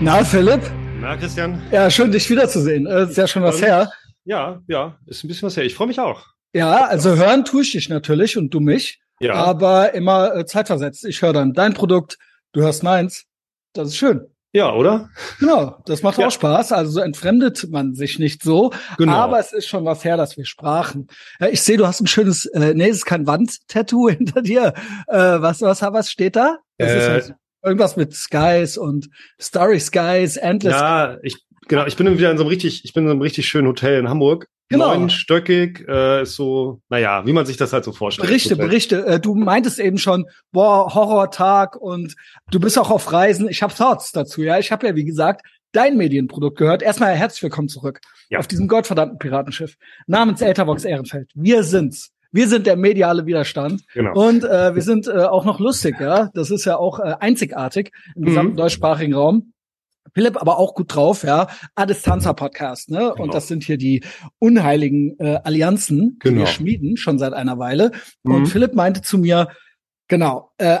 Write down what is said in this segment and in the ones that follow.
Na, Philipp? Na, Christian? Ja, schön, dich wiederzusehen. Äh, ist ja schon was her. Ja, ja, ist ein bisschen was her. Ich freue mich auch. Ja, also hören tue ich dich natürlich und du mich. Ja. Aber immer äh, zeitversetzt. Ich höre dann dein Produkt, du hörst meins. Das ist schön. Ja, oder? Genau, das macht Ja. auch Spaß. Also so entfremdet man sich nicht so. Genau. Aber es ist schon was her, dass wir sprachen. Äh, ich sehe, du hast ein schönes, äh, nee, es ist kein Wandtattoo hinter dir. Äh, was, was, was steht da? Das Äh, ist irgendwas mit Skies und Starry Skies, Endless. Ja, ich, genau, ich bin wieder in so einem richtig, ich bin in so einem richtig schönen Hotel in Hamburg. Genau. Neunstöckig, äh, ist so, naja, wie man sich das halt so vorstellt. Berichte. Berichte. Äh, Du meintest eben schon, boah, Horrortag und du bist auch auf Reisen. Ich habe Thoughts dazu, ja. Ich habe ja, wie gesagt, dein Medienprodukt gehört. Erstmal herzlich willkommen zurück Ja. auf diesem gottverdammten Piratenschiff namens Eltervox Ehrenfeld. Wir sind's. Wir sind der mediale Widerstand Genau. und äh, wir sind äh, auch noch lustig, ja. Das ist ja auch äh, einzigartig im Mhm. gesamten deutschsprachigen Raum. Philipp aber auch gut drauf, ja. Adistanza Podcast, ne? Genau. Und das sind hier die unheiligen äh, Allianzen, die Genau. wir schmieden, schon seit einer Weile. Und Mhm. Philipp meinte zu mir, genau, äh,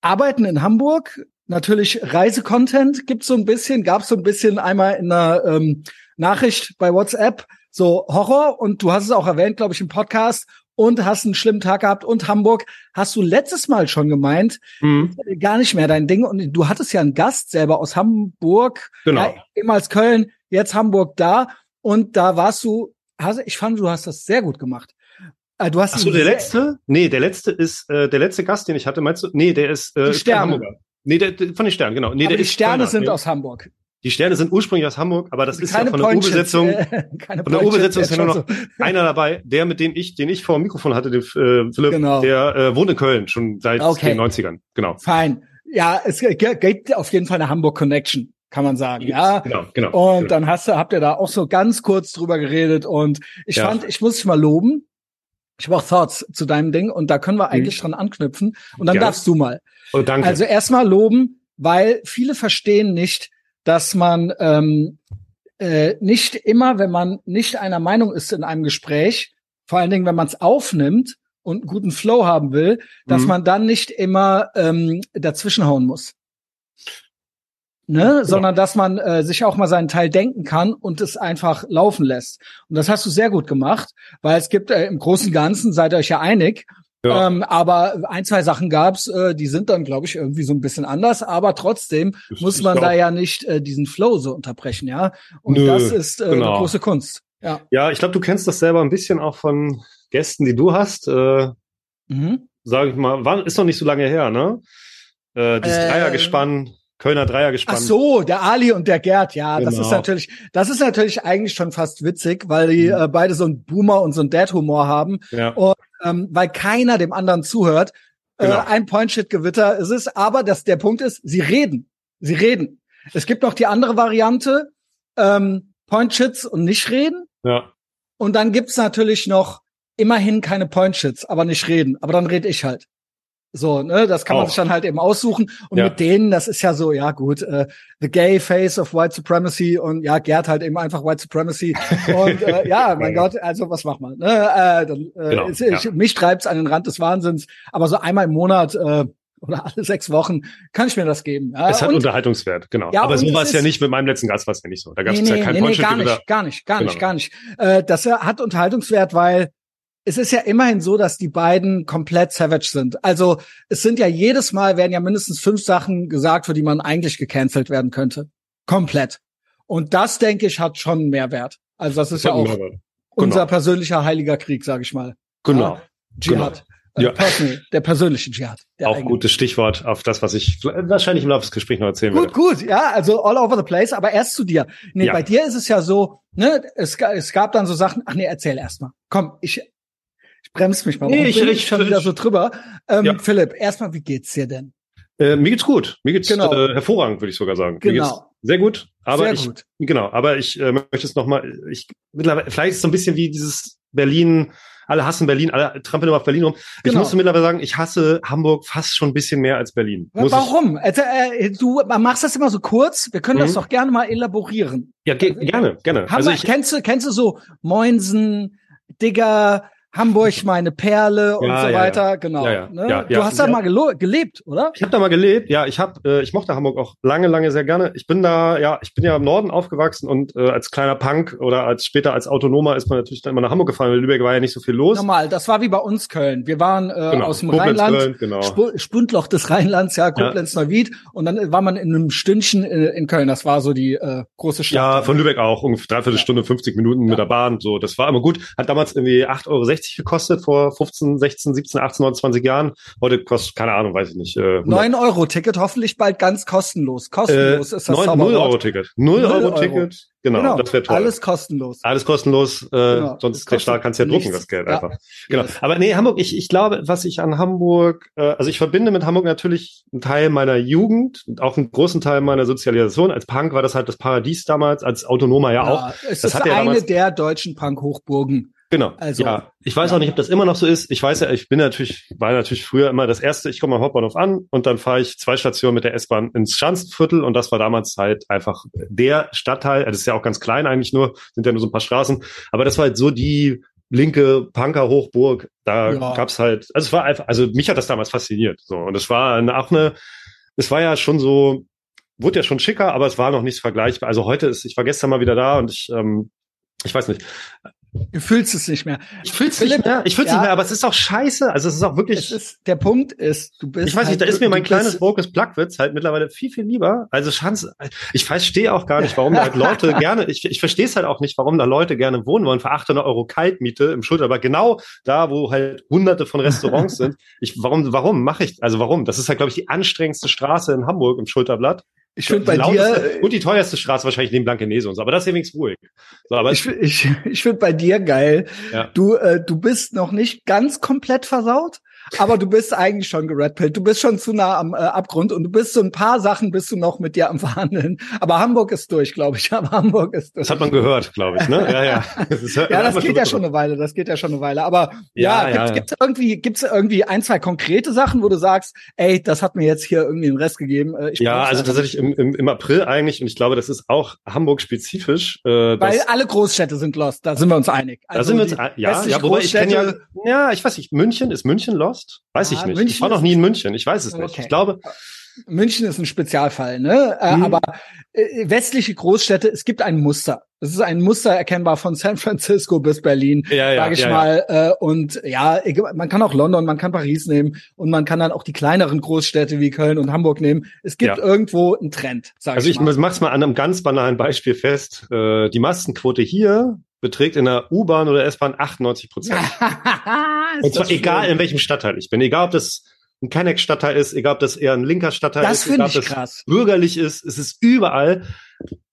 arbeiten in Hamburg, natürlich Reisecontent gibt's so ein bisschen, gab's so ein bisschen einmal in einer ähm, Nachricht bei WhatsApp, so Horror und du hast es auch erwähnt, glaube ich, im Podcast und hast einen schlimmen Tag gehabt und Hamburg hast du letztes Mal schon gemeint, Mhm. gar nicht mehr dein Ding und du hattest ja einen Gast selber aus Hamburg, Genau. ja, ehemals Köln, jetzt Hamburg da und da warst du, hast, ich fand, du hast das sehr gut gemacht. Äh, Du hast Ach so, der letzte? Nee, der letzte ist, äh, der letzte Gast, den ich hatte, meinst du? Nee, der ist, äh, Die ist Sterne. Hamburger. Nee, der, der, von den Sternen, genau. Nee, aber der die ist Sterne Kölner. sind nee. aus Hamburg. Die Sterne sind ursprünglich aus Hamburg, aber das ist ja von der Pointchits, Urbesetzung, äh, Von der Urbesetzung ist ja nur noch so. einer dabei, der mit dem ich, den ich vor dem Mikrofon hatte, den äh, Philipp, Genau. der äh, wohnt in Köln schon seit Okay. den 90ern. Genau. Fein. Ja, es gibt auf jeden Fall eine Hamburg Connection, kann man sagen. Ja. Genau, genau. Und genau. dann hast du, habt ihr da auch so ganz kurz drüber geredet und ich Ja. fand, ich muss dich mal loben. Ich habe auch Thoughts zu deinem Ding und da können wir eigentlich dran anknüpfen und dann Mhm. Ja. darfst du mal. oh, danke. Also erstmal loben, weil viele verstehen nicht, dass man ähm, äh, nicht immer, wenn man nicht einer Meinung ist in einem Gespräch, vor allen Dingen, wenn man es aufnimmt und einen guten Flow haben will, dass Mhm. man dann nicht immer ähm, dazwischenhauen muss. Ne? Sondern dass man äh, sich auch mal seinen Teil denken kann und es einfach laufen lässt. Und das hast du sehr gut gemacht, weil es gibt äh, im Großen und Ganzen, seid ihr euch ja einig, ja. ähm, aber ein, zwei Sachen gab's, äh, die sind dann, glaube ich, irgendwie so ein bisschen anders. Aber trotzdem Das muss man da ja nicht äh, diesen Flow so unterbrechen, ja. Und Nö, das ist äh, genau. eine große Kunst. Ja. ja, ich glaube, du kennst das selber ein bisschen auch von Gästen, die du hast. Äh, Mhm. Sag ich mal, war, ist noch nicht so lange her, ne? Äh, dieses Äh, Dreiergespann, Kölner Dreiergespann. Ach so, der Ali und der Gerd, ja, das Genau. ist natürlich, das ist natürlich eigentlich schon fast witzig, weil die Mhm. äh, beide so einen Boomer und so einen Dad-Humor haben, Ja. ähm, weil keiner dem anderen zuhört. Genau. Äh, ein Point-Shit-Gewitter ist es, aber das, der Punkt ist, sie reden. Sie reden. Es gibt noch die andere Variante, ähm, Point-Shits und nicht reden. ja. Und dann gibt's natürlich noch immerhin keine Point-Shits, aber nicht reden. Aber dann rede ich halt. So, ne, das kann man Auch. sich dann halt eben aussuchen. Und Ja. mit denen, das ist ja so, ja gut, äh, the gay face of white supremacy und ja, Gerd halt eben einfach white supremacy. Und äh, ja, mein Ja. Gott, also was macht man? Ne? Äh, dann, äh, Genau, ich, mich treibt's an den Rand des Wahnsinns, aber so einmal im Monat äh, oder alle sechs Wochen kann ich mir das geben. Ja? Es hat Und- Unterhaltungswert, genau. Ja, Aber so war es ja nicht mit meinem letzten Gast, war es ja nicht so. Da gab es nee, ja kein nee, nee, gar nicht, gar nicht, gar nicht, Genau. gar nicht. Äh, das hat Unterhaltungswert, weil es ist ja immerhin so, dass die beiden komplett savage sind. Also es sind ja jedes Mal werden ja mindestens fünf Sachen gesagt, für die man eigentlich gecancelt werden könnte. Komplett. Und das, denke ich, hat schon einen Mehrwert. Also das ist ja auch Genau. unser persönlicher heiliger Krieg, sage ich mal. Genau. Dschihad. Ja. Äh, personal, der persönliche Dschihad. Der Auch eigene. gutes Stichwort auf das, was ich wahrscheinlich im Laufe des Gesprächs noch erzählen Gut, werde. gut, ja, also all over the place, aber erst zu dir. Nee, Ja. bei dir ist es ja so, ne, es, es gab dann so Sachen, ach nee, erzähl erst mal. Komm, ich, ich bremse mich mal. Nee, ich- ich- schon wieder ich- so drüber. Ähm, Ja. Philipp, erstmal, wie geht's dir denn? Äh, mir geht's gut. Mir geht's Genau. äh, hervorragend, würde ich sogar sagen. Mir geht's Genau. sehr gut. Aber Sehr ich, gut. genau. Aber ich äh, möchte es noch mal. Ich mittlerweile vielleicht ist es so ein bisschen wie dieses Berlin. Alle hassen Berlin, alle trampeln immer auf Berlin rum. Ich Genau. muss mittlerweile sagen, ich hasse Hamburg fast schon ein bisschen mehr als Berlin. Muss Warum? Also, äh, du machst das immer so kurz. Wir können das Mhm. doch gerne mal elaborieren. Ich, ja, ge gerne, gerne. Haben also ich, kennst du, kennst du so Moinsen, Digger, Hamburg meine Perle und Ja, so weiter, ja. genau. Ja. Ne? Du hast da mal gelebt, oder? Ich habe da mal gelebt, ja, ich habe, äh, ich mochte Hamburg auch lange, lange sehr gerne. Ich bin da, ja, ich bin ja im Norden aufgewachsen und äh, als kleiner Punk oder als später als Autonomer ist man natürlich dann immer nach Hamburg gefahren, weil in Lübeck war ja nicht so viel los. Normal, das war wie bei uns Köln. Wir waren äh, Genau. aus dem Koblenz, Rheinland, Köln, genau. Sp Spundloch des Rheinlands, ja, Koblenz Neuwied und dann war man in einem Stündchen in, in Köln. Das war so die äh, große Stadt. Ja, von Lübeck auch, ungefähr dreiviertel Stunde, 50 Minuten mit der Bahn, so, das war immer gut. Hat damals irgendwie 8,60 Euro gekostet, vor 15, 16, 17, 18, 19, Jahren. Heute kostet, keine Ahnung, weiß ich nicht. Äh, 100 9 Euro Ticket, hoffentlich bald ganz kostenlos. Kostenlos ist das 9, 0 Zauberwort. Euro Ticket. 0 Null Euro Euro. Ticket. Genau, Genau, das wäre toll. alles kostenlos. Alles kostenlos, äh, Genau. sonst der Staat kann es ja drucken, nichts. das Geld Ja. einfach. Genau. Yes. Aber nee, Hamburg, ich, ich glaube, was ich an Hamburg, äh, also ich verbinde mit Hamburg natürlich einen Teil meiner Jugend und auch einen großen Teil meiner Sozialisation. Als Punk war das halt das Paradies damals, als Autonomer ja, auch. Es Das ist ja eine der deutschen Punk-Hochburgen. Genau. Also, ja, ich weiß ja. auch nicht, ob das immer noch so ist. Ich weiß ja, ich bin natürlich, war natürlich früher immer das erste, ich komme am Hauptbahnhof an und dann fahre ich zwei Stationen mit der S-Bahn ins Schanzenviertel und das war damals halt einfach der Stadtteil. Das ist ja auch ganz klein eigentlich nur, sind ja nur so ein paar Straßen, aber das war halt so die linke Punker-Hochburg. Da Ja. gab's halt, also es war einfach, also mich hat das damals fasziniert. So und es war eine, auch eine, es war ja schon so, wurde ja schon schicker, aber es war noch nichts vergleichbar. Also heute ist, ich war gestern mal wieder da und ich, ähm, ich weiß nicht, Du fühlst es nicht mehr. ich fühl's Philipp, nicht mehr. Ich fühl's ja. nicht mehr, aber es ist auch scheiße. Also es ist auch wirklich. ist, der Punkt ist, du bist. ich weiß nicht, da halt- ist mir mein kleines Vocus Plugwitz halt mittlerweile viel, viel lieber. Also Schanz, ich verstehe auch gar nicht, warum da halt Leute gerne, ich, ich verstehe es halt auch nicht, warum da Leute gerne wohnen wollen für 800 Euro Kaltmiete im Schulter, aber genau da, wo halt hunderte von Restaurants sind. Ich, warum, warum mache ich, also warum? Das ist halt, glaube ich, die anstrengendste Straße in Hamburg im Schulterblatt. Ich finde bei dir, Und die teuerste Straße wahrscheinlich neben Blankenese und so, aber das ist ja wenigstens ruhig. So, aber ich, ich, ich finde bei dir geil. Ja. Du, äh, du bist noch nicht ganz komplett versaut, aber du bist eigentlich schon geredpillt. Du bist schon zu nah am äh, Abgrund und du bist so ein paar Sachen bist du noch mit dir am Verhandeln. Aber Hamburg ist durch, glaube ich. Aber Hamburg ist durch. das hat man gehört, glaube ich, ne? Ja, ja. Das ist- ja, das geht ja mitbekommen. schon eine Weile, das geht ja schon eine Weile. Aber ja, Ja, gibt, ja, ja. gibt's irgendwie, gibt's irgendwie ein, zwei konkrete Sachen, wo du sagst, ey, das hat mir jetzt hier irgendwie den Rest gegeben. Äh, ich Ja, also einfach tatsächlich im, im, im April eigentlich, und ich glaube, das ist auch Hamburg-spezifisch. Äh, Weil alle Großstädte sind lost, da sind wir uns einig. da sind wir uns, ja, ja, wobei ich kenne ja, ja, ich weiß nicht, München, ist München lost? Weiß Ja, ich nicht. München ich war noch ist- nie in München, ich weiß es nicht. Okay. Ich glaube, München ist ein Spezialfall, ne? Äh, Mhm. Aber äh, westliche Großstädte, es gibt ein Muster. Es ist ein Muster erkennbar von San Francisco bis Berlin, ja, ja, sag ich ja, mal. Äh, und ja, man kann auch London, man kann Paris nehmen und man kann dann auch die kleineren Großstädte wie Köln und Hamburg nehmen. Es gibt Ja. irgendwo einen Trend, sag Also ich ich mal. mach's mal an einem ganz banalen Beispiel fest. Äh, die Maskenquote hier beträgt in der U-Bahn oder S-Bahn 98 Prozent. Und zwar egal, in welchem Stadtteil ich bin. Egal, ob das ein Kenneck-Stadtteil ist, egal, ob das eher ein linker Stadtteil Das ist, egal, ob das krass. bürgerlich ist. Es ist überall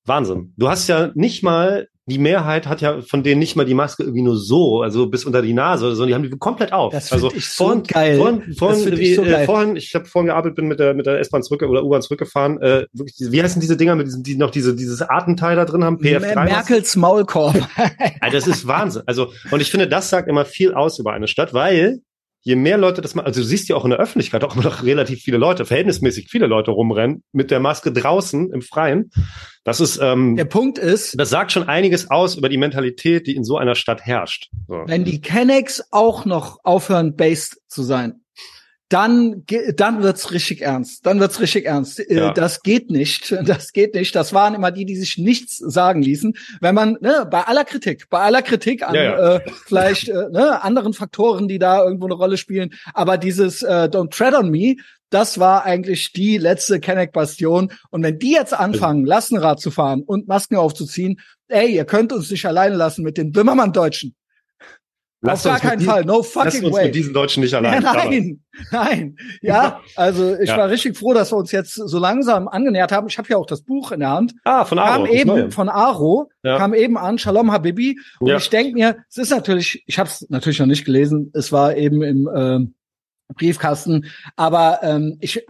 Wahnsinn. Du hast ja nicht mal, die Mehrheit hat ja von denen nicht mal die Maske irgendwie nur so, also bis unter die Nase, sondern die haben die komplett auf. Das also ich so geil. Vorhin, vorhin, find ich wie, so äh, vorhin ich habe vorhin gearbeitet, bin mit der mit der S-Bahn zurück oder U-Bahn zurückgefahren. Äh, wirklich, wie heißen diese Dinger mit diesem, die noch diese dieses Atemteil da drin haben? PF3. Mer- Merkels Maulkorb. Also das ist Wahnsinn. Also, und ich finde, das sagt immer viel aus über eine Stadt, weil je mehr Leute das mal, also du siehst ja auch in der Öffentlichkeit auch immer noch relativ viele Leute, verhältnismäßig viele Leute rumrennen mit der Maske draußen im Freien. Das ist, ähm, Der Punkt ist, das sagt schon einiges aus über die Mentalität, die in so einer Stadt herrscht. So. wenn die Kennex auch noch aufhören, based zu sein, dann, dann wird's richtig ernst. Dann wird's richtig ernst. Äh, Ja. Das geht nicht. Das geht nicht. Das waren immer die, die sich nichts sagen ließen. Wenn man, ne, bei aller Kritik, bei aller Kritik an Ja, ja. Äh, vielleicht äh, ne, anderen Faktoren, die da irgendwo eine Rolle spielen, aber dieses äh, Don't Tread on Me, das war eigentlich die letzte Kenneck-Bastion. Und wenn die jetzt anfangen, Lastenrad zu fahren und Masken aufzuziehen, ey, ihr könnt uns nicht alleine lassen mit den Böhmermann-Deutschen. Lasst Auf gar keinen diesen- Fall, no fucking uns way. mit diesen Deutschen nicht Ja, allein. nein, nein. Ja, also ich Ja. war richtig froh, dass wir uns jetzt so langsam angenähert haben. Ich habe ja auch das Buch in der Hand. Ah, von Kam Aro. das eben von Aro, Ja. kam eben an, Shalom Habibi. Und Ja. ich denk mir, es ist natürlich, ich habe es natürlich noch nicht gelesen, es war eben im ähm, Briefkasten, aber ähm, ich,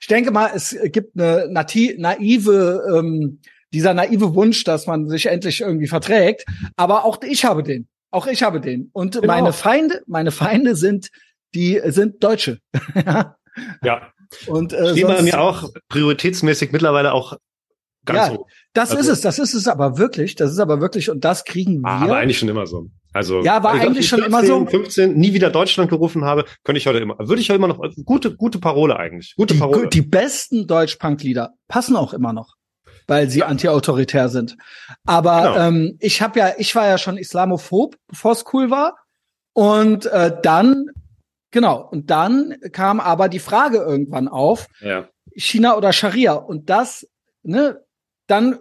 ich denke mal, es gibt eine nati naive, ähm, dieser naive Wunsch, dass man sich endlich irgendwie verträgt. Aber auch ich habe den. Auch ich habe den. Und Genau. meine Feinde, meine Feinde sind die sind Deutsche. Ja. Und äh, nehme sonst- mir auch prioritätsmäßig mittlerweile auch Ganz ja, hoch. das Also- ist es, das ist es aber wirklich, das ist aber wirklich und das kriegen wir. Ah, aber eigentlich schon immer so. Also Ja, war eigentlich schon immer so. 15 nie wieder Deutschland gerufen habe, könnte ich heute immer, würde ich heute immer noch gute gute Parole eigentlich, gute die, Parole. die besten Deutsch-Punk-Lieder passen auch immer noch, weil sie anti-autoritär sind. Aber Genau. ähm, ich habe ja, ich war ja schon Islamophob, bevor es cool war. Und äh, dann, genau, und dann kam aber die Frage irgendwann auf, ja. China oder Scharia. Und das, ne, dann,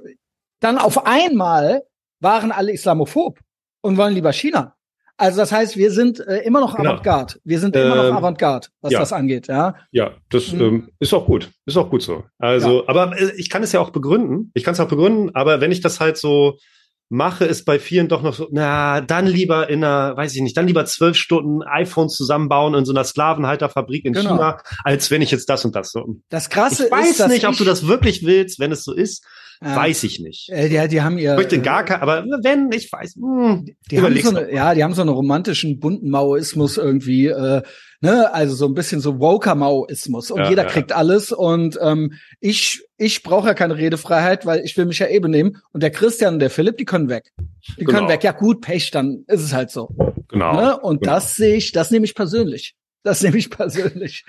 dann auf einmal waren alle Islamophob und wollen lieber China. Also das heißt, wir sind äh, immer noch Genau. Avantgarde. Wir sind immer noch Ähm, Avantgarde, was ja. das angeht, ja. Ja, das Mhm. ähm, ist auch gut. Ist auch gut so. Also, aber äh, ich kann es ja auch begründen. Ich kann es auch begründen, aber wenn ich das halt so mache, ist bei vielen doch noch so, na, dann lieber in einer, weiß ich nicht, dann lieber zwölf Stunden iPhones zusammenbauen in so einer Sklavenhalterfabrik in Genau. China, als wenn ich jetzt das und das so. Das Krasse Ich weiß ist, nicht, ob du das wirklich willst, wenn es so ist. Ja. Weiß ich nicht. Äh, die, die haben ihr, Ich möchte gar kein, aber wenn, ich weiß, hm, die haben so eine, ja, die haben so einen romantischen bunten Maoismus irgendwie, äh, ne, also so ein bisschen so woker Maoismus und Ja, jeder ja. kriegt alles und ähm, ich ich brauche ja keine Redefreiheit, weil ich will mich ja eh benehmen und der Christian und der Philipp, die können weg. Die Genau. können weg. Ja gut, Pech, dann ist es halt so. Genau. Ne? Und genau. das sehe ich, das nehme ich persönlich. Das nehme ich persönlich.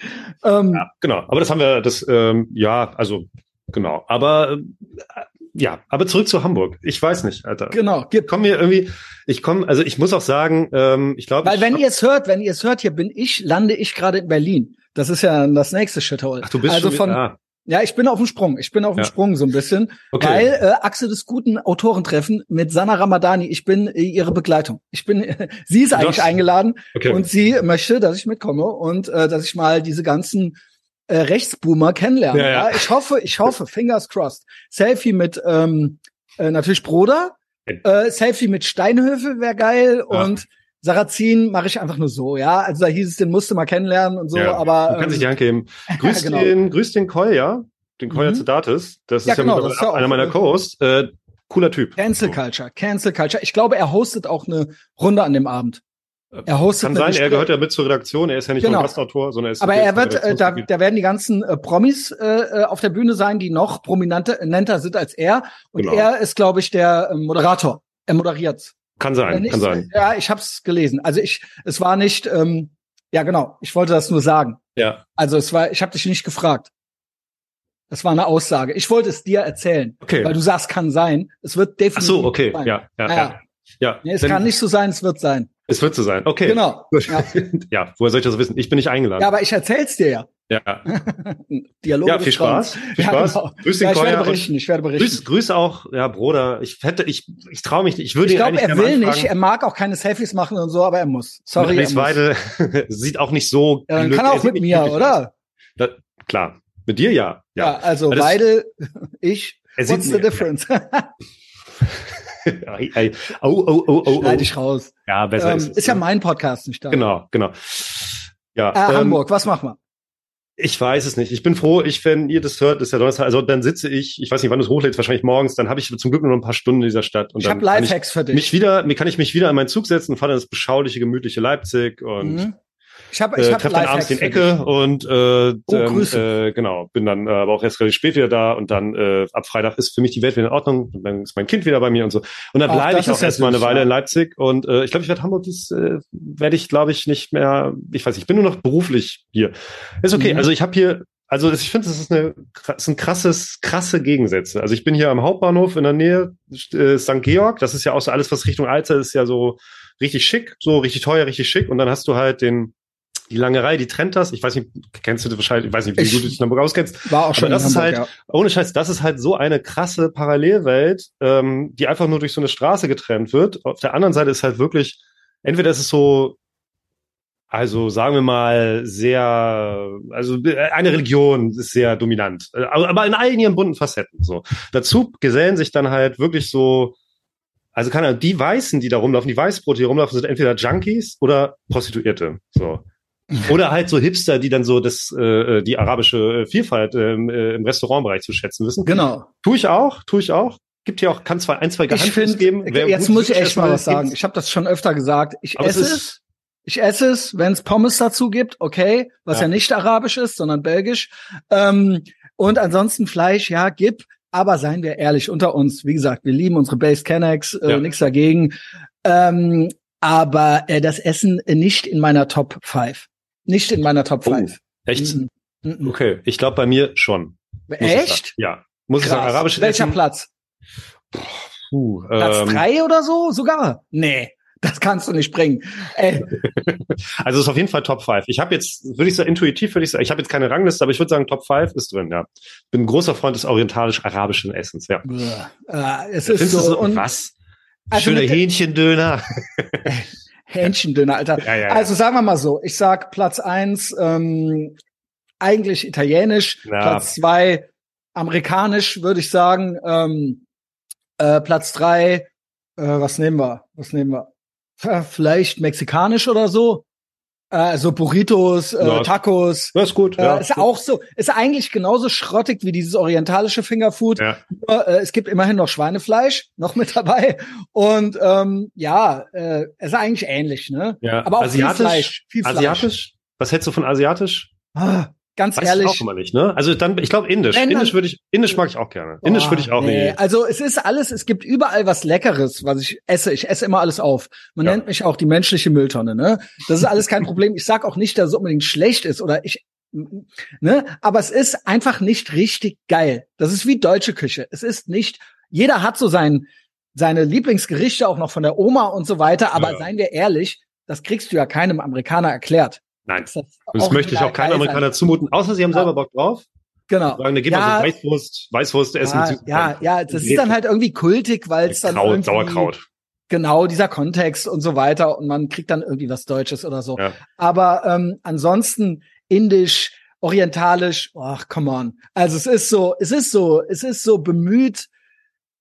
Ähm, Ja, genau. Aber das haben wir, das, ähm, ja, also, genau. Aber, äh, ja, aber zurück zu Hamburg. Ich weiß nicht, Alter. Genau, gibt. Komm mir irgendwie, ich komme, also ich muss auch sagen, ähm, ich glaube, Weil wenn ihr es hört, wenn ihr es hört, hier bin ich, lande ich gerade in Berlin. Das ist ja das nächste Shithole. ach, du bist also schon, von, ah, ja, ich bin auf dem Sprung. Ich bin auf dem Ja. Sprung so ein bisschen, okay. weil äh, Achse des guten Autorentreffen mit Sana Ramadani. Ich bin äh, ihre Begleitung. Ich bin, sie ist eigentlich Das- eingeladen okay. und sie möchte, dass ich mitkomme und äh, dass ich mal diese ganzen äh, Rechtsboomer kennenlerne. Ja, Ja, ja. Ich hoffe, ich hoffe, fingers crossed. Selfie mit ähm, äh, natürlich Broder, äh, Selfie mit Steinhöfe wäre geil Ja. und Sarrazin mache ich einfach nur so, ja. Also da hieß es, den musste mal kennenlernen und so, ja, aber du kannst ähm, dich die Hand geben. Grüß genau. den, grüß den Kolja, den Kolja Mhm. Zetatis. Das ist Ja, genau, das ist einer meiner Co-Hosts. Äh, cooler Typ. Cancel Culture, Cancel Culture. Ich glaube, er hostet auch eine Runde an dem Abend. Er hostet Kann sein, er gehört ja mit zur Redaktion. Er ist ja nicht Genau. nur Gastautor, sondern er ist Aber er wird, äh, da, da werden die ganzen äh, Promis äh, äh, auf der Bühne sein, die noch prominenter sind als er. Und Genau. er ist, glaube ich, der äh, Moderator. Er moderiert. Kann Äh, sein, nicht- kann sein. Ja, ich habe es gelesen. Also ich, es war nicht, ähm, ja genau. Ich wollte das nur sagen. Ja, Also es war, ich habe dich nicht gefragt. Das war eine Aussage. Ich wollte es dir erzählen, okay. weil du sagst, kann sein. Es wird Ach definitiv. so, okay. sein. Ja, ja, Ja, ja. ja. Es kann nicht so sein, es wird sein. Es wird so sein. Okay. Genau. Ja. ja, woher soll ich das wissen? Ich bin nicht eingeladen. Ja, aber ich erzähl's dir ja. Ja, Dialog ja viel Spaß. Viel Ja, Spaß. genau. Grüß den Ja, ich werde berichten, ich werde berichten. Grüß, grüß auch, ja, Bruder. Ich hätte, ich, ich traue mich nicht. Ich würde ich glaube, er will nicht, er mag auch keine Selfies machen und so, aber er muss. Sorry, er muss. Weide sieht auch nicht so. Ja, dann kann er auch mit mir, oder? Da, klar. Mit dir ja. Ja, Ja. also Weidel, ich, Er what's the difference? Ei, ei. Oh, oh, oh, oh, ich raus. Ja, besser Ähm, ist es. ist ja ne? mein Podcast, nicht da. Genau, genau. Ja, Äh, ähm, Hamburg, was machen wir? Ich weiß es nicht. Ich bin froh, ich, wenn ihr das hört, ist ja Donnerstag. Also dann sitze ich, ich weiß nicht, wann du es hochlädst, wahrscheinlich morgens, dann habe ich zum Glück nur noch ein paar Stunden in dieser Stadt. Und Ich dann habe kann Lifehacks für ich dich. mich wieder, mir kann ich mich wieder an meinen Zug setzen, fahre in das beschauliche, gemütliche Leipzig und Mhm. Ich habe ich äh, hab treffe dann abends den Ecke und äh, Oh, äh, genau, bin dann äh, aber auch erst relativ spät wieder da und dann äh, ab Freitag ist für mich die Welt wieder in Ordnung und dann ist mein Kind wieder bei mir und so. Und dann bleibe ich auch ist erstmal eine Weile in Leipzig und äh, ich glaube, ich werde Hamburg, das äh, werde ich, glaube ich, nicht mehr, ich weiß nicht, ich bin nur noch beruflich hier. Ist okay, Mhm. also ich habe hier also ich finde, das ist eine das sind krasses, krasse Gegensätze. Also ich bin hier am Hauptbahnhof in der Nähe äh, St. Georg. Das ist ja auch so alles, was Richtung Alster ist, ja so richtig schick, so richtig teuer, richtig schick. Und dann hast du halt den die lange Reihe, die trennt das. Ich weiß nicht, kennst du das wahrscheinlich, ich weiß nicht, wie Ich- gut du dich in Hamburg auskennst. War auch schon Aber das in ist Hamburg, halt- ja. Ohne Scheiß, das ist halt so eine krasse Parallelwelt, ähm, die einfach nur durch so eine Straße getrennt wird. Auf der anderen Seite ist halt wirklich, entweder ist es so, also sagen wir mal, sehr, also eine Religion ist sehr dominant, äh, aber in allen ihren bunten Facetten. So. Dazu gesellen sich dann halt wirklich so, also keine Ahnung, die Weißen, die da rumlaufen, die Weißbrote, die rumlaufen, sind entweder Junkies oder Prostituierte. So. Oder halt so Hipster, die dann so das, äh, die arabische Vielfalt ähm, äh, im Restaurantbereich zu schätzen wissen. Genau. Tue ich auch, tue ich auch. Gibt hier auch, kann zwar ein, zwei Geheimtipps geben. Wer jetzt muss ich ist, echt mal was sagen. gibt's. Ich habe das schon öfter gesagt. Ich Aber es esse ist- es. Ich esse es, wenn es Pommes dazu gibt, okay, was ja. Ja. nicht arabisch ist, sondern belgisch. Ähm, und ansonsten Fleisch, ja, gib. Aber seien wir ehrlich unter uns, wie gesagt, wir lieben unsere Base Kennex, äh, Ja. nichts dagegen. Ähm, aber äh, das Essen nicht in meiner Top 5. Nicht in meiner Top Oh, 5. Echt? Mhm. Mhm. Okay, ich glaube bei mir schon. Echt? Ja. Muss ich sagen, Krass. arabisches Welcher Essen. Platz? Puh, Platz ähm, drei oder so sogar? Nee, das kannst du nicht bringen. Ey, Also es ist auf jeden Fall Top 5. Ich habe jetzt, würde ich sagen, intuitiv würde ich sagen, ich habe jetzt keine Rangliste, aber ich würde sagen, Top 5 ist drin, ja. Bin ein großer Freund des orientalisch-arabischen Essens, ja. äh, es ist Findest du so und was? Also Schöner mit- Hähnchendöner. Hähnchendünner, Alter. Ja, ja, ja. Also sagen wir mal so, ich sag Platz eins ähm, eigentlich italienisch. Platz zwei amerikanisch, würde ich sagen. Ähm, äh, Platz drei, äh, was nehmen wir? Was nehmen wir? Äh, Vielleicht mexikanisch oder so. Äh, so Burritos, äh, Ja. Tacos. Das ist gut, Äh, ja. ist auch so, ist eigentlich genauso schrottig wie dieses orientalische Fingerfood. ja. Nur, äh, es gibt immerhin noch Schweinefleisch noch mit dabei. Und ähm, ja, äh, es ist eigentlich ähnlich, ne? ja. Aber auch asiatisch, viel Fleisch. Viel Fleisch. asiatisch? Was hältst du von asiatisch? Ah, ganz Weiß ich ehrlich. auch immer nicht, ne? Also dann, ich glaube Indisch. Wenn Indisch würde ich, Indisch mag ich auch gerne. Indisch Boah, würde ich auch nee. nee. Also es ist alles, es gibt überall was Leckeres, was ich esse. Ich esse immer alles auf. Man Ja. nennt mich auch die menschliche Mülltonne, ne? Das ist alles kein Problem. Ich sag auch nicht, dass es unbedingt schlecht ist oder ich, ne? Aber es ist einfach nicht richtig geil. Das ist wie deutsche Küche. Es ist nicht, jeder hat so sein, seine Lieblingsgerichte auch noch von der Oma und so weiter. Aber Ja. seien wir ehrlich, das kriegst du ja keinem Amerikaner erklärt. Nein. Das, das möchte ich auch keinem Amerikaner zumuten, außer sie haben selber Bock drauf. Genau. Sagen, da geht Ja. man so Weißwurst, Weißwurst essen. Ja, ja, ja, das ist dann halt irgendwie kultig, weil es dann Kraut, Sauerkraut. genau dieser Kontext und so weiter und man kriegt dann irgendwie was Deutsches oder so. Ja. Aber ähm, ansonsten indisch, orientalisch, ach come on. Also es ist so, es ist so, es ist so bemüht.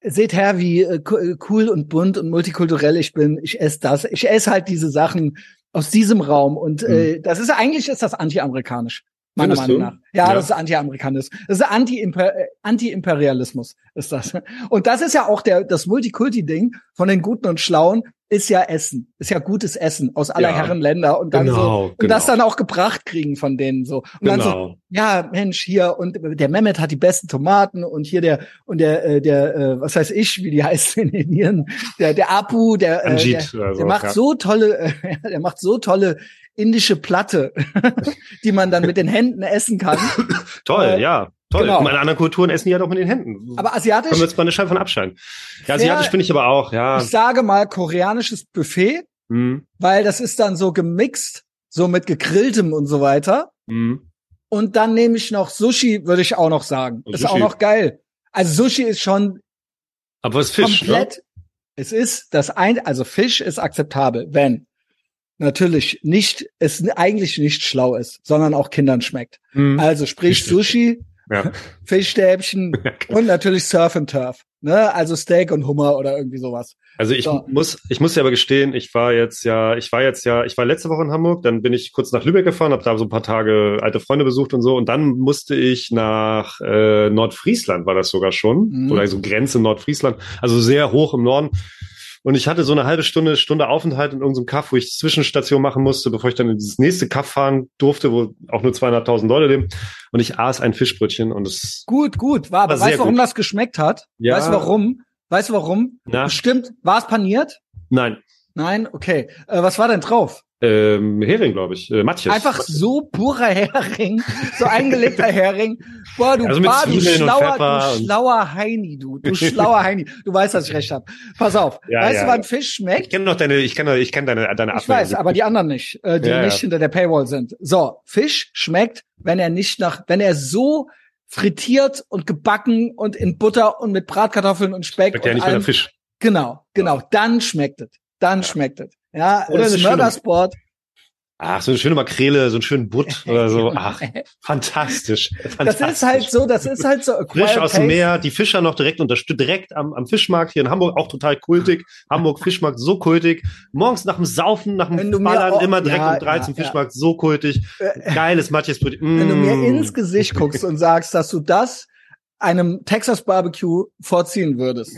Seht her, wie äh, äh, cool und bunt und multikulturell ich bin. Ich esse das. Ich esse halt diese Sachen aus diesem Raum und äh, das ist eigentlich ist das anti-amerikanisch. Meiner Findest Meinung du? nach. Ja, Ja. das ist anti-amerikanisch. Das ist äh, Anti-Imperialismus ist das. Und das ist ja auch der das Multikulti-Ding von den Guten und Schlauen ist ja Essen, ist ja gutes Essen aus aller Ja. Herren Länder und dann so Genau, und genau. das dann auch gebracht kriegen von denen so. Und dann so, Genau. ja, Mensch, hier und der Mehmet hat die besten Tomaten und hier der und der äh, der äh, was weiß ich, wie die heißen in Indien, der der Apu, der äh, der, der so, macht so tolle äh, der macht so tolle indische Platte, die man dann mit den Händen essen kann. Toll, Äh, ja. Toll. genau. Meine anderen Kulturen essen die halt auch mit den Händen. Aber können asiatisch, wir jetzt mal eine Scheibe von abschneiden. Ja, asiatisch bin ich aber auch, ja. ich sage mal koreanisches Buffet, Hm, weil das ist dann so gemixt, so mit gegrilltem und so weiter. hm. Und dann nehme ich noch Sushi, würde ich auch noch sagen. Ist auch noch geil. Also Sushi ist schon Aber was ist Fisch, ne? komplett. Es ist das ein, also Fisch ist akzeptabel, wenn natürlich nicht, es eigentlich nicht schlau ist, sondern auch Kindern schmeckt. Hm. Also sprich Richtig. Sushi, Ja. Fischstäbchen und natürlich Surf and Turf. Ne? Also Steak und Hummer oder irgendwie sowas. Also ich So. muss, ich muss ja aber gestehen, ich war jetzt ja, ich war jetzt ja, ich war letzte Woche in Hamburg, dann bin ich kurz nach Lübeck gefahren, habe da so ein paar Tage alte Freunde besucht und so, und dann musste ich nach äh, Nordfriesland, war das sogar schon, Mhm. oder so Grenze Nordfriesland, also sehr hoch im Norden. Und ich hatte so eine halbe Stunde, Stunde Aufenthalt in irgendeinem Kaff, wo ich Zwischenstation machen musste, bevor ich dann in dieses nächste Kaff fahren durfte, wo auch nur zweieinhalbtausend Leute leben. Und ich aß ein Fischbrötchen und es, Gut, gut. War, aber War weißt du, warum gut. das geschmeckt hat? Ja. Weißt du warum? Weißt du warum? na, Bestimmt. War es paniert? nein, Nein? Okay. Äh, was war denn drauf? Ähm, Hering, glaube ich, äh, Matjes. Einfach so purer Hering, so eingelegter Hering. Boah, du, Also Bar, du schlauer, du schlauer Heini, du, du schlauer Heini. Du weißt, dass ich recht habe. Pass auf. Ja, weißt ja, du, wann ja. Fisch Ich schmeckt? kenne doch deine, ich kenne, ich kenne deine, deine Ich weiß, aber die anderen nicht, äh, die Ja, ja. nicht hinter der Paywall sind. So, Fisch schmeckt, wenn er nicht nach, wenn er so frittiert und gebacken und in Butter und mit Bratkartoffeln und Speck Schmeckt ja und nicht mehr allem Fisch. Genau, genau. Dann schmeckt es. Dann schmeckt es. Ja, Oder das schöne- Mördersport. Ach, so eine schöne Makrele, so einen schönen Butt oder so. Ach, fantastisch. Das fantastisch. ist halt so, das ist halt so. Frisch aus dem. Meer, die Fischer noch direkt unterstützt, direkt am, am Fischmarkt hier in Hamburg, auch total kultig. Hamburg Fischmarkt, so kultig. Morgens nach dem Saufen, nach dem Ballern, auch- immer direkt ja, um drei zum ja, Fischmarkt, so kultig. Äh, Geiles Matjes Brötchen. Wenn du mir Mm. ins Gesicht guckst und sagst, dass du das einem Texas Barbecue vorziehen würdest,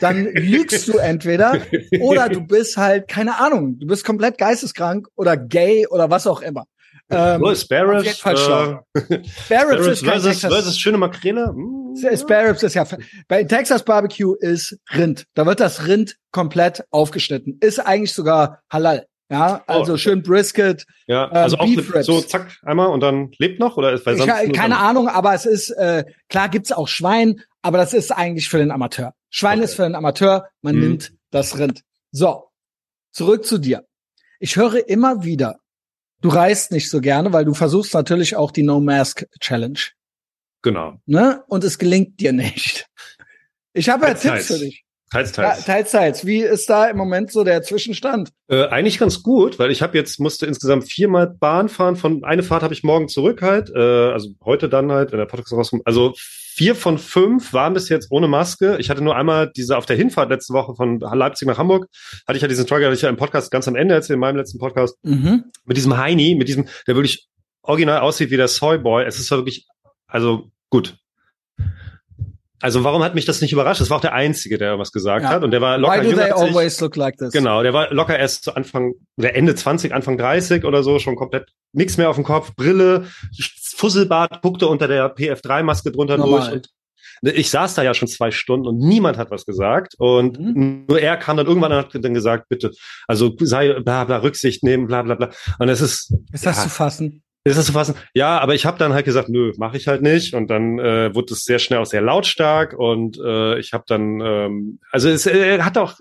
dann lügst du entweder oder du bist halt, keine Ahnung, du bist komplett geisteskrank oder gay oder was auch immer. Ähm, oh, Sparrows. Äh, Sparrows ist versus, versus schöne Makrele. Mm, Sparrows ist ja, bei Texas Barbecue ist Rind. Da wird das Rind komplett aufgeschnitten. Ist eigentlich sogar halal. Ja, also oh, schön Brisket. Ja, ähm, also ähm, auch so zack einmal und dann lebt noch oder ist weil sonst ich, keine Ahnung, aber es ist äh, klar gibt's auch Schwein, aber das ist eigentlich für den Amateur. Schwein okay. ist für den Amateur, man hm. nimmt das Rind. So, zurück zu dir. Ich höre immer wieder, du reist nicht so gerne, weil du versuchst natürlich auch die No Mask Challenge. Genau. Ne? Und es gelingt dir nicht. Ich habe ja Tipps für dich. Teils, teils. Ja, teils, teils. Wie ist da im Moment so der Zwischenstand? Äh, eigentlich ganz gut, weil ich habe jetzt musste insgesamt viermal Bahn fahren. Von eine Fahrt habe ich morgen zurück halt, äh, also heute dann halt, wenn der Podcast rauskommt. Also vier von fünf waren bis jetzt ohne Maske. Ich hatte nur einmal diese auf der Hinfahrt letzte Woche von Leipzig nach Hamburg hatte ich ja diesen Struggle, hatte ich ja im Podcast ganz am Ende erzählt, in meinem letzten Podcast mhm. mit diesem Heini, mit diesem, der wirklich original aussieht wie der Soyboy. Es ist wirklich, also gut, also warum hat mich das nicht überrascht? Das war auch der Einzige, der was gesagt ja. hat. Und der war locker Why do they always look like this? Genau, der war locker erst zu Anfang, oder Ende 20, Anfang 30 oder so, schon komplett nichts mehr auf dem Kopf, Brille, Fusselbart, guckte unter der PF3-Maske drunter Normal. durch. Und ich saß da ja schon zwei Stunden und niemand hat was gesagt. Und mhm. nur er kam dann irgendwann und hat dann gesagt, bitte, also sei bla bla Rücksicht nehmen, bla bla bla. Und es ist. Ist das ja, zu fassen? Ist das zu fassen? Ja, aber ich habe dann halt gesagt, nö, mache ich halt nicht. Und dann äh, wurde es sehr schnell auch sehr lautstark und äh, ich habe dann, ähm, also es äh, hat auch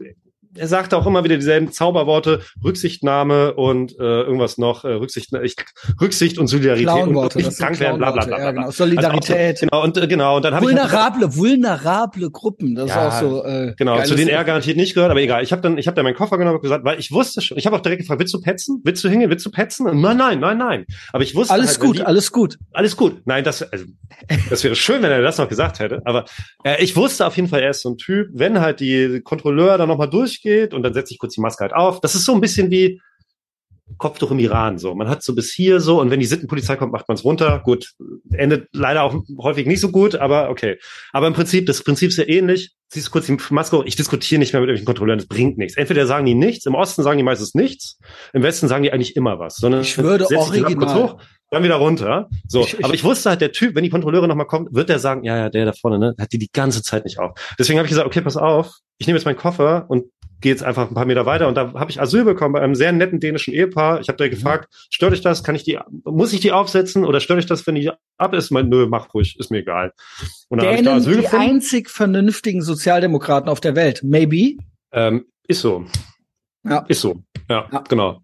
er sagt auch immer wieder dieselben Zauberworte, Rücksichtnahme und äh, irgendwas noch, äh, Rücksicht, ich, Rücksicht und Solidarität und nicht krank werden, bla bla bla. Ja, genau. Solidarität. Also auch, genau, und äh, genau, und dann habe ich. Vulnerable, vulnerable Gruppen, das ja, ist auch so. Äh, genau, zu denen er garantiert nicht gehört, aber egal. Ich habe dann, ich habe dann meinen Koffer genommen und gesagt, weil ich wusste schon, ich habe auch direkt gefragt, willst du petzen? Willst du hingehen? Willst du petzen? Und nein, nein, nein, nein. Aber ich wusste. Alles halt, gut, die, alles gut. Alles gut. Nein, das, also, das wäre schön, wenn er das noch gesagt hätte. Aber äh, ich wusste auf jeden Fall, er ist so ein Typ, wenn halt die Kontrolleur dann nochmal durchgeht und dann setzt sich kurz die Maske halt auf. Das ist so ein bisschen wie Kopftuch im Iran. So, man hat so bis hier so und wenn die Sittenpolizei kommt, macht man es runter. Gut, endet leider auch häufig nicht so gut, aber okay. Aber im Prinzip, das Prinzip ist ja ähnlich. Siehst du kurz die Maske, ich diskutiere nicht mehr mit irgendwelchen Kontrolleuren, das bringt nichts. Entweder sagen die nichts, im Osten sagen die meistens nichts, im Westen sagen die eigentlich immer was. Sondern ich würde original. Kurz hoch, dann wieder runter. So, ich, ich, aber ich wusste halt, der Typ, wenn die Kontrolleure nochmal kommt, wird der sagen, ja, ja, der da vorne, ne, hat die die ganze Zeit nicht auf. Deswegen habe ich gesagt, okay, pass auf, ich nehme jetzt meinen Koffer und gehe jetzt einfach ein paar Meter weiter und da habe ich Asyl bekommen bei einem sehr netten dänischen Ehepaar. Ich habe da mhm. gefragt, stört euch das? Kann ich die, muss ich die aufsetzen oder stört euch das, wenn die ab ist? Mein, nö, mach ruhig, ist mir egal. Und dann Dänen, ich da Asyl die gefunden. einzig vernünftigen Sozialdemokraten auf der Welt. Maybe? Ähm, ist so. Ja. Ist so. Ja, ja. genau.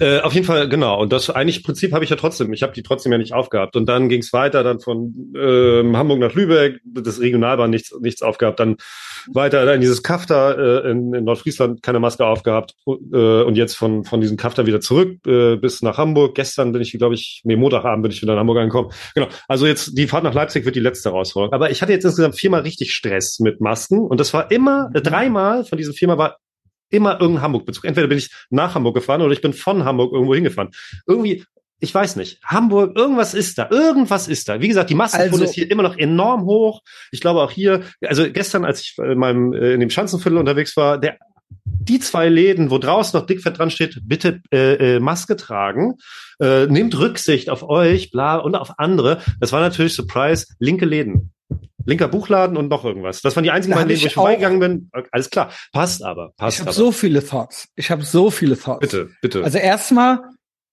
Äh, auf jeden Fall, genau. Und das eigentlich Prinzip habe ich ja trotzdem. Ich habe die trotzdem ja nicht aufgehabt. Und dann ging es weiter, dann von äh, Hamburg nach Lübeck, das Regionalbahn nichts, nichts aufgehabt. Dann weiter in dieses Kafta äh, in, in Nordfriesland keine Maske aufgehabt. Äh, und jetzt von, von diesem Kafta wieder zurück äh, bis nach Hamburg. Gestern bin ich, glaube ich, nee, Montagabend bin ich wieder in Hamburg angekommen. Genau. Also jetzt die Fahrt nach Leipzig wird die letzte Herausforderung. Aber ich hatte jetzt insgesamt viermal richtig Stress mit Masken. Und das war immer, äh, dreimal von diesen viermal war immer irgendein Hamburg-Bezug. Entweder bin ich nach Hamburg gefahren oder ich bin von Hamburg irgendwo hingefahren. Irgendwie, ich weiß nicht, Hamburg, irgendwas ist da, irgendwas ist da. Wie gesagt, die Massenfunde also, ist hier immer noch enorm hoch. Ich glaube auch hier, also gestern, als ich in meinem äh, in dem Schanzenviertel unterwegs war, der die zwei Läden, wo draußen noch dickfett dran steht, bitte äh, äh, Maske tragen, äh, nehmt Rücksicht auf euch, bla und auf andere. Das war natürlich Surprise, linke Läden linker Buchladen und noch irgendwas. Das waren die einzigen beiden Läden, wo ich vorbeigegangen bin. Alles klar, passt aber. Passt ich habe so viele Thoughts. Ich habe so viele Thoughts. Bitte, bitte. Also erstmal,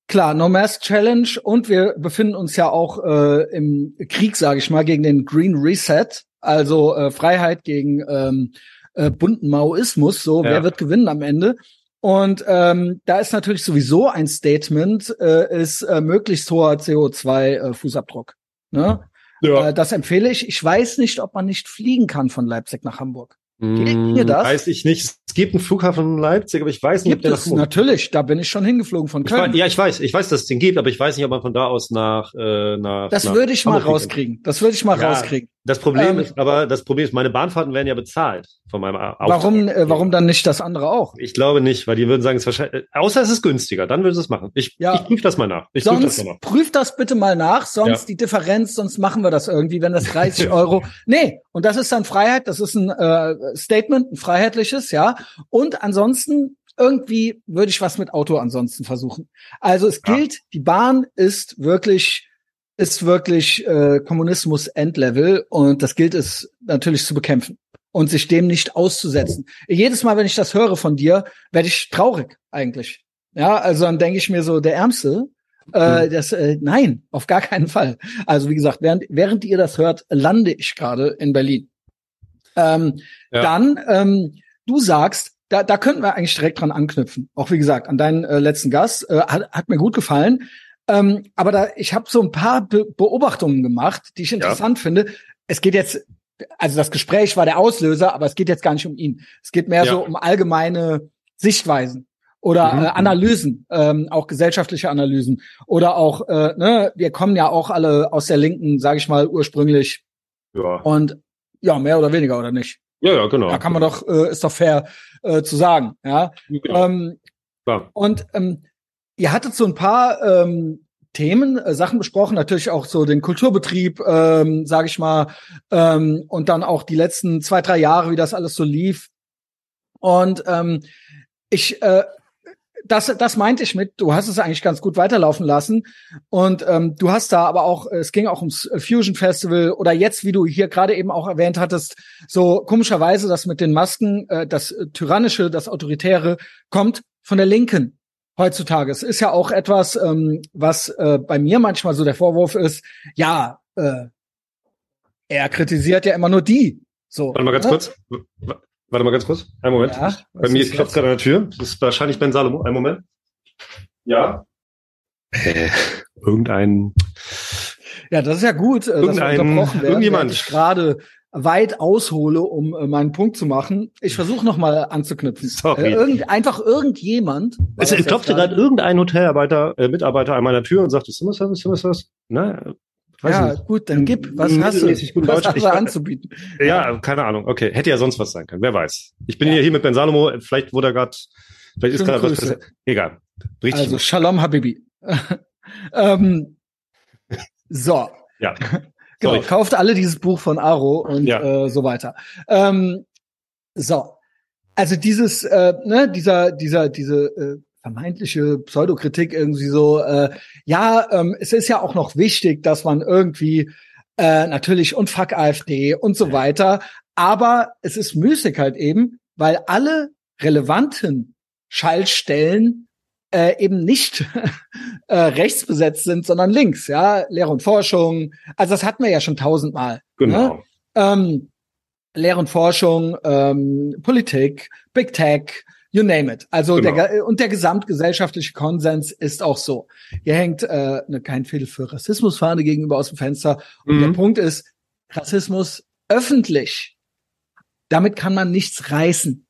klar, No Mask Challenge und wir befinden uns ja auch äh, im Krieg, sage ich mal, gegen den Green Reset, also äh, Freiheit gegen ähm, äh, bunten Maoismus. So, ja. wer wird gewinnen am Ende? Und ähm, da ist natürlich sowieso ein Statement, äh, ist äh, möglichst hoher CO2-Fußabdruck. Äh, ne? Ja. Äh, das empfehle ich. Ich weiß nicht, ob man nicht fliegen kann von Leipzig nach Hamburg. Geht das? Weiß ich nicht. Es gibt einen Flughafen in Leipzig, aber ich weiß nicht, gibt ob der es, nach Natürlich, da bin ich schon hingeflogen von Köln. Ich weiß, ja, ich weiß, ich weiß, dass es den gibt, aber ich weiß nicht, ob man von da aus nach äh, nach. Das nach würde ich mal rauskriegen. Das würde ich mal ja, rauskriegen. Das Problem ähm, ist, aber das Problem ist, meine Bahnfahrten werden ja bezahlt von meinem Auftrag. Warum, äh, warum dann nicht das andere auch? Ich glaube nicht, weil die würden sagen, es ist wahrscheinlich, äh, außer es ist günstiger, dann würden sie es machen. Ich, ja. ich prüfe das mal nach. Ich sonst das mal nach. prüf das bitte mal nach, sonst ja. die Differenz, sonst machen wir das irgendwie, wenn das 30 Euro. Nee, und das ist dann Freiheit, das ist ein äh, Statement, ein freiheitliches, ja. Und ansonsten irgendwie würde ich was mit Auto ansonsten versuchen. Also es Ja. gilt, die Bahn ist wirklich ist wirklich äh, Kommunismus Endlevel und das gilt es natürlich zu bekämpfen und sich dem nicht auszusetzen. Jedes Mal, wenn ich das höre von dir, werde ich traurig eigentlich. Ja, also dann denke ich mir so, der Ärmste, äh, das, äh, nein, auf gar keinen Fall. Also wie gesagt, während, während ihr das hört, lande ich gerade in Berlin. Ähm, Ja. Dann, ähm, du sagst, da, da könnten wir eigentlich direkt dran anknüpfen. Auch wie gesagt, an deinen äh, letzten Gast. Äh, hat, hat mir gut gefallen. Ähm, aber da, ich habe so ein paar Be Beobachtungen gemacht, die ich interessant finde. Es geht jetzt, also das Gespräch war der Auslöser, aber es geht jetzt gar nicht um ihn. Es geht mehr Ja. so um allgemeine Sichtweisen oder Mhm. äh, Analysen, ähm, auch gesellschaftliche Analysen oder auch, äh, ne, wir kommen ja auch alle aus der Linken, sage ich mal, ursprünglich Ja, und ja, mehr oder weniger oder nicht. ja, ja genau. Da kann man doch, äh, ist doch fair äh, zu sagen, ja. Genau. Ähm, Klar. und ähm, ihr hattet so ein paar ähm, Themen, äh, Sachen besprochen, natürlich auch so den Kulturbetrieb, ähm, sage ich mal, ähm, und dann auch die letzten zwei, drei Jahre, wie das alles so lief. Und ähm, ich, äh, das, das meinte ich mit, du hast es eigentlich ganz gut weiterlaufen lassen. Und ähm, du hast da aber auch, es ging auch ums Fusion Festival oder jetzt, wie du hier gerade eben auch erwähnt hattest, so komischerweise das mit den Masken, äh, das Tyrannische, das Autoritäre kommt von der Linken heutzutage. Es ist ja auch etwas, ähm, was äh, bei mir manchmal so der Vorwurf ist, ja, äh, er kritisiert ja immer nur die. So, Warte mal ganz ne? kurz. Warte mal ganz kurz. Einen Moment. Ja, Bei mir ist klopft gerade an der Tür. Das ist wahrscheinlich Ben Salomo. Einen Moment. Ja. Äh, irgendein. Ja, das ist ja gut, äh, dass wir Irgendein- unterbrochen werden, irgendjemand. gerade weit aushole, um äh, meinen Punkt zu machen. Ich versuche noch mal anzuknüpfen. Sorry. Äh, irgend, einfach irgendjemand. Es klopfte gerade irgendein Hotelarbeiter, äh, Mitarbeiter an meiner Tür und sagte, Zimmerservice, Zimmerservice? Na, weiß Ja, nicht. gut, dann gib. Was hast du? Was hast du anzubieten? Ja, keine Ahnung. Okay, hätte ja sonst was sein können. Wer weiß. Ich bin Ja. hier mit Ben Salomo. Vielleicht wurde er gerade, vielleicht ist gerade was. Egal. Richtig. Also Shalom Habibi. ähm, so. Ja. Genau, Sorry. kauft alle dieses Buch von Aro und Ja. äh, so weiter. Ähm, so. Also dieses, äh, ne, dieser, dieser, diese äh, vermeintliche Pseudokritik irgendwie so, äh, ja, ähm, es ist ja auch noch wichtig, dass man irgendwie äh, natürlich und fuck AfD und so weiter, aber es ist müßig halt eben, weil alle relevanten Schaltstellen äh, eben nicht äh, rechts besetzt sind, sondern links, ja, Lehre und Forschung. Also das hatten wir ja schon tausendmal. genau. Ne? Ähm, Lehre und Forschung, ähm, Politik, Big Tech, you name it. Also Genau. der und der gesamtgesellschaftliche Konsens ist auch so. Hier hängt äh, eine kein Fehler für Rassismusfahne gegenüber aus dem Fenster. Und der Mhm. Punkt ist, Rassismus öffentlich. Damit kann man nichts reißen.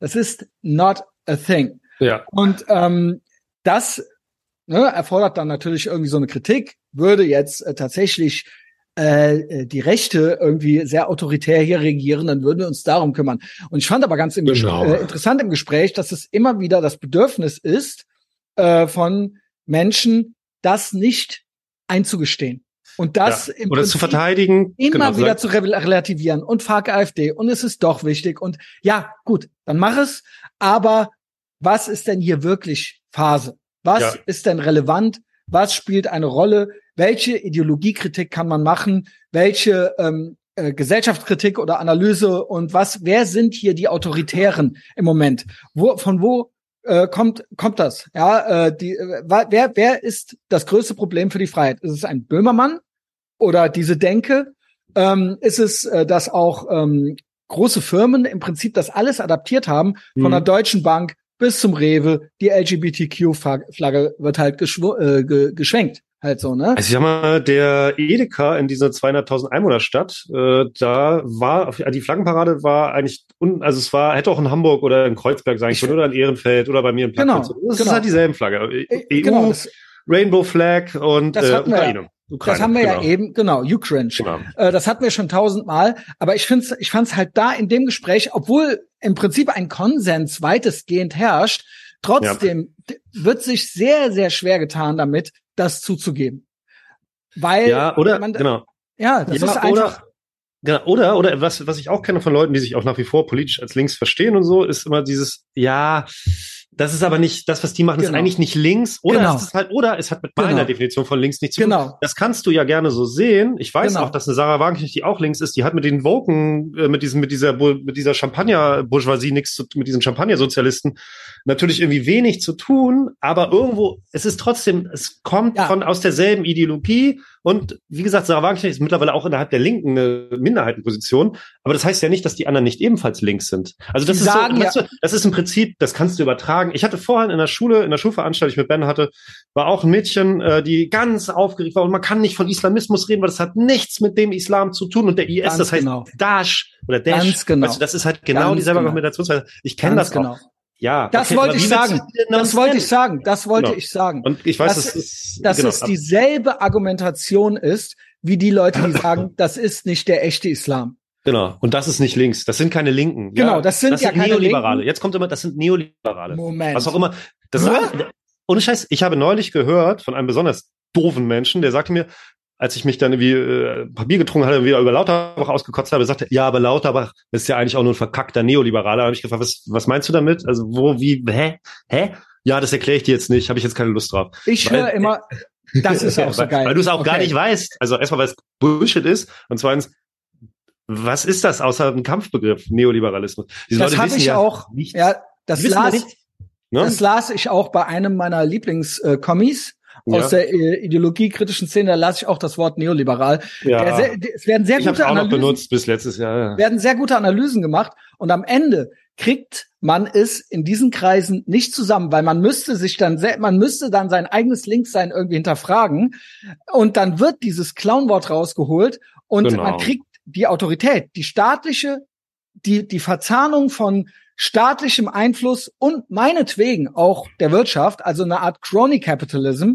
Das ist not a thing. Ja. Und ähm, das ne, erfordert dann natürlich irgendwie so eine Kritik. Würde jetzt äh, tatsächlich äh, äh, die Rechte irgendwie sehr autoritär hier regieren, dann würden wir uns darum kümmern. Und ich fand aber ganz im Genau. äh, interessant im Gespräch, dass es immer wieder das Bedürfnis ist äh, von Menschen, das nicht einzugestehen. Und das ja. im Oder zu Prinzip verteidigen. immer genau, wieder zu re relativieren und fuck AfD und es ist doch wichtig und ja, gut, dann mach es, aber was ist denn hier wirklich Phase? Was Ja. ist denn relevant? Was spielt eine Rolle? Welche Ideologiekritik kann man machen? Welche ähm, äh, Gesellschaftskritik oder Analyse und was, wer sind hier die Autoritären im Moment? Wo, von wo äh, kommt, kommt das? Ja, äh, die, äh, wer, wer ist das größte Problem für die Freiheit? Ist es ein Böhmermann oder diese Denke? Ähm, ist es, äh, dass auch ähm, große Firmen im Prinzip das alles adaptiert haben, von Mhm. der Deutschen Bank bis zum Rewe, die LGBTQ-Flagge wird halt äh, ge geschwenkt, halt so, ne? Also ich sag mal, der Edeka in dieser 200.000 Einwohnerstadt, äh, da war die Flaggenparade war eigentlich, un, also es war hätte auch in Hamburg oder in Kreuzberg sein können oder in Ehrenfeld oder bei mir im Genau, Platz. Das ist genau. halt dieselben Flagge. Äh, EU, genau, das, Rainbow Flag und Das äh. Ukraine. Ukraine. das haben wir genau. ja eben, genau, Ukraine. Genau. Äh, das hatten wir schon tausendmal. Aber ich finde ich fand's halt da in dem Gespräch, obwohl im Prinzip ein Konsens weitestgehend herrscht, trotzdem d- wird sich sehr, sehr schwer getan damit, das zuzugeben. Weil Ja, oder man, genau. ja, das ja, ist einfach oder, genau, oder, oder was, was ich auch kenne von Leuten, die sich auch nach wie vor politisch als links verstehen und so, ist immer dieses, ja, das ist aber nicht, das, was die machen, genau. ist eigentlich nicht links. Oder genau. es ist halt, oder es hat mit meiner genau. Definition von links nichts zu tun. Genau. Das kannst du ja gerne so sehen. Ich weiß genau. auch, dass eine Sarah Wagenknecht, die auch links ist, die hat mit den Woken, äh, mit diesem, mit dieser, mit dieser Champagner-Bourgeoisie nichts zu, mit diesen Champagner-Sozialisten natürlich irgendwie wenig zu tun. Aber irgendwo, es ist trotzdem, es kommt ja. von, aus derselben Ideologie und wie gesagt, Sarah Wagenknecht ist mittlerweile auch innerhalb der Linken eine Minderheitenposition. Aber das heißt ja nicht, dass die anderen nicht ebenfalls links sind. Also das die ist sagen, so, ja. du, das ist im Prinzip, das kannst du übertragen. Ich hatte vorhin in der Schule, in der Schulveranstaltung, die ich mit Ben hatte, war auch ein Mädchen, äh, die ganz aufgeregt war. Und man kann nicht von Islamismus reden, weil das hat nichts mit dem Islam zu tun. Und der IS, ganz das heißt genau. Daesh oder Daesh. Ganz genau. Also das ist halt genau ganz dieselbe genau. Argumentationsweise. Ich kenne das genau. auch. Ja, das okay, wollte ich sagen. Das wollte ich sagen. Das wollte genau. ich sagen. Und ich weiß, dass, das ist, dass genau. es dieselbe Argumentation ist, wie die Leute, die sagen, das ist nicht der echte Islam. Genau. Und das ist nicht links. Das sind keine Linken. Genau, ja, das sind das ja sind keine Neoliberale. Linken. Jetzt kommt immer, das sind Neoliberale. Moment. Was auch immer. Das ist, ohne Scheiß. Ich habe neulich gehört von einem besonders doofen Menschen, der sagte mir, als ich mich dann irgendwie äh, Papier getrunken hatte und wieder über Lauterbach ausgekotzt habe, sagte, ja, aber Lauterbach ist ja eigentlich auch nur ein verkackter Neoliberaler. Da habe ich gefragt, was, was meinst du damit? Also wo, wie, hä? Hä? Ja, das erkläre ich dir jetzt nicht, habe ich jetzt keine Lust drauf. Ich höre immer, das ist auch so geil. Weil du es auch okay. gar nicht weißt. Also erstmal, weil es Bullshit ist und zweitens, was ist das außer einem Kampfbegriff, Neoliberalismus? Diese das habe ich ja auch, nichts. ja, das las, nicht, ne? das las ich auch bei einem meiner Lieblingskommis. Ja. Aus der äh, ideologiekritischen Szene, da lasse ich auch das Wort neoliberal. Ja. Sehr, es werden sehr ich gute auch Analysen, noch benutzt bis letztes Jahr. Ja. Werden sehr gute Analysen gemacht und am Ende kriegt man es in diesen Kreisen nicht zusammen, weil man müsste sich dann, man müsste dann sein eigenes Linkssein irgendwie hinterfragen und dann wird dieses Clownwort rausgeholt und genau. man kriegt die Autorität, die staatliche, die, die Verzahnung von staatlichem Einfluss und meinetwegen auch der Wirtschaft, also eine Art Crony Capitalism,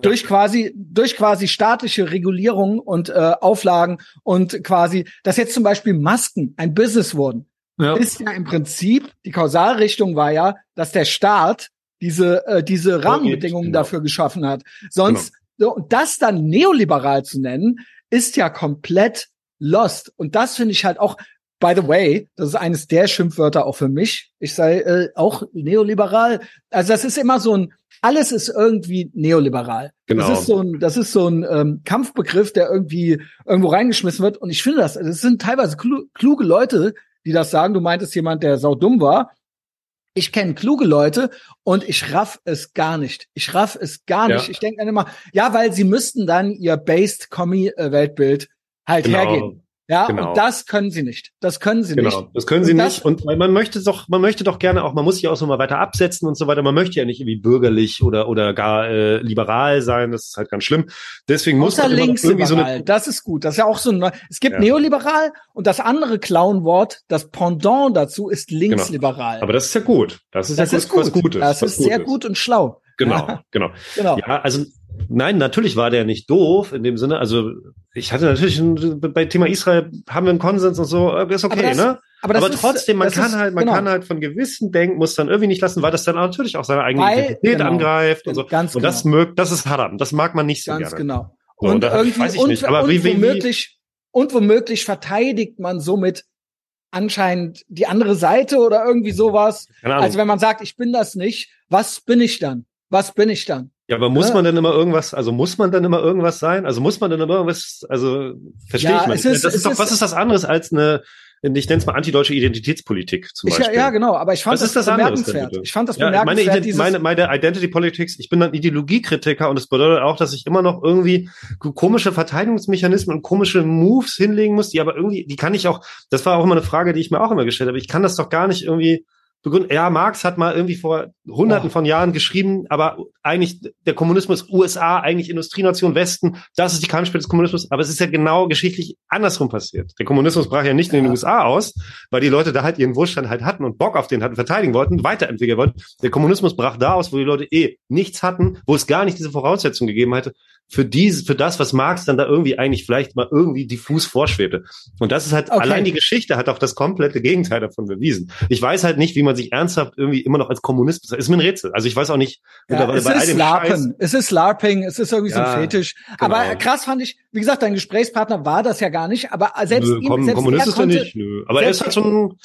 durch quasi durch quasi staatliche Regulierung und äh, Auflagen und quasi, dass jetzt zum Beispiel Masken ein Business wurden, ja. ist ja im Prinzip die Kausalrichtung war ja, dass der Staat diese äh, diese Rahmenbedingungen genau. dafür geschaffen hat. Sonst genau. so, und das dann neoliberal zu nennen, ist ja komplett lost. Und das finde ich halt auch, by the way, das ist eines der Schimpfwörter auch für mich. Ich sei äh, auch neoliberal. Also das ist immer so ein, alles ist irgendwie neoliberal. Genau. Das ist so ein, das ist so ein ähm, Kampfbegriff, der irgendwie irgendwo reingeschmissen wird. Und ich finde das, das sind teilweise klu kluge Leute, die das sagen. Du meintest jemand, der saudumm war. Ich kenne kluge Leute und ich raff es gar nicht. Ich raff es gar nicht. Ja. Ich denke dann immer, ja, weil sie müssten dann ihr Based Commie-Weltbild halt genau. hergeben. Ja, genau. und das können sie nicht. Das können sie genau. nicht. Genau, das können sie und nicht. Und man möchte doch, man möchte doch gerne auch, man muss sich auch so mal weiter absetzen und so weiter. Man möchte ja nicht irgendwie bürgerlich oder oder gar äh, liberal sein. Das ist halt ganz schlimm. Deswegen muss man links irgendwie so eine. Das ist gut. Das ist ja auch so ein. Es gibt ja. neoliberal und das andere Clownwort, das Pendant dazu ist genau. linksliberal. Genau. Aber das ist ja gut. Das ist das ja ist gut. was Gutes. Das ist sehr gut und schlau. Genau, genau. genau. Ja, also Nein, natürlich war der nicht doof in dem Sinne. Also ich hatte natürlich ein, bei Thema Israel haben wir einen Konsens und so, äh, ist okay, aber das, ne? Aber, aber trotzdem, man kann ist, halt, man genau. kann halt von gewissen Denken muss dann irgendwie nicht lassen, weil das dann natürlich auch seine eigene weil, Identität genau, angreift und so. Ganz und das genau. mögt, das ist Haram, das mag man nicht so ganz gerne. genau. So, und, und irgendwie, weiß ich und, nicht. Aber und wie, wie, womöglich, und womöglich verteidigt man somit anscheinend die andere Seite oder irgendwie sowas. Also wenn man sagt, ich bin das nicht, was bin ich dann? Was bin ich dann? Ja, aber muss ja. man denn immer irgendwas, also muss man dann immer irgendwas sein? Also muss man dann immer irgendwas, also verstehe ja, ich mal. Ist, das ist doch, ist, was ist das anderes als eine, ich nenne es mal antideutsche Identitätspolitik zum Beispiel. ja, ja, genau, aber ich fand was das, das bemerkenswert. Ich fand das ja, bemerkenswert. Meine, meine, meine Identity Politics, ich bin dann Ideologiekritiker und das bedeutet auch, dass ich immer noch irgendwie komische Verteidigungsmechanismen und komische Moves hinlegen muss, die aber irgendwie, die kann ich auch, das war auch immer eine Frage, die ich mir auch immer gestellt habe. Ich kann das doch gar nicht irgendwie, begründet. Ja, Marx hat mal irgendwie vor hunderten oh. von Jahren geschrieben, aber eigentlich der Kommunismus USA, eigentlich Industrienation Westen, das ist die Kernspitze des Kommunismus, aber es ist ja genau geschichtlich andersrum passiert. Der Kommunismus brach ja nicht in den USA aus, weil die Leute da halt ihren Wohlstand halt hatten und Bock auf den hatten, verteidigen wollten, weiterentwickeln wollten. Der Kommunismus brach da aus, wo die Leute eh nichts hatten, wo es gar nicht diese Voraussetzungen gegeben hätte, für diese, für das, was Marx dann da irgendwie eigentlich vielleicht mal irgendwie diffus vorschwebte. Und das ist halt, okay. allein die Geschichte hat auch das komplette Gegenteil davon bewiesen. Ich weiß halt nicht, wie man sich ernsthaft irgendwie immer noch als Kommunist bezeichnet. Ist mir ein Rätsel. Also ich weiß auch nicht, ja, mittlerweile bei all dem Larpen. Scheiß. Es ist LARPing, es ist irgendwie ja, so ein Fetisch. Genau. Aber krass fand ich, wie gesagt, dein Gesprächspartner war das ja gar nicht, aber selbst Nö, ihm, selbst Kommunist ist er nicht, nö. Aber er ist halt schon,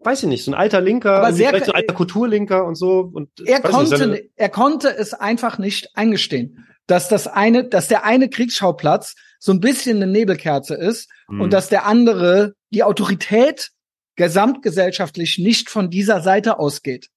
weiß ich nicht, so ein alter Linker, Aber sehr- vielleicht so ein alter Kulturlinker und so. Und er konnte, nicht, er konnte es einfach nicht eingestehen, dass das eine, dass der eine Kriegsschauplatz so ein bisschen eine Nebelkerze ist Mhm. und dass der andere die Autorität gesamtgesellschaftlich nicht von dieser Seite ausgeht.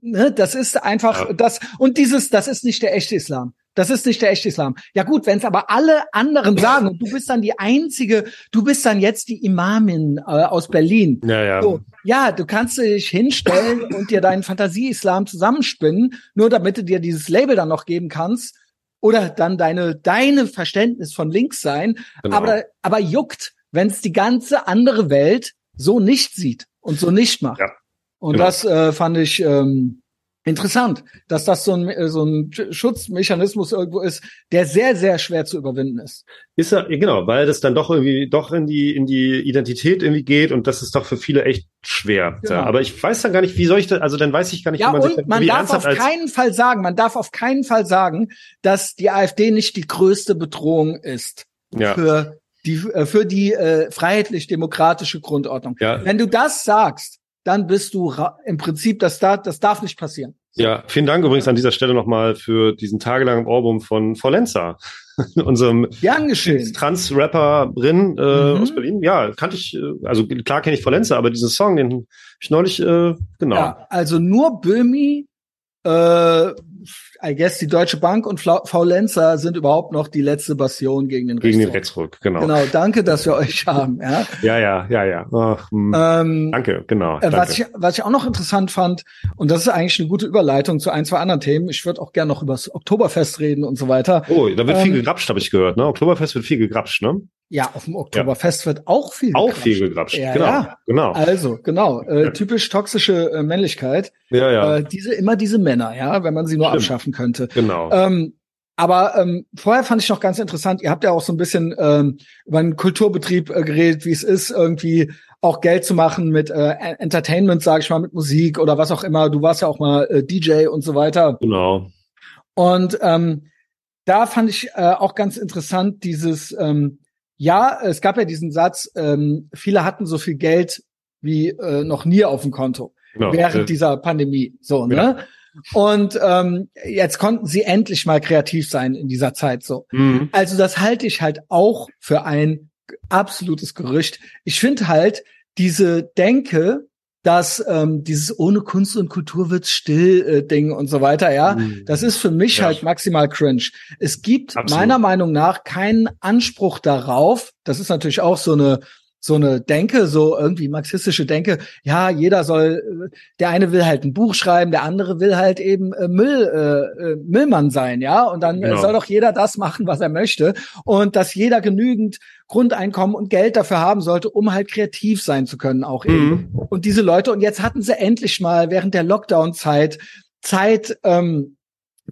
Ne, das ist einfach Ja. das und dieses, das ist nicht der echte Islam. Das ist nicht der echte Islam. Ja gut, wenn es aber alle anderen sagen und du bist dann die einzige, du bist dann jetzt die Imamin äh, aus Berlin. ja, ja. So, ja, du kannst dich hinstellen und dir deinen Fantasie-Islam zusammenspinnen, nur damit du dir dieses Label dann noch geben kannst. Oder dann deine, deine Verständnis von links sein. Genau. Aber, aber juckt, wenn es die ganze andere Welt so nicht sieht und so nicht macht. Ja, und genau. das äh, fand ich ähm, interessant, dass das so ein, äh, so ein Sch- Schutzmechanismus irgendwo ist, der sehr, sehr schwer zu überwinden ist. Ist er, genau, weil das dann doch irgendwie doch in die, in die Identität irgendwie geht und das ist doch für viele echt schwer. Genau. Ja, aber ich weiß dann gar nicht, wie soll ich das, also dann weiß ich gar nicht, Ja, wie man sich und man wie darf auf keinen Fall sagen, man darf auf keinen Fall sagen, dass die AfD nicht die größte Bedrohung ist ja, für die, äh, für die äh, freiheitlich-demokratische Grundordnung. ja, Wenn du das sagst, dann bist du im Prinzip, das, da, das darf nicht passieren. ja. Vielen Dank übrigens an dieser Stelle nochmal für diesen tagelangen Ohrwurm von Forlenza, unserem. Trans-Rapperin äh, Mhm. aus Berlin. Ja, kannte ich, äh, also klar kenne ich Forlenza, aber diesen Song, den ich neulich, äh, genau. Ja, also nur Böhmi, äh, I guess die Deutsche Bank und Faulenzer sind überhaupt noch die letzte Bastion gegen den Gegen den Rechtsruck. Rechtsruck, genau. Genau, danke, dass wir euch haben. Ja. Ja, ja, ja, ja. Ach, hm. Ähm, danke, genau. Äh, danke. was, ich, was ich auch noch interessant fand, und das ist eigentlich eine gute Überleitung zu ein, zwei anderen Themen. Ich würde auch gerne noch über das Oktoberfest reden und so weiter. oh, da wird viel ähm, gegrapscht, habe ich gehört. Ne? Oktoberfest wird viel gegrapscht, ne? Ja, auf dem Oktoberfest wird auch viel Auch gequatscht. viel gegrapscht. Ja, genau, ja. genau. Also, genau, äh, typisch toxische äh, Männlichkeit. Ja, ja, Äh, diese, immer diese Männer, ja, wenn man sie nur. Abschaffen könnte. genau. Ähm, aber ähm, vorher fand ich noch ganz interessant, ihr habt ja auch so ein bisschen ähm, über einen Kulturbetrieb äh, geredet, wie es ist, irgendwie auch Geld zu machen mit äh, Entertainment, sage ich mal, mit Musik oder was auch immer. Du warst ja auch mal äh, DJ und so weiter. genau. Und ähm, da fand ich äh, auch ganz interessant dieses, ähm, ja, es gab ja diesen Satz, ähm, viele hatten so viel Geld wie äh, noch nie auf dem Konto genau. während Äh, dieser Pandemie. So, Ja. Und ähm, jetzt konnten sie endlich mal kreativ sein in dieser Zeit so. mhm. Also das halte ich halt auch für ein absolutes Gerücht. Ich finde halt diese Denke, dass ähm, dieses ohne Kunst und Kultur wird's still äh, Ding und so weiter, ja, Mhm. das ist für mich Ja. halt maximal cringe. Es gibt Absolut. meiner Meinung nach keinen Anspruch darauf. Das ist natürlich auch so eine so eine Denke, so irgendwie marxistische Denke. Ja, jeder soll. äh, Der eine will halt ein Buch schreiben, der andere will halt eben äh, Müll äh, äh, Müllmann sein, ja. Und dann Genau. soll doch jeder das machen, was er möchte. Und dass jeder genügend Grundeinkommen und Geld dafür haben sollte, um halt kreativ sein zu können, auch eben. Mhm. Und diese Leute, und jetzt hatten sie endlich mal während der Lockdown-Zeit Zeit, ähm,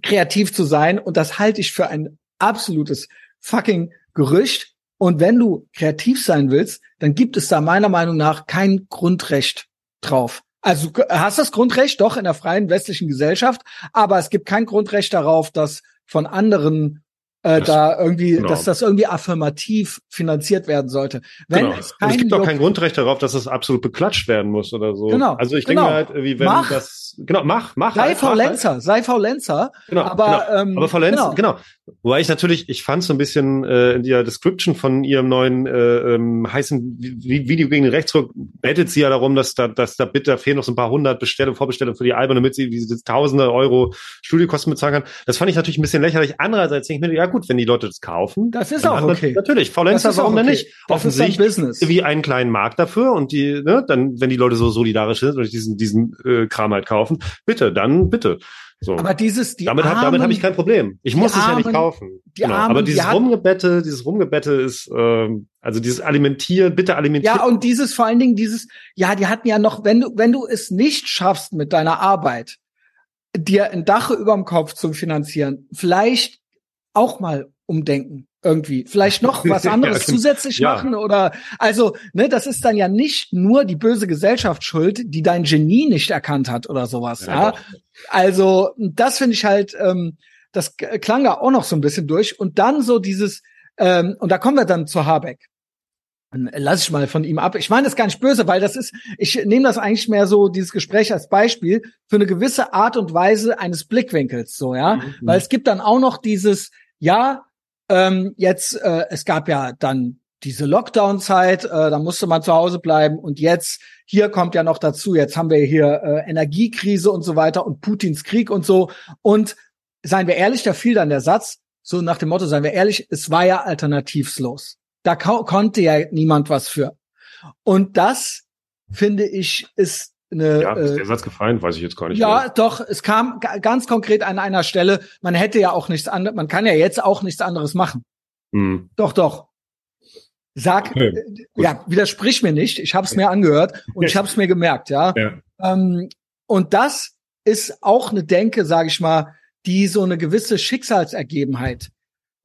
kreativ zu sein. Und das halte ich für ein absolutes fucking Gerücht. Und wenn du kreativ sein willst, dann gibt es da meiner Meinung nach kein Grundrecht drauf. Also du hast das Grundrecht doch in der freien westlichen Gesellschaft, aber es gibt kein Grundrecht darauf, dass von anderen äh, Das- da irgendwie, genau. dass das irgendwie affirmativ finanziert werden sollte. Wenn genau. es Und es gibt auch Juck- kein Grundrecht darauf, dass es absolut beklatscht werden muss oder so. Genau, Also ich genau. denke halt, wie wenn Mach. das, genau, mach, mach. sei halt, mach halt. Faulenzer, sei Faulenzer, Genau, aber genau. ähm, aber Faulenz, genau. genau. Wobei ich natürlich, ich fand so ein bisschen äh, in der Description von ihrem neuen äh, ähm, heißen Vi- Video gegen den Rechtsruck bettelt sie ja darum, dass da, dass da bitte da fehlen noch so ein paar hundert Bestellungen, Vorbestellungen für die Alben, damit sie diese tausende Euro Studiokosten bezahlen kann. Das fand ich natürlich ein bisschen lächerlich. Andererseits denke ich mir, ja gut, wenn die Leute das kaufen, Das ist auch man- okay. Natürlich, Faulenzer, ist warum denn okay. nicht? Das ist Offensichtlich Business. wie einen kleinen Markt dafür und die, ne, dann, wenn die Leute so solidarisch sind und diesen, diesen äh, Kram halt kaufen, bitte, dann bitte. So. Aber dieses, die damit hab, damit habe ich kein Problem. Ich die muss es ja nicht kaufen. die genau. Armen, Aber die dieses hat- Rumgebette, dieses Rumgebette ist, ähm, also dieses Alimentieren, bitte alimentieren. Ja, und dieses vor allen Dingen dieses, ja, die hatten ja noch, wenn du, wenn du es nicht schaffst mit deiner Arbeit, dir ein Dach überm Kopf zu finanzieren, vielleicht auch mal umdenken irgendwie, vielleicht noch was anderes zusätzlich Ja. machen oder also, ne, das ist dann ja nicht nur die böse Gesellschaft schuld, die dein Genie nicht erkannt hat oder sowas, ja. Ja. Also, das finde ich halt, ähm, das klang da auch noch so ein bisschen durch und dann so dieses ähm, und da kommen wir dann zu Habeck. lass ich mal von ihm ab. Ich meine das gar nicht böse, weil das ist, ich nehme das eigentlich mehr so, dieses Gespräch als Beispiel für eine gewisse Art und Weise eines Blickwinkels, so, ja. Mhm. Weil es gibt dann auch noch dieses, ja, ähm, jetzt, äh, es gab ja dann diese Lockdown-Zeit, äh, da musste man zu Hause bleiben und jetzt, hier kommt ja noch dazu, jetzt haben wir hier äh, Energiekrise und so weiter und Putins Krieg und so. Und seien wir ehrlich, da fiel dann der Satz, so nach dem Motto, seien wir ehrlich, es war ja alternativslos. Da konnte ja niemand was für. Und das, finde ich, ist eine. Ja, ist der äh, Satz gefallen, weiß ich jetzt gar nicht. Ja, mehr. doch, es kam ganz konkret an einer Stelle, man hätte ja auch nichts anderes, man kann ja jetzt auch nichts anderes machen. Hm. Doch, doch. Sag, okay, äh, ja, widersprich mir nicht. Ich habe es mir angehört und ich habe es mir gemerkt, ja. ja. Ähm, und das ist auch eine Denke, sage ich mal, die so eine gewisse Schicksalsergebenheit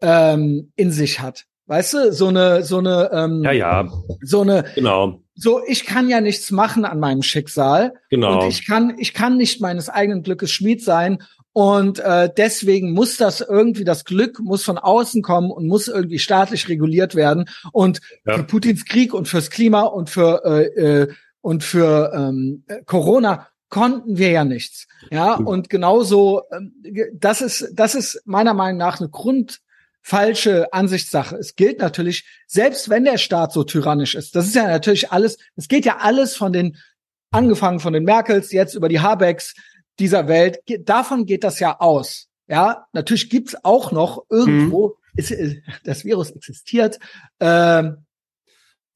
ähm, in sich hat. Weißt du, so eine, so eine, ähm, ja, ja, so eine, genau. So, ich kann ja nichts machen an meinem Schicksal. Genau. Und ich kann, ich kann nicht meines eigenen Glückes Schmied sein. Und äh, deswegen muss das irgendwie, das Glück muss von außen kommen und muss irgendwie staatlich reguliert werden. Und ja. für Putins Krieg und fürs Klima und für äh, äh, und für ähm, Corona konnten wir ja nichts. Ja, mhm. und genauso, äh, das ist, das ist meiner Meinung nach eine Grund falsche Ansichtssache. Es gilt natürlich, selbst wenn der Staat so tyrannisch ist, das ist ja natürlich alles, es geht ja alles von den, angefangen von den Merkels, jetzt über die Habecks dieser Welt, davon geht das ja aus. Ja, natürlich gibt's auch noch irgendwo, mhm. ist, das Virus existiert, ähm,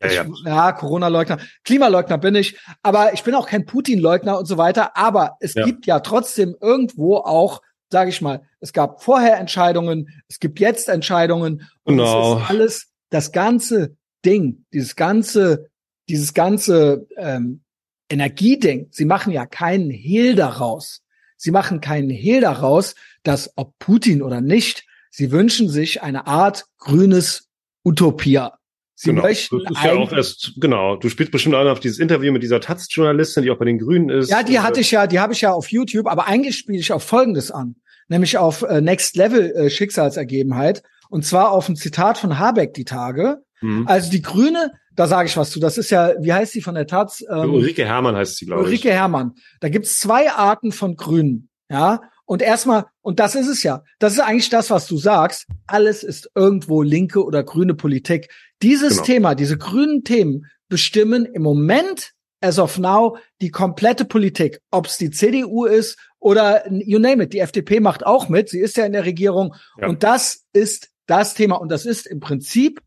ja, ja. ja Corona-Leugner, Klimaleugner bin ich, aber ich bin auch kein Putin-Leugner und so weiter. Aber es ja. gibt ja trotzdem irgendwo auch sage ich mal, es gab vorher Entscheidungen, es gibt jetzt Entscheidungen und genau. es ist alles das ganze Ding, dieses ganze, dieses ganze ähm, Energieding. Sie machen ja keinen Hehl daraus. Sie machen keinen Hehl daraus, dass ob Putin oder nicht, sie wünschen sich eine Art grünes Utopia. Sie genau. möchten das ist ja auch erst, genau. Du spielst bestimmt auch auf dieses Interview mit dieser Taz-Journalistin, die auch bei den Grünen ist. Ja, die hatte ich ja, die habe ich ja auf YouTube, aber eigentlich spiele ich auf Folgendes an nämlich auf äh, Next Level äh, Schicksalsergebenheit und zwar auf ein Zitat von Habeck die Tage. Mhm. Also die Grüne, da sage ich was zu. Das ist ja, wie heißt sie von der Taz? Ähm, Ulrike Hermann heißt sie, glaube ich. Ulrike Hermann. Da gibt's zwei Arten von Grünen, ja. Und erstmal, und das ist es ja, das ist eigentlich das, was du sagst. Alles ist irgendwo linke oder grüne Politik. Dieses genau. Thema, diese grünen Themen bestimmen im Moment as of now die komplette Politik, ob es die CDU ist oder you name it, die FDP macht auch mit, sie ist ja in der Regierung ja. und das ist das Thema und das ist im Prinzip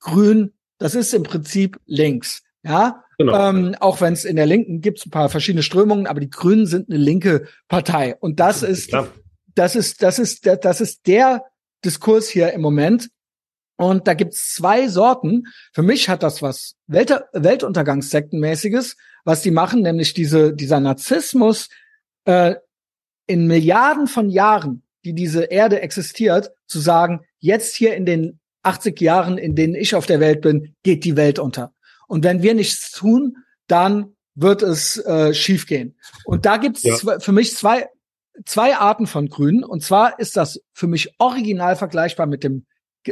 grün, das ist im Prinzip links, ja. Genau. Ähm, auch wenn es in der Linken gibt ein paar verschiedene Strömungen, aber die Grünen sind eine linke Partei und das ist, das ist, das ist, das ist der Diskurs hier im Moment. Und da gibt's zwei Sorten. Für mich hat das was Welt Weltuntergangssektenmäßiges, was die machen, nämlich diese, dieser Narzissmus äh, in Milliarden von Jahren, die diese Erde existiert, zu sagen, jetzt hier in den 80 Jahren, in denen ich auf der Welt bin, geht die Welt unter. Und wenn wir nichts tun, dann wird es äh, schiefgehen. Und da gibt's ja. für mich zwei, zwei Arten von Grünen. Und zwar ist das für mich original vergleichbar mit dem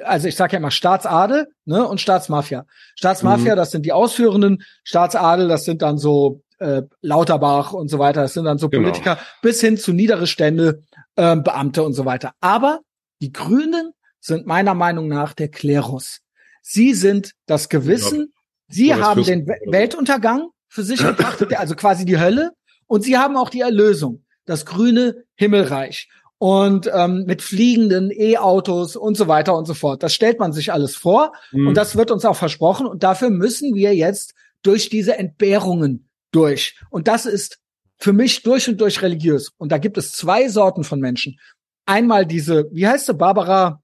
also ich sage ja immer Staatsadel ne, und Staatsmafia. Staatsmafia, mhm. das sind die Ausführenden, Staatsadel, das sind dann so äh, Lauterbach und so weiter, das sind dann so genau. Politiker, bis hin zu niedere Stände, äh, Beamte und so weiter. Aber die Grünen sind meiner Meinung nach der Klerus. Sie sind das Gewissen, sie ja, haben den Weltuntergang für sich betrachtet, also quasi die Hölle, und sie haben auch die Erlösung, das grüne Himmelreich und ähm, mit fliegenden E-Autos und so weiter und so fort. Das stellt man sich alles vor mhm. und das wird uns auch versprochen und dafür müssen wir jetzt durch diese Entbehrungen durch. Und das ist für mich durch und durch religiös. Und da gibt es zwei Sorten von Menschen. Einmal diese, wie heißt sie, Barbara?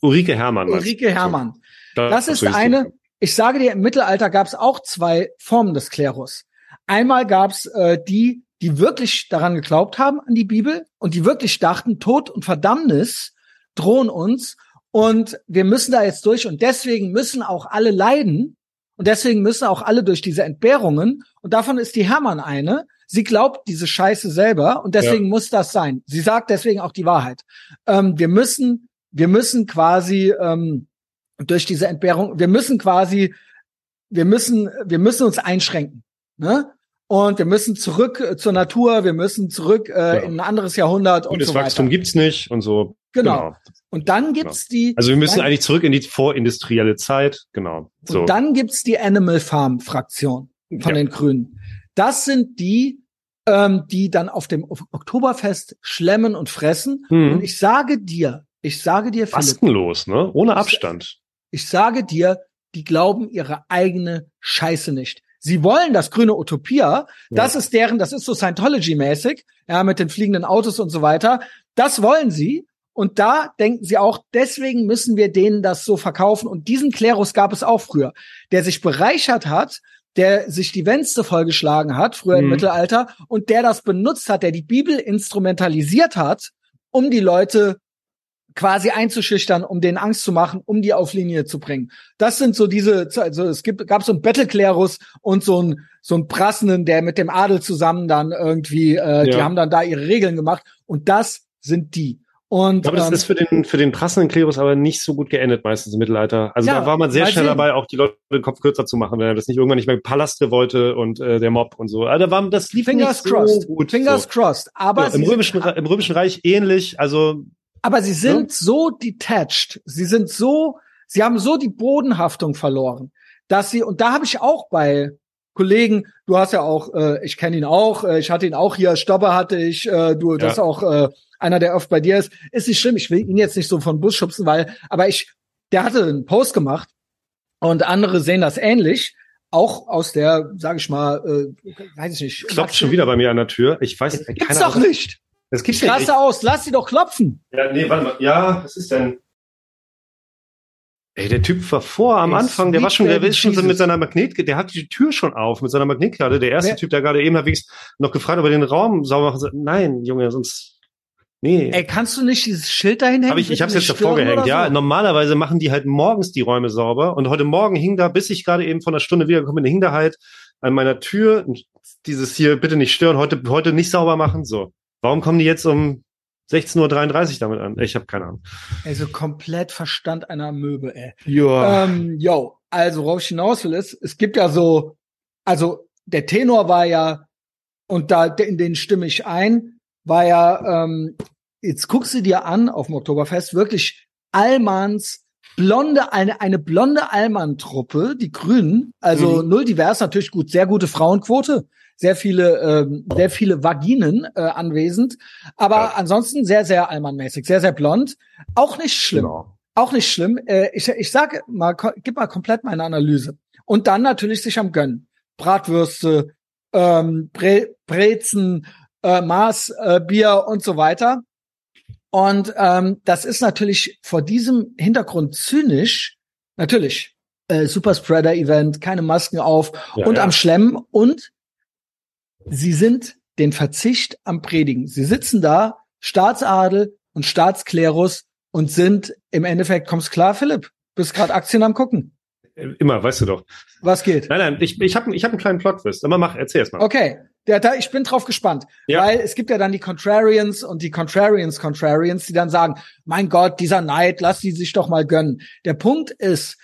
Ulrike Hermann. Ulrike Hermann. Das, das ist eine, ich sage dir, im Mittelalter gab es auch zwei Formen des Klerus. Einmal gab es äh, die, die wirklich daran geglaubt haben, an die Bibel, und die wirklich dachten, Tod und Verdammnis drohen uns und wir müssen da jetzt durch und deswegen müssen auch alle leiden und deswegen müssen auch alle durch diese Entbehrungen und davon ist die Hermann eine. Sie glaubt diese Scheiße selber und deswegen ja. muss das sein. Sie sagt deswegen auch die Wahrheit. Ähm, wir müssen, wir müssen quasi ähm, durch diese Entbehrung, wir müssen quasi wir müssen, wir müssen uns einschränken. Ne? Und wir müssen zurück äh, zur Natur, wir müssen zurück äh, ja. in ein anderes Jahrhundert und das so Wachstum gibt's nicht und so. Genau. genau. Und dann gibt's genau. die. Also wir müssen eigentlich zurück in die vorindustrielle Zeit. Genau. So. Und dann gibt's die Animal Farm Fraktion von ja. den Grünen. Das sind die, ähm, die dann auf dem Oktoberfest schlemmen und fressen. Mhm. Und ich sage dir, ich sage dir, Philipp, Bastenlos, ne? Ohne Abstand. Ich sage dir, die glauben ihre eigene Scheiße nicht. Sie wollen das grüne Utopia. Das ja. ist deren, das ist so Scientology-mäßig, ja, mit den fliegenden Autos und so weiter. Das wollen sie. Und da denken sie auch, deswegen müssen wir denen das so verkaufen. Und diesen Klerus gab es auch früher, der sich bereichert hat, der sich die Wänste vollgeschlagen hat, früher mhm. im Mittelalter, und der das benutzt hat, der die Bibel instrumentalisiert hat, um die Leute quasi einzuschüchtern, um denen Angst zu machen, um die auf Linie zu bringen. Das sind so diese, also es gibt, gab so einen Battleclerus und so einen, so einen Prassenden, der mit dem Adel zusammen dann irgendwie, äh, ja. die haben dann da ihre Regeln gemacht und das sind die. Und, ich glaube, das ähm, ist für den, für den prassenden Klerus aber nicht so gut geendet meistens im Mittelalter. Also ja, da war man sehr schnell dabei, auch die Leute den Kopf kürzer zu machen, wenn er das nicht irgendwann nicht mehr Palastre wollte und äh, der Mob und so. Also da war, das lief Fingers nicht crossed. so gut. Fingers so. crossed. Aber ja, im, Römischen, im Römischen Reich ähnlich, also aber sie sind hm? so detached, sie sind so, sie haben so die Bodenhaftung verloren, dass sie, und da habe ich auch bei Kollegen, du hast ja auch, äh, ich kenne ihn auch, äh, ich hatte ihn auch hier, Stopper hatte ich, äh, du, ja. das ist auch äh, einer, der oft bei dir ist. Ist nicht schlimm, ich will ihn jetzt nicht so von Bus schubsen, weil, aber ich, der hatte einen Post gemacht und andere sehen das ähnlich auch aus der, sage ich mal, äh, weiß ich nicht. Klopft schon wieder bei mir an der Tür. Ich weiß, gibt's doch nicht. Das gibt's ja nicht. aus, lass sie doch klopfen. Ja, nee, warte mal. Ja, was ist denn? Ey, der Typ war vor am Anfang, der war schon, der ist schon so mit seiner Magnet, der hat die Tür schon auf mit seiner Magnetkarte. Der erste Wer? Typ, der gerade eben halbwegs noch gefragt, ob er den Raum sauber machen soll. Nein, Junge, sonst Nee. Ey, kannst du nicht dieses Schild dahin hängen? Hab ich ich hab's jetzt davor gehängt. So? Ja, normalerweise machen die halt morgens die Räume sauber. Und heute Morgen hing da, bis ich gerade eben von einer Stunde wiedergekommen bin, hing da halt an meiner Tür dieses hier bitte nicht stören, heute, heute nicht sauber machen. So. Warum kommen die jetzt um 16.33 Uhr damit an? Ich habe keine Ahnung. Also komplett Verstand einer Möbel, ey. Ja. Ähm, yo, also worauf ich hinaus will ist, es gibt ja so, also der Tenor war ja, und da in den stimme ich ein, war ja, ähm, jetzt guckst du dir an auf dem Oktoberfest, wirklich Allmanns blonde, eine, eine blonde Allmann-Truppe, die Grünen, also mhm. null divers, natürlich gut, sehr gute Frauenquote, sehr viele, ähm, sehr viele Vaginen äh, anwesend, aber ja. ansonsten sehr, sehr allmannmäßig, sehr, sehr blond. Auch nicht schlimm. Genau. Auch nicht schlimm. Äh, ich, ich sage mal, gib mal komplett meine Analyse. Und dann natürlich sich am Gönnen. Bratwürste, ähm, Bre Brezen, äh, Maß, äh, Bier und so weiter. Und ähm, das ist natürlich vor diesem Hintergrund zynisch. Natürlich, äh, Superspreader-Event, keine Masken auf ja, und ja. am Schlemmen und sie sind den Verzicht am Predigen. Sie sitzen da, Staatsadel und Staatsklerus und sind im Endeffekt, kommst klar, Philipp? Bist gerade Aktien am gucken. Immer, weißt du doch. Was geht? Nein, nein, ich, ich habe ich hab einen kleinen Plot-Twist. Aber mach, erzähl erst mal. Okay, ja, da, ich bin drauf gespannt. Ja. Weil es gibt ja dann die Contrarians und die Contrarians Contrarians, die dann sagen, mein Gott, dieser Neid, lass die sich doch mal gönnen. Der Punkt ist,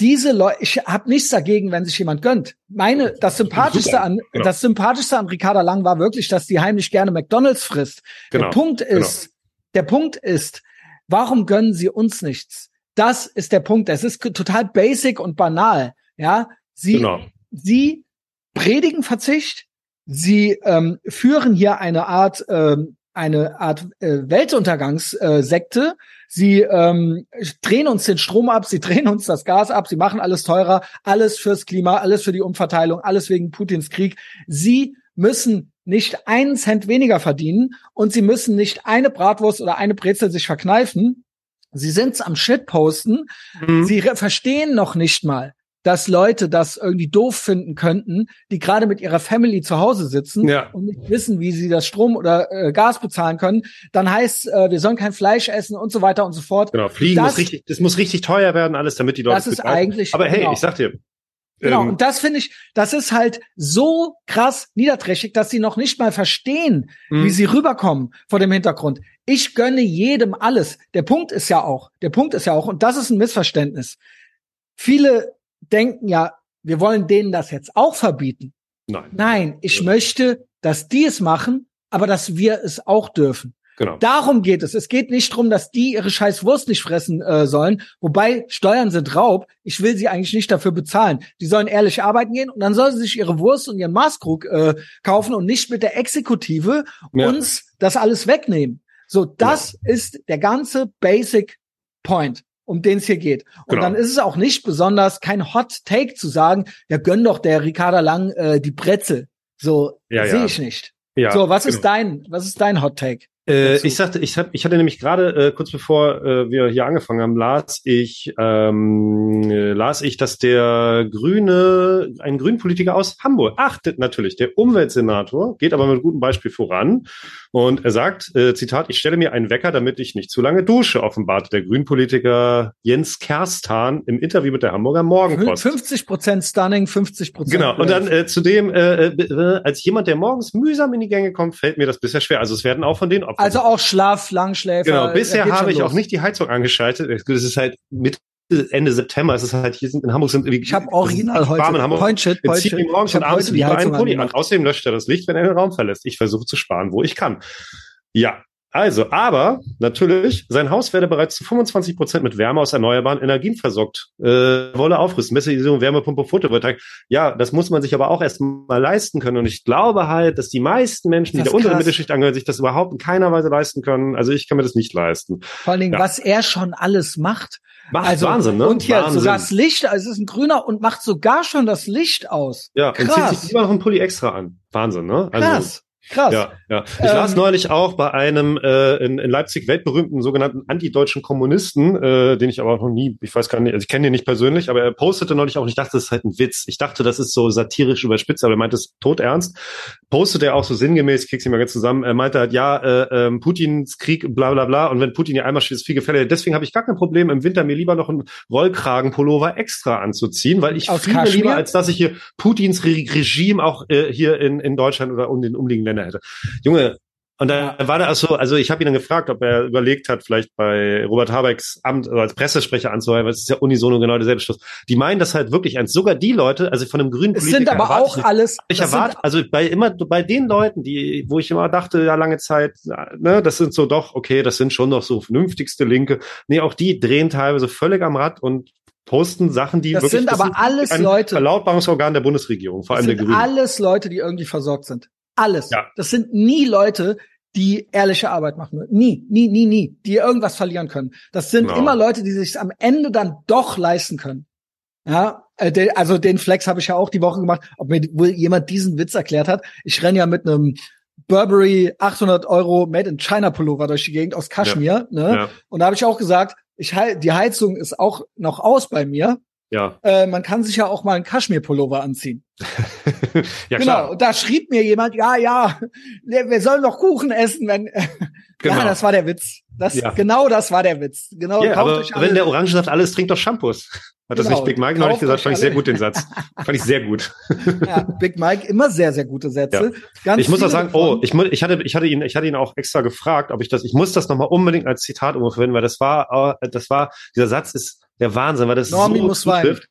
diese Leute, ich habe nichts dagegen, wenn sich jemand gönnt. Meine, das sympathischste Super, an, genau. das sympathischste an Ricarda Lang war wirklich, dass die heimlich gerne McDonalds frisst. Genau, der Punkt genau. ist, genau. der Punkt ist, warum gönnen sie uns nichts? Das ist der Punkt. Es ist total basic und banal. Ja, sie, genau. sie predigen Verzicht. Sie ähm, führen hier eine Art, ähm, eine Art äh, Weltuntergangssekte. Äh, Sie ähm, drehen uns den Strom ab, sie drehen uns das Gas ab, sie machen alles teurer, alles fürs Klima, alles für die Umverteilung, alles wegen Putins Krieg. Sie müssen nicht einen Cent weniger verdienen und sie müssen nicht eine Bratwurst oder eine Brezel sich verkneifen. Sie sind's am Shitposten. Mhm. Sie verstehen noch nicht mal, dass Leute das irgendwie doof finden könnten, die gerade mit ihrer Family zu Hause sitzen ja. und nicht wissen, wie sie das Strom oder äh, Gas bezahlen können, dann heißt, äh, wir sollen kein Fleisch essen und so weiter und so fort. Genau, Fliegen das, muss richtig, das muss richtig teuer werden, alles, damit die Leute. Das ist eigentlich. Aber hey, genau. ich sag dir. Genau, ähm, und das finde ich, das ist halt so krass niederträchtig, dass sie noch nicht mal verstehen, wie mhm. sie rüberkommen vor dem Hintergrund. Ich gönne jedem alles. Der Punkt ist ja auch, der Punkt ist ja auch, und das ist ein Missverständnis. Viele denken ja, wir wollen denen das jetzt auch verbieten. Nein. Nein, ich ja. möchte, dass die es machen, aber dass wir es auch dürfen. Genau. Darum geht es. Es geht nicht darum, dass die ihre scheiß Wurst nicht fressen äh, sollen. Wobei Steuern sind Raub. Ich will sie eigentlich nicht dafür bezahlen. Die sollen ehrlich arbeiten gehen und dann sollen sie sich ihre Wurst und ihren Maßkrug äh, kaufen und nicht mit der Exekutive ja. uns das alles wegnehmen. So, das ja. ist der ganze Basic Point um den es hier geht. Und genau. dann ist es auch nicht besonders kein Hot Take zu sagen, ja, gönn doch der Ricarda Lang äh, die Brezel. So ja, sehe ja. ich nicht. Ja, so, was genau. ist dein, was ist dein Hot Take? Äh, ich sagte, ich, hab, ich hatte nämlich gerade äh, kurz bevor äh, wir hier angefangen haben, las ich ähm, äh, las ich, dass der Grüne, ein Grünpolitiker aus Hamburg, achtet natürlich, der Umweltsenator, geht aber mit gutem Beispiel voran und er sagt, äh, Zitat, ich stelle mir einen Wecker, damit ich nicht zu lange dusche, offenbarte der Grünpolitiker Jens Kerstan im Interview mit der Hamburger Morgenpost. 50 Prozent Stunning, 50 Prozent. Genau. Und dann äh, zudem, äh, äh, als jemand, der morgens mühsam in die Gänge kommt, fällt mir das bisher schwer. Also es werden auch von den Opfern. Also auch Schlaf, Langschläfer. Genau. Bisher habe ich los. auch nicht die Heizung angeschaltet. Es ist halt mit Ende September. Es ist halt hier sind in Hamburg sind ich habe original heute warm in Hamburg. Point shit, point shit. morgens und abends lieber einen Pulli an. Außerdem löscht er das Licht, wenn er den Raum verlässt. Ich versuche zu sparen, wo ich kann. Ja, also, aber natürlich, sein Haus werde bereits zu 25 Prozent mit Wärme aus erneuerbaren Energien versorgt. Äh, wolle aufrüsten, Messisierung, Wärmepumpe, Photovoltaik. Ja, das muss man sich aber auch erst mal leisten können. Und ich glaube halt, dass die meisten Menschen, die der unteren Mittelschicht angehören, sich das überhaupt in keiner Weise leisten können. Also ich kann mir das nicht leisten. Vor allen Dingen, ja. was er schon alles macht. Macht also, Wahnsinn, ne? Und hier Wahnsinn. sogar das Licht, also es ist ein grüner und macht sogar schon das Licht aus. Ja, Krass. und zieht sich lieber noch einen Pulli extra an. Wahnsinn, ne? Also, Krass. Krass. Ja, ja. Ich ähm, las neulich auch bei einem äh, in, in Leipzig weltberühmten sogenannten antideutschen Kommunisten, äh, den ich aber noch nie, ich weiß gar nicht, also ich kenne den nicht persönlich, aber er postete neulich auch, und ich dachte, das ist halt ein Witz. Ich dachte, das ist so satirisch überspitzt, aber er meinte es todernst. Postete er auch so sinngemäß, ich krieg's nicht mal ganz zusammen, er meinte halt, ja, äh, äh, Putins Krieg, bla bla bla, und wenn Putin ja einmal steht, ist viel gefährlicher. Deswegen habe ich gar kein Problem, im Winter mir lieber noch einen Rollkragenpullover extra anzuziehen, weil ich fühle lieber, als dass ich hier Putins Re Regime auch äh, hier in, in Deutschland oder um den umliegenden Ländern hätte. Junge, und da war da so, also ich habe ihn dann gefragt, ob er überlegt hat, vielleicht bei Robert Habecks Amt also als Pressesprecher anzuhören, weil es ist ja unisono genau derselbe Schluss. Die meinen das halt wirklich ernst. Sogar die Leute, also von einem grünen Politiker. Es sind aber auch ich, alles. Ich erwarte, also bei immer bei den Leuten, die, wo ich immer dachte, ja lange Zeit, ne, das sind so doch, okay, das sind schon noch so vernünftigste Linke. Nee, auch die drehen teilweise völlig am Rad und posten Sachen, die das wirklich. Sind das sind aber alles Leute. Verlautbarungsorgan der Bundesregierung, vor allem der Grünen. Alles Leute, die irgendwie versorgt sind. Alles. Ja. Das sind nie Leute, die ehrliche Arbeit machen. Nie, nie, nie, nie, die irgendwas verlieren können. Das sind genau. immer Leute, die sich am Ende dann doch leisten können. Ja, äh, also den Flex habe ich ja auch die Woche gemacht, ob mir wohl jemand diesen Witz erklärt hat. Ich renne ja mit einem Burberry 800 Euro Made in China Pullover durch die Gegend aus Kaschmir. Ja. Ne? Ja. Und da habe ich auch gesagt, ich die Heizung ist auch noch aus bei mir. Ja. Äh, man kann sich ja auch mal einen Kaschmir-Pullover anziehen. ja, genau. Klar. Und da schrieb mir jemand, ja, ja, wir sollen doch Kuchen essen, wenn. genau. Ja, das war der Witz. Das, ja. Genau das war der Witz. Genau. Ja, aber wenn der Orangensaft alles trinkt, doch Shampoos. Hat genau, das nicht Big Mike neulich gesagt? Fand ich sehr gut den Satz. Fand ich sehr gut. ja, Big Mike immer sehr, sehr gute Sätze. Ja. Ich muss auch sagen, davon. oh, ich, ich hatte, ich hatte ihn, ich hatte ihn auch extra gefragt, ob ich das, ich muss das nochmal unbedingt als Zitat umverwenden, weil das war, äh, das war, dieser Satz ist der Wahnsinn, weil das Normi so muss zutrifft.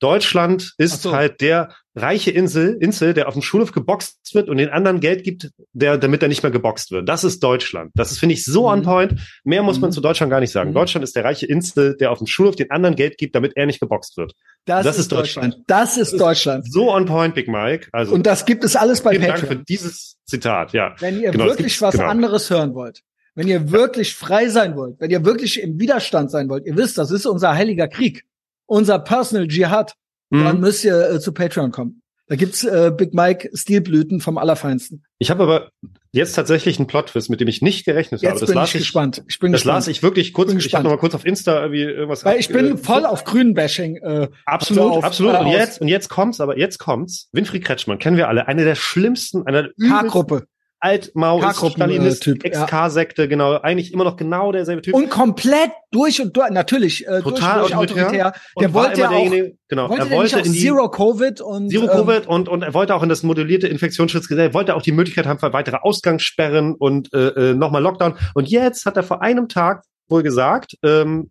Deutschland ist so. halt der reiche Insel, Insel, der auf dem Schulhof geboxt wird und den anderen Geld gibt, der, damit er nicht mehr geboxt wird. Das ist Deutschland. Das ist, finde ich, so mhm. on point. Mehr muss man mhm. zu Deutschland gar nicht sagen. Mhm. Deutschland ist der reiche Insel, der auf dem Schulhof den anderen Geld gibt, damit er nicht geboxt wird. Das, das ist, ist Deutschland. Deutschland. Das ist das Deutschland. Ist so on point, Big Mike. Also, und das gibt es alles bei Patreon. Dank für dieses Zitat, ja. Wenn ihr genau, wirklich was genau. anderes hören wollt, wenn ihr wirklich frei sein wollt, wenn ihr wirklich im Widerstand sein wollt, ihr wisst, das ist unser heiliger Krieg, unser Personal Jihad, mhm. dann müsst ihr äh, zu Patreon kommen. Da gibt's äh, Big Mike Stilblüten vom Allerfeinsten. Ich habe aber jetzt tatsächlich einen Plot-Twist, mit dem ich nicht gerechnet jetzt habe. Das bin las ich gespannt. Ich bin das gespannt. las ich wirklich kurz. Ich, ich habe noch mal kurz auf Insta irgendwie irgendwas. Weil ich bin äh, voll auf Grünbashing. Äh, absolut, auf, absolut. Und jetzt und jetzt kommt's, aber jetzt kommt's. Winfried Kretschmann kennen wir alle, eine der schlimmsten, einer K-Gruppe. Altmaoist, Stalinist, äh, Ex-K-Sekte, genau, eigentlich immer noch genau derselbe Typ. Und komplett durch und durch, natürlich, äh, Total durch, durch autoritär. Der wollte ja auch, genau, wollte er wollte in die Zero Covid und Zero ähm, Covid und und er wollte auch in das modellierte Infektionsschutzgesetz, er wollte auch die Möglichkeit haben für weitere Ausgangssperren und äh, äh, nochmal Lockdown. Und jetzt hat er vor einem Tag wohl gesagt, ähm,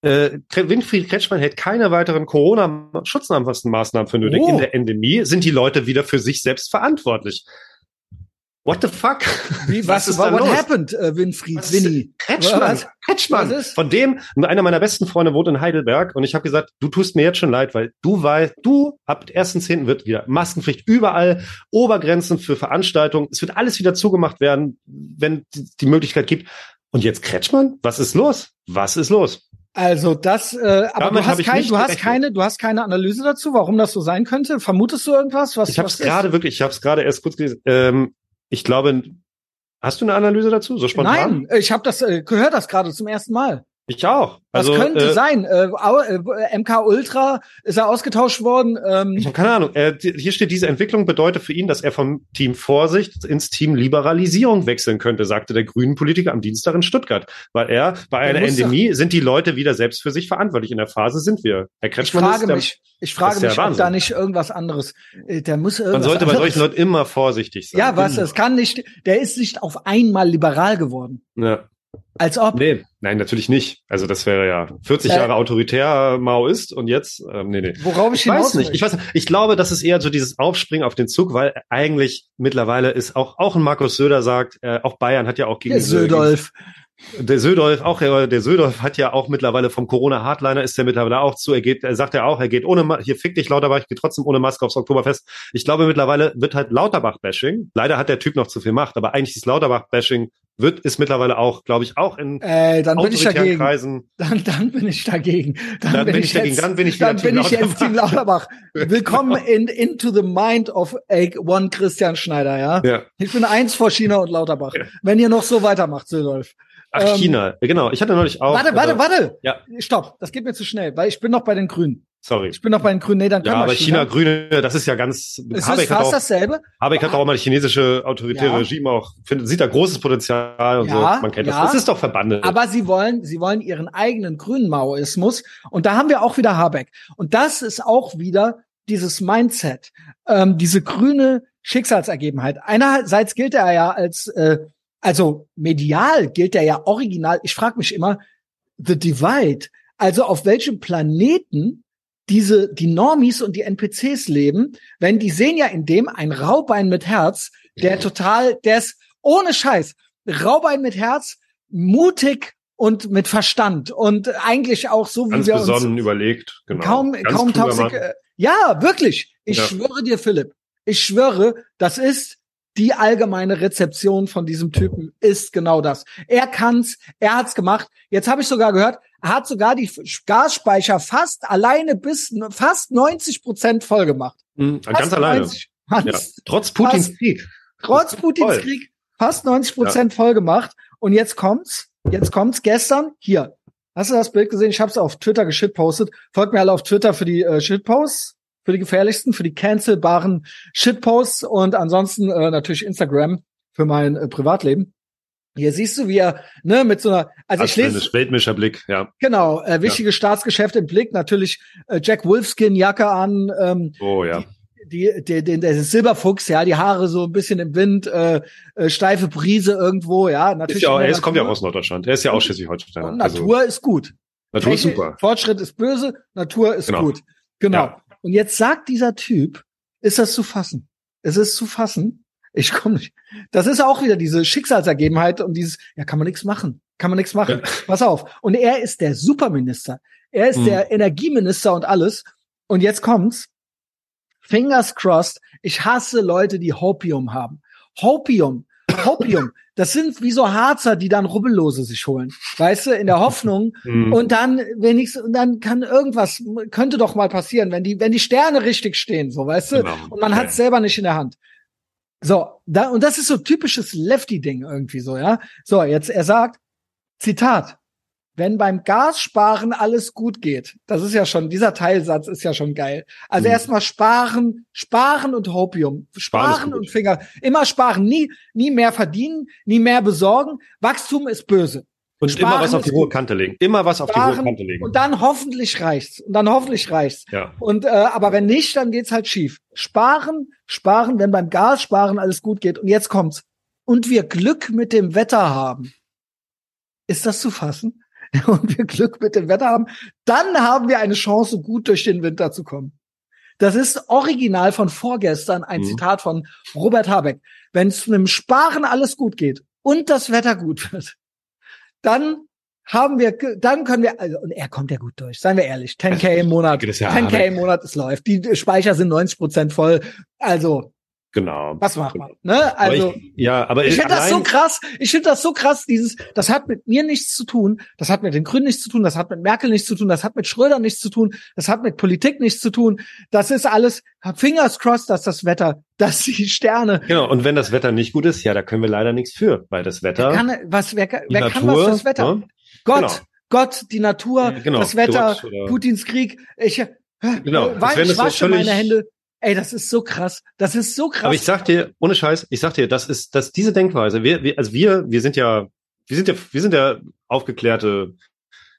äh, Winfried Kretschmann hält keine weiteren Corona-Schutznahmaßnahmen für nötig. Oh. In der Endemie sind die Leute wieder für sich selbst verantwortlich. What the fuck? Wie, was, was ist what, what happened, äh, Winfried, was Winnie? Kretschmann, was? Kretschmann. Was Von dem, einer meiner besten Freunde wohnt in Heidelberg und ich habe gesagt, du tust mir jetzt schon leid, weil du weißt, du ab 1.10. wird wieder Maskenpflicht überall, Obergrenzen für Veranstaltungen, es wird alles wieder zugemacht werden, wenn die Möglichkeit gibt. Und jetzt Kretschmann? Was ist los? Was ist los? Also das, äh, aber Damit du hast, kein, du hast keine, du hast keine Analyse dazu, warum das so sein könnte. Vermutest du irgendwas? Was? Ich habe es gerade wirklich, ich habe es gerade erst kurz gelesen. Ähm, ich glaube, hast du eine Analyse dazu? So spontan? Nein, ich habe das äh, gehört das gerade zum ersten Mal. Ich auch. Also, das könnte äh, sein. Äh, äh MK Ultra ist er ausgetauscht worden. Ähm. Keine Ahnung. Äh, hier steht, diese Entwicklung bedeutet für ihn, dass er vom Team Vorsicht ins Team Liberalisierung wechseln könnte, sagte der grünen Politiker am Dienstag in Stuttgart. Weil er bei einer Endemie sind die Leute wieder selbst für sich verantwortlich. In der Phase sind wir. Herr Kretschmann ich frage ist der, mich, ich frage mich, ob da nicht irgendwas anderes. Äh, der muss irgendwas Man sollte bei solchen Leuten immer vorsichtig sein. Ja, was? Es kann nicht. Der ist nicht auf einmal liberal geworden. Ja. Als ob. Nee, nein, natürlich nicht. Also das wäre ja 40 äh, Jahre autoritär Maoist und jetzt, ähm, nee, nee. Worauf ich, ich weiß nicht. Ich weiß, ich glaube, das ist eher so dieses Aufspringen auf den Zug, weil eigentlich mittlerweile ist auch, auch ein Markus Söder sagt, äh, auch Bayern hat ja auch gegen der Södolf. Der Södolf, auch der Södolf hat ja auch mittlerweile vom Corona-Hardliner ist der mittlerweile auch zu. Er geht, er sagt ja auch, er geht ohne, hier fick dich Lauterbach, ich gehe trotzdem ohne Maske aufs Oktoberfest. Ich glaube mittlerweile wird halt Lauterbach-Bashing. Leider hat der Typ noch zu viel Macht, aber eigentlich ist Lauterbach-Bashing wird ist mittlerweile auch, glaube ich, auch in äh, dann bin ich dagegen. Kreisen. Dann, dann bin ich dagegen. Dann, dann bin, ich dagegen. Jetzt, dann bin ich, dann bin ich jetzt Team Lauterbach. Willkommen in into the mind of a one Christian Schneider. Ja. ja. Ich bin eins vor China und Lauterbach. Ja. Wenn ihr noch so weitermacht, Södolf. Ach, ähm, China, genau. Ich hatte neulich auch. Warte, warte, warte. Ja. Stopp, das geht mir zu schnell, weil ich bin noch bei den Grünen. Sorry. Ich bin noch bei den Grünen. Nee, dann ja, aber China, Grüne, das ist ja ganz. Es Habeck ist fast auch, dasselbe. Habeck hat auch mal das chinesische autoritäre ja. Regime auch, findet, sieht da großes Potenzial und ja, so. Man kennt ja. das. Das ist doch verbandelt. Aber sie wollen, sie wollen ihren eigenen grünen Maoismus. Und da haben wir auch wieder Habeck. Und das ist auch wieder dieses Mindset, ähm, diese grüne Schicksalsergebenheit. Einerseits gilt er ja als, äh, also medial gilt er ja original. Ich frage mich immer, The Divide. Also auf welchem Planeten diese, die Normis und die NPCs leben, wenn die sehen ja in dem ein Raubein mit Herz, der total, der ist ohne Scheiß, Raubein mit Herz, mutig und mit Verstand und eigentlich auch so wie Ganz wir besonnen uns überlegt, genau. Kaum, Ganz kaum. Äh, ja, wirklich. Ich ja. schwöre dir, Philipp. Ich schwöre, das ist die allgemeine Rezeption von diesem Typen ist genau das. Er kann's, er hat's gemacht. Jetzt habe ich sogar gehört, er hat sogar die Gasspeicher fast alleine bis fast 90 Prozent voll gemacht. Mhm, ganz alleine. 90, ja. Trotz Putins fast, Krieg. Trotz Putins voll. Krieg fast 90 Prozent ja. voll gemacht. Und jetzt kommt's, jetzt kommt's gestern hier. Hast du das Bild gesehen? Ich habe es auf Twitter geschitpostet. Folgt mir alle auf Twitter für die äh, Shitposts, für die gefährlichsten, für die cancelbaren Shitposts und ansonsten äh, natürlich Instagram für mein äh, Privatleben. Hier siehst du, wie er ne, mit so einer, also ich lese Weltmischer Blick, ja. Genau, äh, wichtige ja. Staatsgeschäfte im Blick, natürlich äh, Jack Wolfskin Jacke an. Ähm, oh ja. Die, die, die, der Silberfuchs, ja, die Haare so ein bisschen im Wind, äh, äh, steife Brise irgendwo, ja, natürlich. Ist ja auch, er ist, kommt ja auch aus Norddeutschland. Er ist ja auch Schleswig-Holstein. Natur also, ist gut. Natur ist super. Fortschritt ist böse, Natur ist genau. gut. Genau. Ja. Und jetzt sagt dieser Typ, ist das zu fassen? Es ist zu fassen, ich komme nicht. Das ist auch wieder diese Schicksalsergebenheit und dieses, ja, kann man nichts machen. Kann man nichts machen. Ja. Pass auf. Und er ist der Superminister. Er ist mhm. der Energieminister und alles. Und jetzt kommt's. Fingers crossed. Ich hasse Leute, die Hopium haben. Hopium. Hopium. Das sind wie so Harzer, die dann Rubbellose sich holen. Weißt du, in der Hoffnung. Mhm. Und dann, wenn ich, und dann kann irgendwas, könnte doch mal passieren, wenn die, wenn die Sterne richtig stehen, so, weißt du? Genau. Und man okay. hat es selber nicht in der Hand. So, da, und das ist so typisches Lefty-Ding irgendwie so, ja. So, jetzt, er sagt, Zitat, wenn beim Gassparen alles gut geht, das ist ja schon, dieser Teilsatz ist ja schon geil. Also mhm. erstmal sparen, sparen und Hopium. Sparen und Finger, immer sparen, nie, nie mehr verdienen, nie mehr besorgen. Wachstum ist böse. Und Sparen immer was auf die hohe Kante legen. Immer was auf Sparen, die hohe Kante legen. Und dann hoffentlich reicht's. Und dann hoffentlich reicht's. Ja. Und äh, aber wenn nicht, dann geht's halt schief. Sparen, sparen, wenn beim Gas sparen alles gut geht. Und jetzt kommt's. Und wir Glück mit dem Wetter haben. Ist das zu fassen? und wir Glück mit dem Wetter haben, dann haben wir eine Chance, gut durch den Winter zu kommen. Das ist original von vorgestern ein mhm. Zitat von Robert Habeck. Wenn es mit dem Sparen alles gut geht und das Wetter gut wird, dann haben wir, dann können wir, also, und er kommt ja gut durch, seien wir ehrlich, 10k im Monat, 10k im Monat, es läuft. Die Speicher sind 90 Prozent voll, also Genau. Was macht man? Ne? Also, aber ich, ja, aber ich finde das so krass. Ich finde das so krass. Dieses, das hat mit mir nichts zu tun. Das hat mit den Grünen nichts zu tun. Das hat mit Merkel nichts zu tun. Das hat mit Schröder nichts zu tun. Das hat mit Politik nichts zu tun. Das ist alles Fingers crossed, dass das Wetter, dass die Sterne. Genau. Und wenn das Wetter nicht gut ist, ja, da können wir leider nichts für, weil das Wetter. Wer kann, was, wer, wer Natur, kann was das Wetter? Ne? Gott, genau. Gott, die Natur, ja, genau, das Wetter, Putins Krieg. Ich, genau. Weil ich wasche meine Hände. Ey, das ist so krass. Das ist so krass. Aber ich sag dir, ohne Scheiß, ich sag dir, das ist, dass diese Denkweise, wir, wir, also wir, wir sind ja, wir sind ja, wir sind ja aufgeklärte,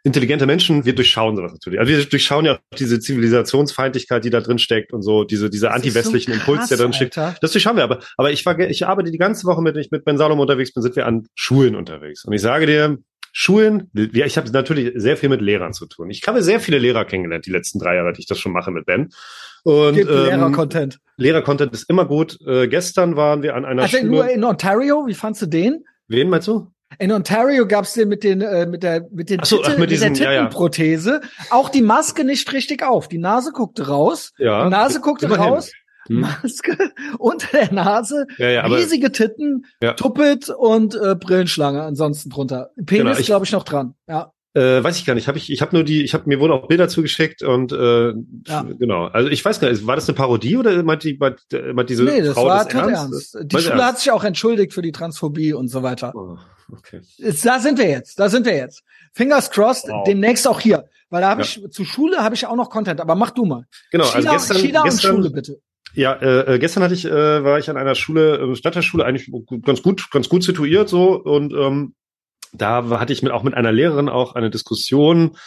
intelligente Menschen, wir durchschauen sowas natürlich. Also wir durchschauen ja auch diese Zivilisationsfeindlichkeit, die da drin steckt und so, diese, diese anti-westlichen so Impuls, der drin steckt. Das durchschauen wir aber. Aber ich, war, ich arbeite die ganze Woche mit, ich mit Ben Salom unterwegs bin, sind wir an Schulen unterwegs. Und ich sage dir, Schulen, ja, ich habe natürlich sehr viel mit Lehrern zu tun. Ich habe sehr viele Lehrer kennengelernt, die letzten drei Jahre, die ich das schon mache mit Ben. Und Gibt ähm, Lehrer-Content. Lehrer-Content ist immer gut. Äh, gestern waren wir an einer also Schule. nur in Ontario, wie fandst du den? Wen meinst du? In Ontario gab's den mit den äh, mit der mit den so, ach, mit, diesen, mit der Tittenprothese. Ja, ja. Auch die Maske nicht richtig auf. Die Nase guckte raus. Ja, die Nase guckte immerhin. raus. Hm. Maske unter der Nase, ja, ja, riesige Titten, ja. Tuppet und äh, Brillenschlange ansonsten drunter. Penis, genau, glaube ich, noch dran. Ja. Äh, weiß ich gar nicht. Habe ich, ich habe nur die, ich habe mir wurden auch Bilder zugeschickt und äh, ja. genau. Also ich weiß gar nicht, war das eine Parodie oder meint die, meint, meint diese nee, das Frau war das ernst? ernst? Die Schule ernst? hat sich auch entschuldigt für die Transphobie und so weiter. Oh, okay. Da sind wir jetzt, da sind wir jetzt. Fingers crossed, wow. demnächst auch hier, weil da habe ja. ich zur Schule habe ich auch noch Content. Aber mach du mal. Genau. Also China, also gestern, China gestern, und Schule bitte. Ja, äh, äh, gestern hatte ich, äh, war ich an einer Schule, äh, Stadtteilschule, eigentlich ganz gut, ganz gut situiert so und ähm, da hatte ich mit, auch mit einer Lehrerin auch eine Diskussion.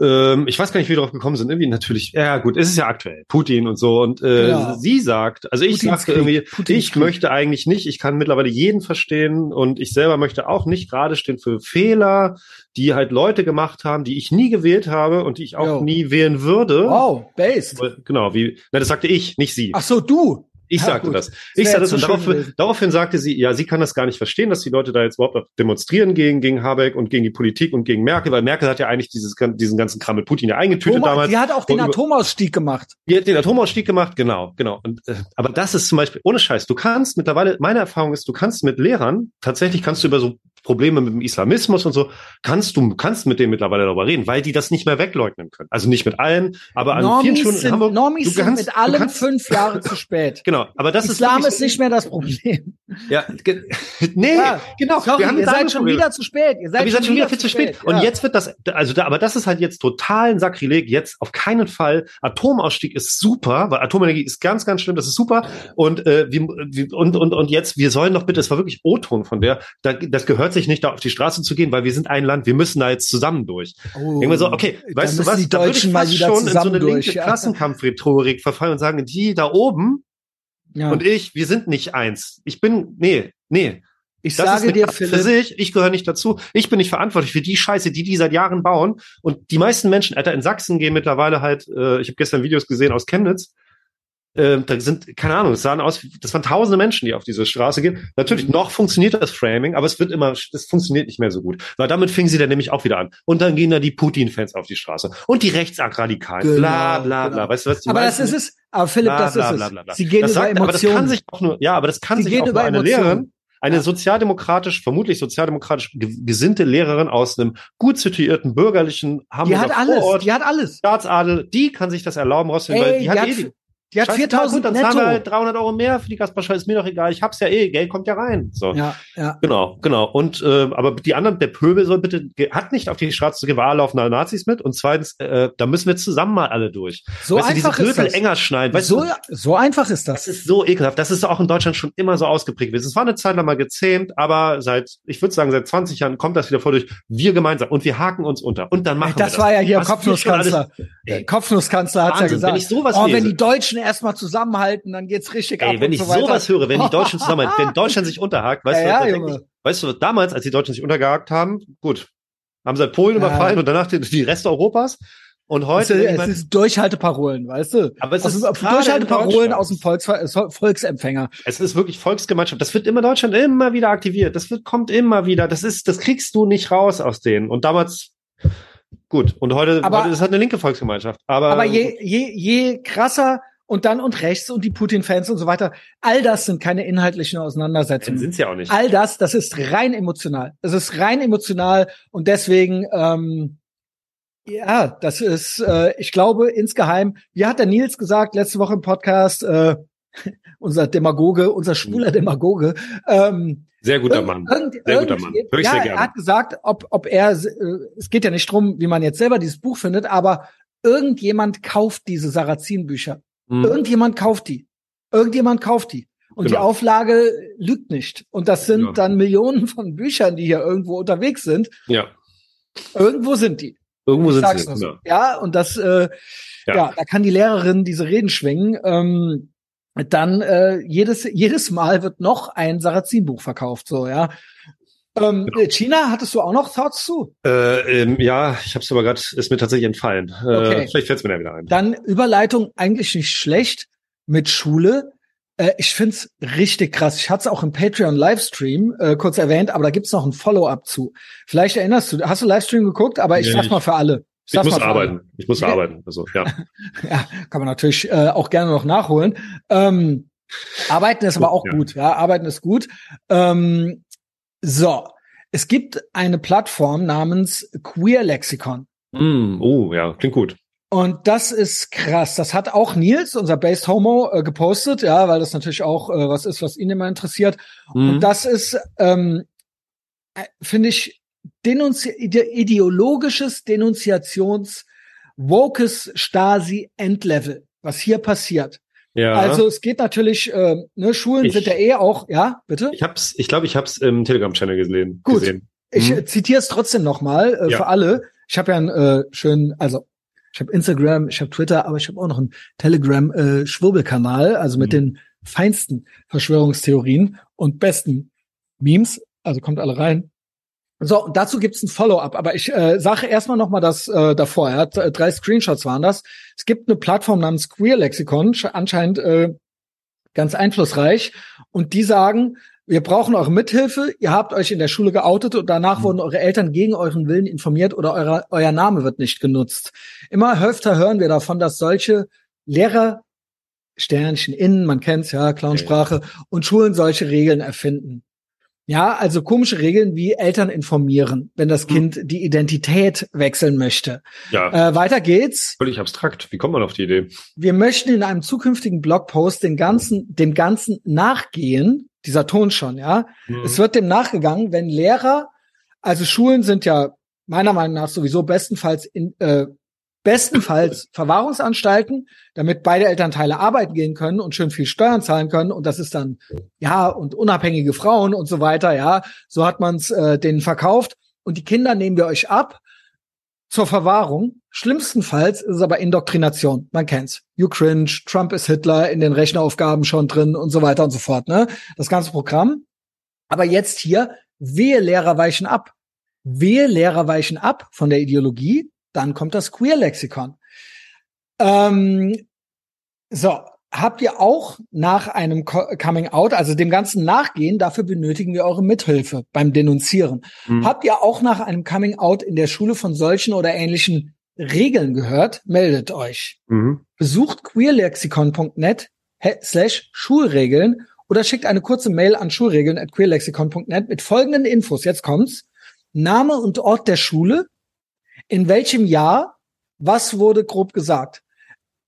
Ähm, ich weiß gar nicht, wie wir darauf gekommen sind. Irgendwie natürlich, ja gut, es ist ja aktuell, Putin und so. Und äh, ja. sie sagt, also ich Putins sagte irgendwie, Putins ich Krieg. möchte eigentlich nicht, ich kann mittlerweile jeden verstehen und ich selber möchte auch nicht gerade stehen für Fehler, die halt Leute gemacht haben, die ich nie gewählt habe und die ich auch Yo. nie wählen würde. Wow, based. Genau, wie, na, das sagte ich, nicht sie. Ach so, du. Ich ja, sagte gut. das. Ich sagte das und daraufhin, daraufhin sagte sie, ja, sie kann das gar nicht verstehen, dass die Leute da jetzt überhaupt demonstrieren gegen, gegen Habeck und gegen die Politik und gegen Merkel, weil Merkel hat ja eigentlich dieses, diesen ganzen Kram mit Putin ja eingetütet Thomas, damals. Die hat auch den Atomausstieg gemacht. Die hat den Atomausstieg gemacht, genau, genau. Und, äh, aber das ist zum Beispiel, ohne Scheiß, du kannst mittlerweile, meine Erfahrung ist, du kannst mit Lehrern, tatsächlich kannst du über so Probleme mit dem Islamismus und so, kannst du kannst mit denen mittlerweile darüber reden, weil die das nicht mehr wegleugnen können. Also nicht mit allen, aber an Normis vielen Schulen sind, in Hamburg. Normis du kannst, sind mit allem kannst, fünf Jahre zu spät. Genau, aber das Islam ist ist nicht mehr das Problem. Ja, nee, ja, genau. Sorry, wir haben ihr seid schon wieder zu spät. Ihr seid, ihr seid schon wieder viel zu spät. spät. Und ja. jetzt wird das, also da, aber das ist halt jetzt total ein Sakrileg. Jetzt auf keinen Fall. Atomausstieg ist super, weil Atomenergie ist ganz, ganz schlimm. Das ist super. Und äh, wie, wie, und und und jetzt, wir sollen doch bitte, es war wirklich O-Ton von der. Da, das gehört sich nicht, da auf die Straße zu gehen, weil wir sind ein Land, wir müssen da jetzt zusammen durch. Oh, Irgendwann so, okay, weißt du was, die Deutschen da würde ich fast schon in so eine durch, linke ja. Klassenkampfrhetorik verfallen und sagen, die da oben ja. und ich, wir sind nicht eins. Ich bin, nee, nee. Ich das sage dir, Philipp, für sich, ich gehöre nicht dazu. Ich bin nicht verantwortlich für die Scheiße, die die seit Jahren bauen. Und die meisten Menschen, Alter, in Sachsen gehen mittlerweile halt, äh, ich habe gestern Videos gesehen aus Chemnitz, äh, da sind, keine Ahnung, es sahen aus, das waren tausende Menschen, die auf diese Straße gehen. Natürlich, noch funktioniert das Framing, aber es wird immer, es funktioniert nicht mehr so gut. Weil damit fingen sie dann nämlich auch wieder an. Und dann gehen da die Putin-Fans auf die Straße. Und die Rechtsradikalen. Genau, bla, bla, bla. Genau. Weißt du, was die Aber das ist es, aber Philipp, bla, das bla, ist bla, bla, bla. es. Sie gehen das über sagt, Emotionen. Aber das kann sich auch nur, ja, aber das kann sie sich auch nur eine Emotionen. Lehrerin, eine ja. sozialdemokratisch, vermutlich sozialdemokratisch gesinnte Lehrerin aus einem gut situierten bürgerlichen Hamburger Die hat alles, Vorort, die hat alles. Staatsadel, die kann sich das erlauben, Rossel, weil die, die hat, hat eh die, die hat 4000 dann netto. zahlen wir halt 300 Euro mehr für die Gasparschale, ist mir doch egal. Ich hab's ja eh, Geld kommt ja rein. So. Ja, ja. Genau, genau. Und äh, aber die anderen, der Pöbel soll bitte, hat nicht auf die Straße zu gehen, laufen da Nazis mit. Und zweitens, äh, da müssen wir zusammen mal alle durch. So weißt einfach du, diese Gürtel enger schneiden. Weißt so, du, so einfach ist das. Das ist so ekelhaft. Das ist auch in Deutschland schon immer so ausgeprägt gewesen. Es war eine Zeit lang mal gezähmt, aber seit, ich würde sagen, seit 20 Jahren kommt das wieder vor durch. Wir gemeinsam. Und wir haken uns unter. Und dann machen Ey, das wir das. Das war ja hier Kopfnusskanzler. Kopfnusskanzler hat ja gesagt. Wenn ich sowas oh, wenn die Deutschen erstmal zusammenhalten, zusammenhalten, dann geht's richtig Ey, ab. Wenn ich so sowas höre, wenn die Deutschen zusammenhalten, wenn Deutschland sich unterhakt, weißt ja, du, ja, ich, weißt du, damals, als die Deutschen sich untergehakt haben, gut, Haben sie halt Polen ja. überfallen und danach die, die Rest Europas. Und heute. Es, es ist Durchhalteparolen, weißt du? Aber es aus, ist Durchhalteparolen aus dem Volks, Volksempfänger. Es ist wirklich Volksgemeinschaft. Das wird immer Deutschland immer wieder aktiviert. Das wird, kommt immer wieder. Das ist, das kriegst du nicht raus aus denen. Und damals, gut. Und heute, aber, heute ist halt eine linke Volksgemeinschaft. Aber, aber je, je, je krasser und dann und rechts und die Putin-Fans und so weiter. All das sind keine inhaltlichen Auseinandersetzungen. Sind ja auch nicht. All das, das ist rein emotional. Das ist rein emotional und deswegen, ähm, ja, das ist, äh, ich glaube, insgeheim, wie hat der Nils gesagt letzte Woche im Podcast, äh, unser Demagoge, unser schwuler mhm. Demagoge, ähm, sehr guter Mann. Sehr guter Mann. Hör ich ja, sehr gerne. Er hat gesagt, ob, ob er, äh, es geht ja nicht drum, wie man jetzt selber dieses Buch findet, aber irgendjemand kauft diese Sarrazin-Bücher. Mhm. Irgendjemand kauft die. Irgendjemand kauft die. Und genau. die Auflage lügt nicht. Und das sind ja. dann Millionen von Büchern, die hier irgendwo unterwegs sind. Ja. Irgendwo sind die. Irgendwo sind sie. So. Ja. ja, und das, äh, ja. ja. da kann die Lehrerin diese Reden schwingen. Ähm, dann äh, jedes jedes Mal wird noch ein Sarrazin-Buch verkauft, so ja. Ähm, genau. China, hattest du auch noch Thoughts zu? Äh, ähm, ja, ich habe es aber gerade, ist mir tatsächlich entfallen. Äh, okay. Vielleicht fällt es mir da wieder ein. Dann Überleitung eigentlich nicht schlecht mit Schule. Äh, ich find's richtig krass. Ich hatte es auch im Patreon-Livestream äh, kurz erwähnt, aber da gibt's noch ein Follow-up zu. Vielleicht erinnerst du, hast du Livestream geguckt? Aber ich nee, sag's mal für alle. Ich, ich muss arbeiten. Alle. Ich muss okay. arbeiten. Also, ja. ja, kann man natürlich äh, auch gerne noch nachholen. Ähm, arbeiten ist aber auch ja. gut. Ja, arbeiten ist gut. Ähm, so. Es gibt eine Plattform namens Queer Lexicon. Mm, oh, ja, klingt gut. Und das ist krass. Das hat auch Nils, unser Based Homo, äh, gepostet, ja, weil das natürlich auch äh, was ist, was ihn immer interessiert. Mhm. Und das ist, ähm, äh, finde ich, denunzi ideologisches Denunziations Wokes Stasi Endlevel, was hier passiert. Ja. Also es geht natürlich, äh, ne, Schulen ich, sind ja eh auch, ja, bitte? Ich hab's, ich glaube, ich hab's im Telegram-Channel gesehen. Gut. Gesehen. Ich hm. zitiere es trotzdem nochmal äh, ja. für alle. Ich habe ja einen äh, schönen, also ich habe Instagram, ich habe Twitter, aber ich habe auch noch einen Telegram-Schwurbelkanal, äh, also mit mhm. den feinsten Verschwörungstheorien und besten Memes. Also kommt alle rein. So, und dazu gibt's ein Follow-up, aber ich äh, sage erstmal noch mal das äh, davor. Er hat äh, drei Screenshots waren das. Es gibt eine Plattform namens Queer Lexicon, anscheinend äh, ganz einflussreich, und die sagen, wir brauchen eure Mithilfe. Ihr habt euch in der Schule geoutet und danach mhm. wurden eure Eltern gegen euren Willen informiert oder euer, euer Name wird nicht genutzt. Immer öfter hören wir davon, dass solche Lehrer Sternchen innen, man kennt's ja, Clownsprache, und Schulen solche Regeln erfinden. Ja, also komische Regeln wie Eltern informieren, wenn das mhm. Kind die Identität wechseln möchte. Ja. Äh, weiter geht's. Völlig abstrakt. Wie kommt man auf die Idee? Wir möchten in einem zukünftigen Blogpost den ganzen, dem Ganzen nachgehen, dieser Ton schon, ja. Mhm. Es wird dem nachgegangen, wenn Lehrer, also Schulen sind ja meiner Meinung nach sowieso bestenfalls in, äh, bestenfalls Verwahrungsanstalten, damit beide Elternteile arbeiten gehen können und schön viel Steuern zahlen können. Und das ist dann, ja, und unabhängige Frauen und so weiter, ja. So hat man es äh, denen verkauft. Und die Kinder nehmen wir euch ab zur Verwahrung. Schlimmstenfalls ist es aber Indoktrination. Man kennt's. You cringe, Trump ist Hitler in den Rechneraufgaben schon drin und so weiter und so fort, ne? Das ganze Programm. Aber jetzt hier, wehe Lehrer weichen ab. Wehe Lehrer weichen ab von der Ideologie dann kommt das Queer-Lexikon. Ähm, so, habt ihr auch nach einem Coming Out, also dem Ganzen nachgehen, dafür benötigen wir eure Mithilfe beim Denunzieren. Mhm. Habt ihr auch nach einem Coming Out in der Schule von solchen oder ähnlichen Regeln gehört? Meldet euch. Mhm. Besucht queerlexikon.net slash Schulregeln oder schickt eine kurze Mail an schulregeln at queerlexikon.net mit folgenden Infos. Jetzt kommt's. Name und Ort der Schule, in welchem Jahr, was wurde grob gesagt.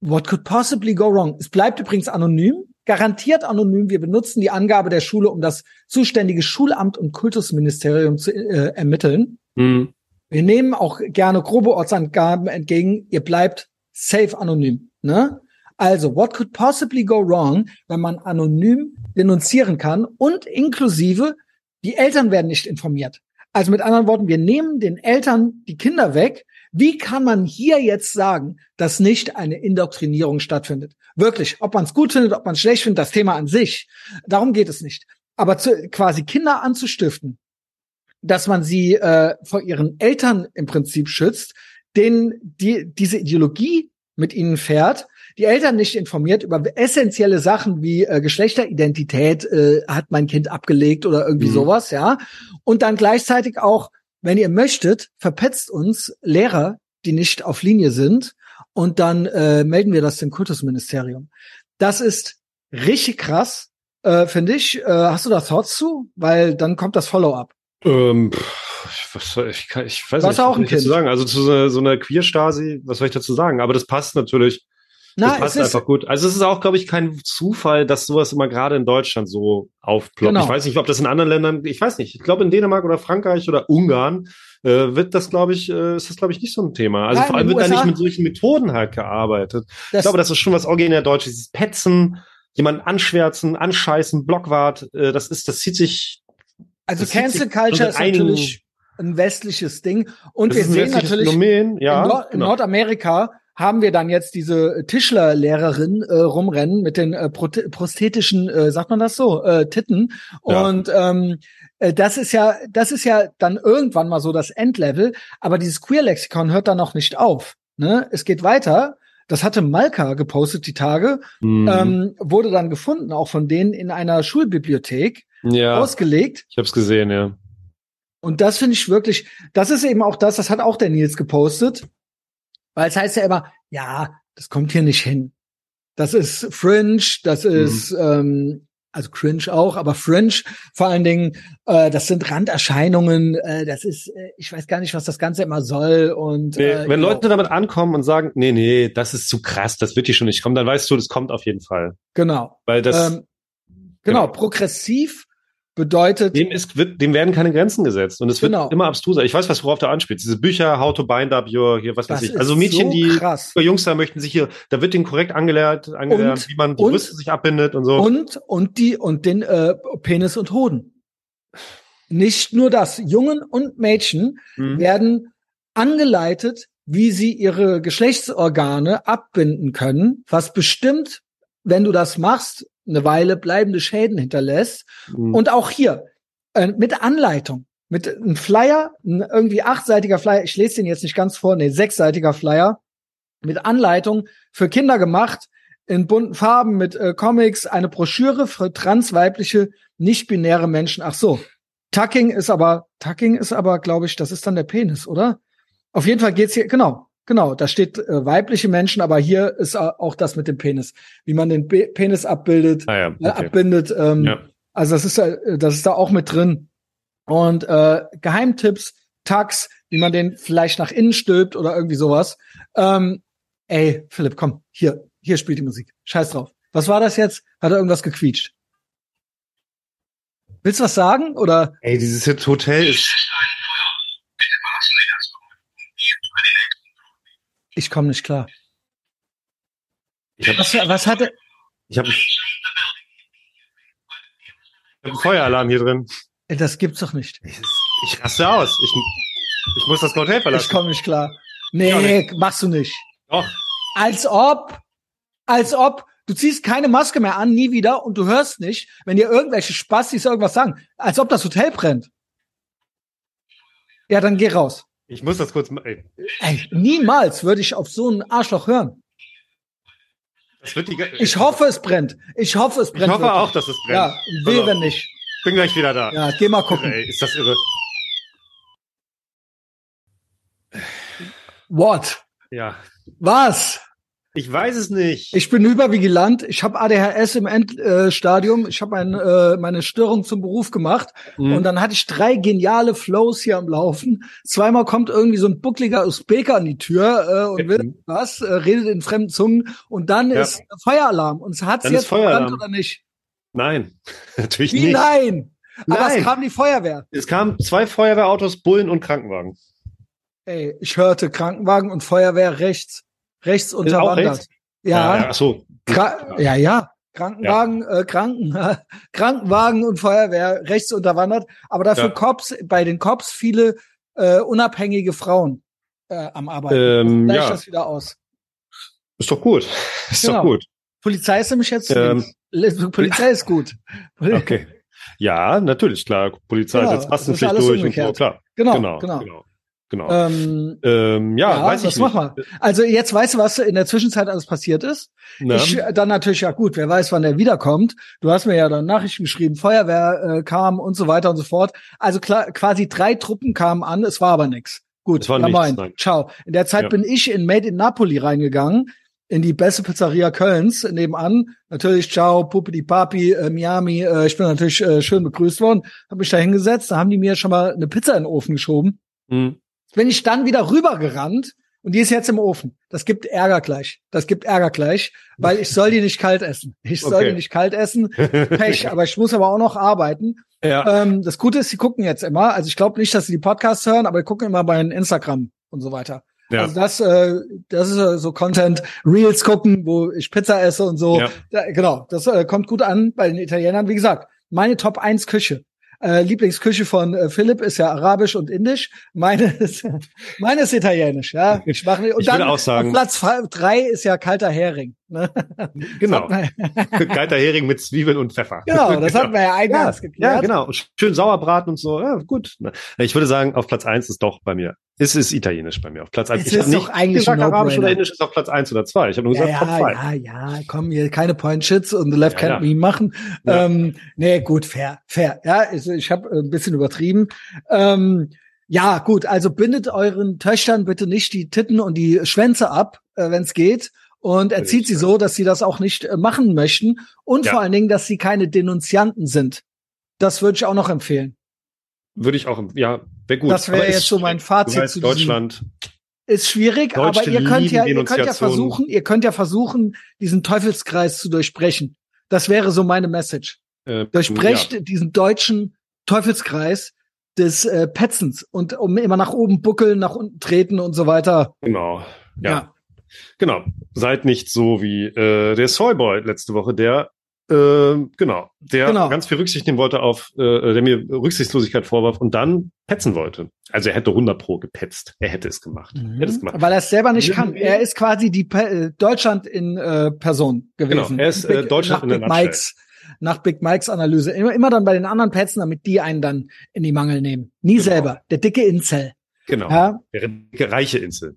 What could possibly go wrong? Es bleibt übrigens anonym, garantiert anonym. Wir benutzen die Angabe der Schule, um das zuständige Schulamt und Kultusministerium zu äh, ermitteln. Mhm. Wir nehmen auch gerne grobe Ortsangaben entgegen. Ihr bleibt safe anonym. Ne? Also, what could possibly go wrong, wenn man anonym denunzieren kann und inklusive die Eltern werden nicht informiert. Also mit anderen Worten, wir nehmen den Eltern die Kinder weg. Wie kann man hier jetzt sagen, dass nicht eine Indoktrinierung stattfindet? Wirklich, ob man es gut findet, ob man es schlecht findet, das Thema an sich. Darum geht es nicht. Aber zu, quasi Kinder anzustiften, dass man sie äh, vor ihren Eltern im Prinzip schützt, denen die diese Ideologie mit ihnen fährt, die Eltern nicht informiert über essentielle Sachen wie äh, Geschlechteridentität äh, hat mein Kind abgelegt oder irgendwie mhm. sowas, ja. Und dann gleichzeitig auch, wenn ihr möchtet, verpetzt uns Lehrer, die nicht auf Linie sind, und dann äh, melden wir das dem Kultusministerium. Das ist richtig krass, äh, finde ich. Äh, hast du da Thoughts zu? Weil dann kommt das Follow-up. Ähm, was soll ich, ich weiß was nicht, auch ein kind. dazu sagen. Also zu so, so einer Queer-Stasi, was soll ich dazu sagen? Aber das passt natürlich. Na, das passt einfach gut. Also es ist auch, glaube ich, kein Zufall, dass sowas immer gerade in Deutschland so aufploppt. Genau. Ich weiß nicht, ob das in anderen Ländern, ich weiß nicht. Ich glaube in Dänemark oder Frankreich oder Ungarn äh, wird das, glaube ich, äh, ist das, glaube ich, nicht so ein Thema. Also Nein, vor allem wird da nicht mit solchen Methoden halt gearbeitet. ich glaube, das ist schon was originär Deutsches. Dieses Petzen, jemanden anschwärzen, anscheißen, Blockwart, äh, das ist, das zieht sich. Also Cancel Culture ist natürlich ein westliches Ding. Und wir sehen natürlich Phänomen, ja, in, Nord genau. Nordamerika haben wir dann jetzt diese Tischlerlehrerin äh, rumrennen mit den äh, prosthetischen, äh, sagt man das so, äh, Titten. Ja. Und ähm, äh, das ist ja, das ist ja dann irgendwann mal so das Endlevel. Aber dieses Queer-Lexikon hört dann noch nicht auf. Ne? Es geht weiter. Das hatte Malka gepostet die Tage, mhm. ähm, wurde dann gefunden, auch von denen in einer Schulbibliothek ja, ausgelegt. Ich habe es gesehen, ja. Und das finde ich wirklich, das ist eben auch das, das hat auch der Nils gepostet, weil es heißt ja immer, ja, das kommt hier nicht hin. Das ist Fringe, das mhm. ist mhm. ähm, also cringe auch, aber Fringe vor allen Dingen, äh, das sind Randerscheinungen, äh, das ist, äh, ich weiß gar nicht, was das Ganze immer soll. Und äh, wenn Leute damit ankommen und sagen, nee, nee, das ist zu krass, das wird die schon nicht kommen, dann weißt du, das kommt auf jeden Fall. Genau. Weil das ähm, genau, genau, progressiv bedeutet. Dem, ist, wird, dem werden keine Grenzen gesetzt und es wird genau. immer abstruser. Ich weiß, was worauf du anspielst. Diese Bücher, How to Bind Up Your, hier, was weiß ich. Also Mädchen, so die krass. Jungs da möchten sich hier, da wird denen korrekt angelernt, angelernt und, wie man die und, Brüste sich abbindet und so. Und, und die, und den äh, Penis und Hoden. Nicht nur das. Jungen und Mädchen mhm. werden angeleitet, wie sie ihre Geschlechtsorgane abbinden können, was bestimmt, wenn du das machst, eine Weile bleibende Schäden hinterlässt. Mhm. Und auch hier äh, mit Anleitung, mit einem Flyer, ein irgendwie achtseitiger Flyer, ich lese den jetzt nicht ganz vor, nee, sechsseitiger Flyer, mit Anleitung für Kinder gemacht, in bunten Farben mit äh, Comics, eine Broschüre für transweibliche, nicht-binäre Menschen. Ach so, Tucking ist aber, Tucking ist aber, glaube ich, das ist dann der Penis, oder? Auf jeden Fall geht's hier, genau, Genau, da steht äh, weibliche Menschen, aber hier ist auch das mit dem Penis, wie man den Be Penis abbildet, ah ja, äh, okay. äh, abbindet. Ähm, ja. Also das ist da, das ist da auch mit drin. Und äh, Geheimtipps, Tags, wie man den vielleicht nach innen stülpt oder irgendwie sowas. Ähm, ey, Philipp, komm, hier, hier spielt die Musik. Scheiß drauf. Was war das jetzt? Hat er irgendwas gequietscht? Willst du was sagen? Oder? Ey, dieses Hotel ist Ich komme nicht klar. Hab, was, was hatte? Ich habe hab einen Feueralarm hier drin. Das gibt's doch nicht. Ich, ich raste aus. Ich, ich muss das Hotel verlassen. Ich komme nicht klar. Nee, nicht. machst du nicht. Doch. Als ob, als ob, du ziehst keine Maske mehr an, nie wieder, und du hörst nicht, wenn dir irgendwelche Spastis irgendwas sagen. Als ob das Hotel brennt. Ja, dann geh raus. Ich muss das kurz. Ey. ey niemals würde ich auf so einen Arschloch hören. Die, ich hoffe, es brennt. Ich hoffe, es brennt. Ich hoffe wirklich. auch, dass es brennt. Ja, will wenn nicht. Bin gleich wieder da. Ja, geh mal gucken. Ey, ist das irre. What? Ja. Was? Ich weiß es nicht. Ich bin hypervigilant. Ich habe ADHS im Endstadium. Äh, ich habe ein, äh, meine Störung zum Beruf gemacht. Mhm. Und dann hatte ich drei geniale Flows hier am Laufen. Zweimal kommt irgendwie so ein buckliger Usbeker an die Tür äh, und will was, äh, redet in fremden Zungen. Und dann ja. ist Feueralarm. Und es hat jetzt verbrannt oder nicht? Nein, natürlich Wie nicht. Nein. Aber nein. es kam die Feuerwehr. Es kamen zwei Feuerwehrautos, Bullen und Krankenwagen. Ey, ich hörte Krankenwagen und Feuerwehr rechts rechts unterwandert. Rechts? Ja. Ja, ach so. Kra ja, ja. Krankenwagen, ja. Äh, Kranken, Krankenwagen und Feuerwehr rechts unterwandert, aber dafür ja. Cops, bei den Cops viele äh, unabhängige Frauen äh, am Arbeiten. Ähm, Gleich ja. das wieder aus. Ist doch gut. Ist genau. doch gut. Polizei ist nämlich jetzt. Ähm, Polizei ist gut. Okay. Ja, natürlich, klar. Polizei Genau, ist Massenpflicht alles durch und umgekehrt. so, klar. Genau, genau, genau. genau. Genau. Ähm, Ähm, ja, ja, weiß ich nicht. machen wir? Also jetzt weißt du, was in der Zwischenzeit alles passiert ist. Na, Ich äh, dann natürlich ja gut, wer weiß, wann der wiederkommt. Du hast mir ja dann Nachrichten geschrieben, Feuerwehr äh, kam und so weiter und so fort. Also klar, quasi drei Truppen kamen an, es war aber nix. Gut, war nichts, nein. ciao. In der Zeit Ja. bin ich in Made in Napoli reingegangen, in die beste Pizzeria Kölns nebenan. Natürlich, ciao, Puppidi Papi, äh, Miami. Äh, ich bin natürlich äh, schön begrüßt worden, habe mich da hingesetzt, da haben die mir schon mal eine Pizza in den Ofen geschoben. hm. Bin ich dann wieder rübergerannt und die ist jetzt im Ofen. Das gibt Ärger gleich. Das gibt Ärger gleich, weil ich soll die nicht kalt essen. Ich soll Okay. die nicht kalt essen. Pech, aber ich muss aber auch noch arbeiten. ja. Ähm, das Gute ist, sie gucken jetzt immer. Also ich glaube nicht, dass sie die Podcasts hören, aber die gucken immer bei Instagram und so weiter. Ja. Also das, äh, das ist äh, so Content, Reels gucken, wo ich Pizza esse und so. Ja. Da, genau, das äh, kommt gut an bei den Italienern. Wie gesagt, meine Top 1 Küche. Äh, Lieblingsküche von äh, Philipp ist ja arabisch und indisch. Meine ist, meine ist italienisch, ja. Ich mache und Ich dann würde auch sagen- Platz drei ist ja kalter Hering. Ne? Genau. Kalter Hering mit Zwiebeln und Pfeffer. genau, das hatten wir ja Ja, eingangs geklärt. ja, genau. Schön Sauerbraten und so. Ja, gut. Ich würde sagen, auf Platz eins ist doch bei mir. Es ist italienisch bei mir. Auf Platz eins. Es Ich ist nicht doch eigentlich gesagt, ein arabisch oder indisch ist auf Platz eins oder zwei. Ich habe nur Ja, gesagt, Top ja, five. ja, ja, komm hier, keine Point Shits und the Left Ja, Can't ja. Me machen. Ja. Ähm, nee, gut, fair, fair. Ja, ich, ich habe ein bisschen übertrieben. Ähm, ja, gut, also bindet euren Töchtern bitte nicht die Titten und die Schwänze ab, äh, wenn es geht. Und erzieht sie so, dass sie das auch nicht äh, machen möchten. Und Ja. vor allen Dingen, dass sie keine Denunzianten sind. Das würde ich auch noch empfehlen. Würde ich auch, ja, wäre gut. Das wäre jetzt so mein. Fazit weißt, zu Deutschland. Ist schwierig, aber ihr könnt ja, ihr könnt ja versuchen, ihr könnt ja versuchen, diesen Teufelskreis zu durchbrechen. Das wäre so meine Message. Äh, Durchbrecht diesen deutschen Teufelskreis des äh, Petzens und um immer nach oben buckeln, nach unten treten und so weiter. Ja, genau. Ja, genau. Seid nicht so wie äh, der Soyboy letzte Woche, der äh, genau, der Genau. ganz viel Rücksicht nehmen wollte auf, äh, der mir Rücksichtslosigkeit vorwarf und dann petzen wollte. Also er hätte 100 pro gepetzt. Er hätte es gemacht. Er hätte es gemacht. Weil er es selber nicht kann. Er ist quasi die Pe äh, Deutschland in äh, Person gewesen. Genau, er ist, äh, Big- Deutschland nach in der Big Mikes, nach Big Mikes Analyse. Immer, immer dann bei den anderen Petzen, damit die einen dann in die Mangel nehmen. Nie Genau. selber. Der dicke Incel. Genau. Ja, Der dicke, reiche Insel.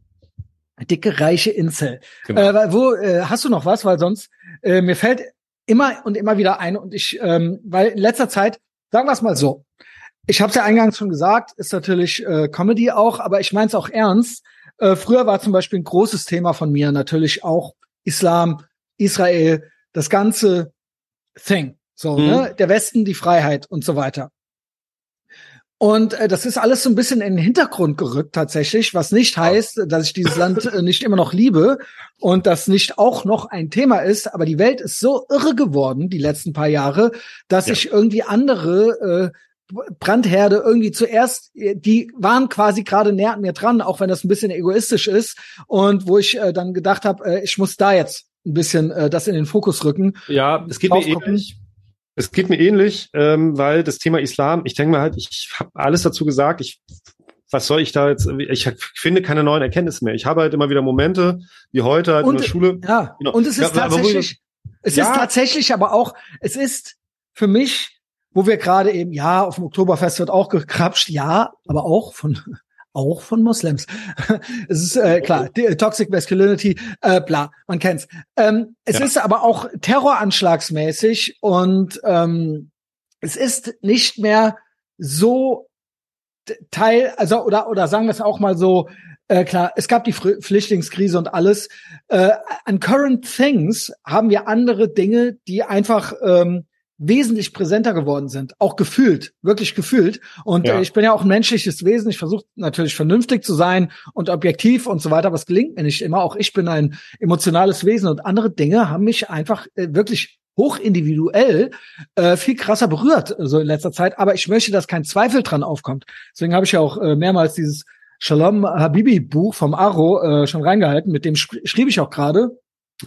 Dicke, reiche Incel. Genau. Äh, wo äh, hast du noch was? Weil sonst äh, mir fällt immer und immer wieder ein und ich, ähm, weil in letzter Zeit, sagen wir es mal so, ich habe es ja eingangs schon gesagt, ist natürlich äh, Comedy auch, aber ich meine es auch ernst. Äh, früher war zum Beispiel ein großes Thema von mir natürlich auch Islam, Israel, das ganze Thing. So, Mhm. ne? Der Westen, die Freiheit und so weiter. Und äh, das ist alles so ein bisschen in den Hintergrund gerückt tatsächlich, was nicht heißt, dass ich dieses Land äh, nicht immer noch liebe und das nicht auch noch ein Thema ist. Aber die Welt ist so irre geworden die letzten paar Jahre, dass Ja. ich irgendwie andere äh, Brandherde irgendwie zuerst, äh, die waren quasi gerade näher an mir dran, auch wenn das ein bisschen egoistisch ist. Und wo ich äh, dann gedacht habe, äh, ich muss da jetzt ein bisschen äh, das in den Fokus rücken. Ja, es geht mir ähnlich. Es geht mir ähnlich, ähm, weil das Thema Islam, ich denke mal halt, ich habe alles dazu gesagt. Ich, was soll ich da jetzt? Ich finde keine neuen Erkenntnisse mehr. Ich habe halt immer wieder Momente wie heute halt in Und- der Schule. Ja, Genau. und es ist Ja, tatsächlich, es Ja. ist tatsächlich aber auch, es ist für mich, wo wir gerade eben, ja, auf dem Oktoberfest wird auch gekrapscht, ja, aber auch von, auch von Moslems. es ist äh, klar, die, Toxic Masculinity, äh, bla, man kennt's. Ähm, es Ja. ist aber auch terroranschlagsmäßig und ähm, es ist nicht mehr so Teil, also oder oder sagen wir es auch mal so, äh, klar, es gab die Fr Flüchtlingskrise und alles. Äh, an Current Things haben wir andere Dinge, die einfach ähm, wesentlich präsenter geworden sind, auch gefühlt, wirklich gefühlt. Und Ja. äh, ich bin ja auch ein menschliches Wesen. Ich versuche natürlich vernünftig zu sein und objektiv und so weiter, aber es gelingt mir nicht immer. Auch ich bin ein emotionales Wesen und andere Dinge haben mich einfach äh, wirklich hochindividuell äh, viel krasser berührt äh, so in letzter Zeit. Aber ich möchte, dass kein Zweifel dran aufkommt. Deswegen habe ich ja auch äh, mehrmals dieses Shalom Habibi Buch vom Aro äh, schon reingehalten. Mit dem sch schrieb ich auch gerade.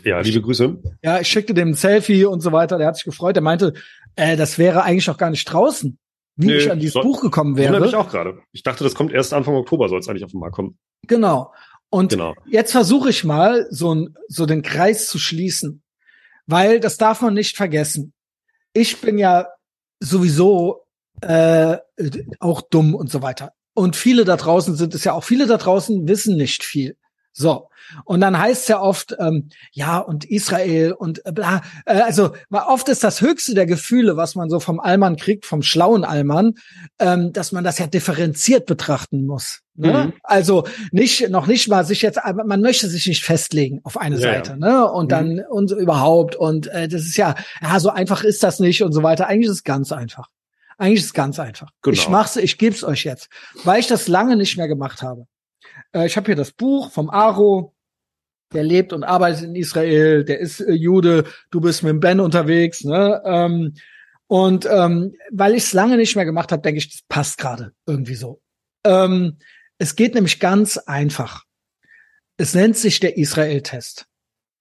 Ja, liebe Grüße. Ja, ich schickte dem ein Selfie und so weiter. Der hat sich gefreut. Der meinte, äh, das wäre eigentlich noch gar nicht draußen, wie Nee, ich an dieses soll- Buch gekommen Wundert mich wäre. auch gerade. Ich dachte, das kommt erst Anfang Oktober, soll es eigentlich auf den Markt kommen. Genau. Und Genau. jetzt versuche ich mal, so, ein, so den Kreis zu schließen, weil das darf man nicht vergessen. Ich bin ja sowieso äh, auch dumm und so weiter. Und viele da draußen sind es ja auch. Viele da draußen wissen nicht viel. So. Und dann heißt es ja oft, ähm, ja, und Israel und äh, bla. Äh, also oft ist das höchste der Gefühle, was man so vom Allmann kriegt, vom schlauen Allmann, ähm, dass man das ja differenziert betrachten muss. Ne? Mhm. Also nicht, noch nicht mal sich jetzt, man möchte sich nicht festlegen auf eine ja, Seite, ne? Und mhm. dann und überhaupt. Und äh, das ist ja, ja, so einfach ist das nicht und so weiter. Eigentlich ist es ganz einfach. Eigentlich ist es ganz einfach. Genau. Ich mach's, ich geb's euch jetzt, weil ich das lange nicht mehr gemacht habe. Äh, ich habe hier das Buch vom Aro, der lebt und arbeitet in Israel, der ist äh, Jude, du bist mit dem Ben unterwegs, ne? Ähm, und ähm, weil ich es lange nicht mehr gemacht habe, denke ich, das passt gerade irgendwie so. Ähm, es geht nämlich ganz einfach. Es nennt sich der Israel-Test.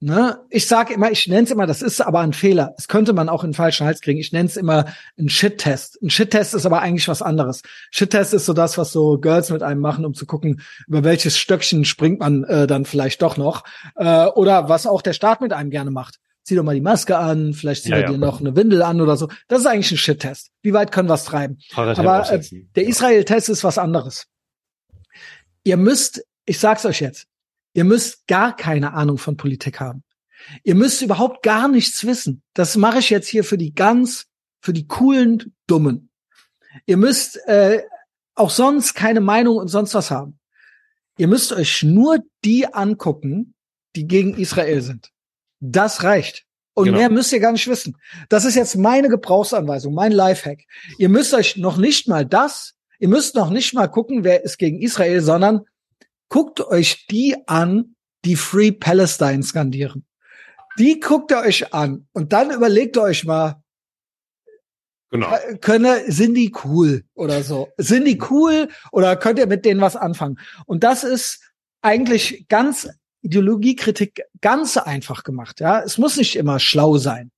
Ne? Ich sage immer, ich nenne es immer, das ist aber ein Fehler. Das könnte man auch in den falschen Hals kriegen. Ich nenne es immer ein Shit-Test. Ein Shit-Test ist aber eigentlich was anderes. Shit-Test ist so das, was so Girls mit einem machen, um zu gucken, über welches Stöckchen springt man äh, dann vielleicht doch noch. Äh, oder was auch der Staat mit einem gerne macht. Zieh doch mal die Maske an, vielleicht zieh ja, ja. dir noch eine Windel an oder so. Das ist eigentlich ein Shit-Test. Wie weit können wir es treiben? aber äh, der Israel-Test ist was anderes. Ihr müsst, ich sag's euch jetzt, Ihr müsst gar keine Ahnung von Politik haben. Ihr müsst überhaupt gar nichts wissen. Das mache ich jetzt hier für die ganz, für die coolen Dummen. Ihr müsst äh, auch sonst keine Meinung und sonst was haben. Ihr müsst euch nur die angucken, die gegen Israel sind. Das reicht. Und genau. mehr müsst ihr gar nicht wissen. Das ist jetzt meine Gebrauchsanweisung, mein Lifehack. Ihr müsst euch noch nicht mal das, ihr müsst noch nicht mal gucken, wer ist gegen Israel, sondern guckt euch die an, die Free Palestine skandieren. Die guckt ihr euch an und dann überlegt ihr euch mal, Genau. Äh, Könne, sind die cool oder so? Sind die cool oder könnt ihr mit denen was anfangen? Und das ist eigentlich ganz Ideologiekritik ganz einfach gemacht. Ja, es muss nicht immer schlau sein,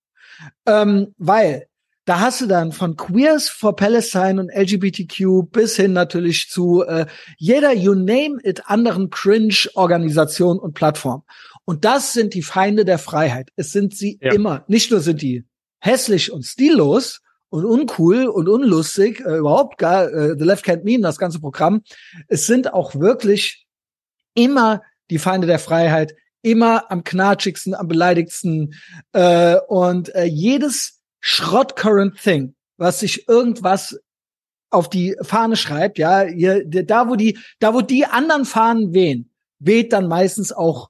ähm, weil da hast du dann von Queers for Palestine und LGBTQ bis hin natürlich zu äh, jeder you name it anderen Cringe-Organisation und Plattform. Und das sind die Feinde der Freiheit. Es sind sie ja. immer. Nicht nur sind die hässlich und stillos und uncool und unlustig, äh, überhaupt gar, äh, The Left Can't Mean, das ganze Programm. Es sind auch wirklich immer die Feinde der Freiheit, immer am knatschigsten, am beleidigsten. Äh, und äh, jedes Schrott Current Thing, was sich irgendwas auf die Fahne schreibt, ja, hier, da wo die, da wo die anderen Fahnen wehen, weht dann meistens auch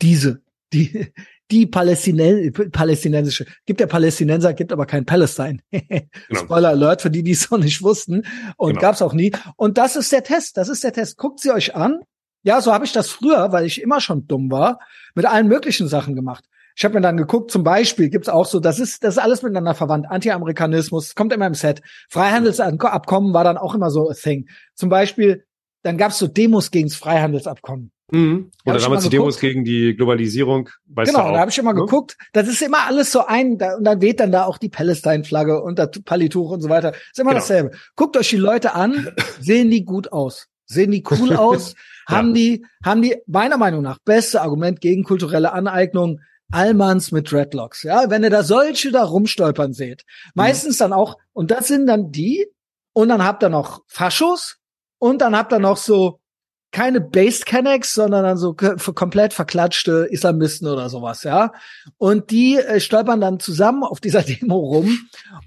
diese, die, die Palästinens palästinensische. Gibt ja Palästinenser, gibt aber kein Palestine. genau. Spoiler Alert für die, die es noch nicht wussten. Und genau. gab's auch nie. Und das ist der Test. Das ist der Test. Guckt sie euch an. Ja, so habe ich das früher, weil ich immer schon dumm war, mit allen möglichen Sachen gemacht. Ich habe mir dann geguckt, zum Beispiel gibt's auch so, das ist das ist alles miteinander verwandt. Anti-Amerikanismus kommt immer im Set. Freihandelsabkommen war dann auch immer so a thing. Zum Beispiel, dann gab's so Demos gegen das Freihandelsabkommen. Mhm. Oder damals die Demos gegen die Globalisierung. Weißt genau, da habe ich immer ne? geguckt. Das ist immer alles so ein, da, und dann weht dann da auch die Palästina-Flagge und das Palituch und so weiter. Ist immer genau. dasselbe. Guckt euch die Leute an, sehen die gut aus, sehen die cool aus, haben ja. die, haben die meiner Meinung nach beste Argument gegen kulturelle Aneignung Allmanns mit Dreadlocks. Ja, wenn ihr da solche da rumstolpern seht, meistens dann auch, und das sind dann die, und dann habt ihr noch Faschos, und dann habt ihr noch so keine Based Kennex, sondern dann so komplett verklatschte Islamisten oder sowas, ja. Und die äh, stolpern dann zusammen auf dieser Demo rum.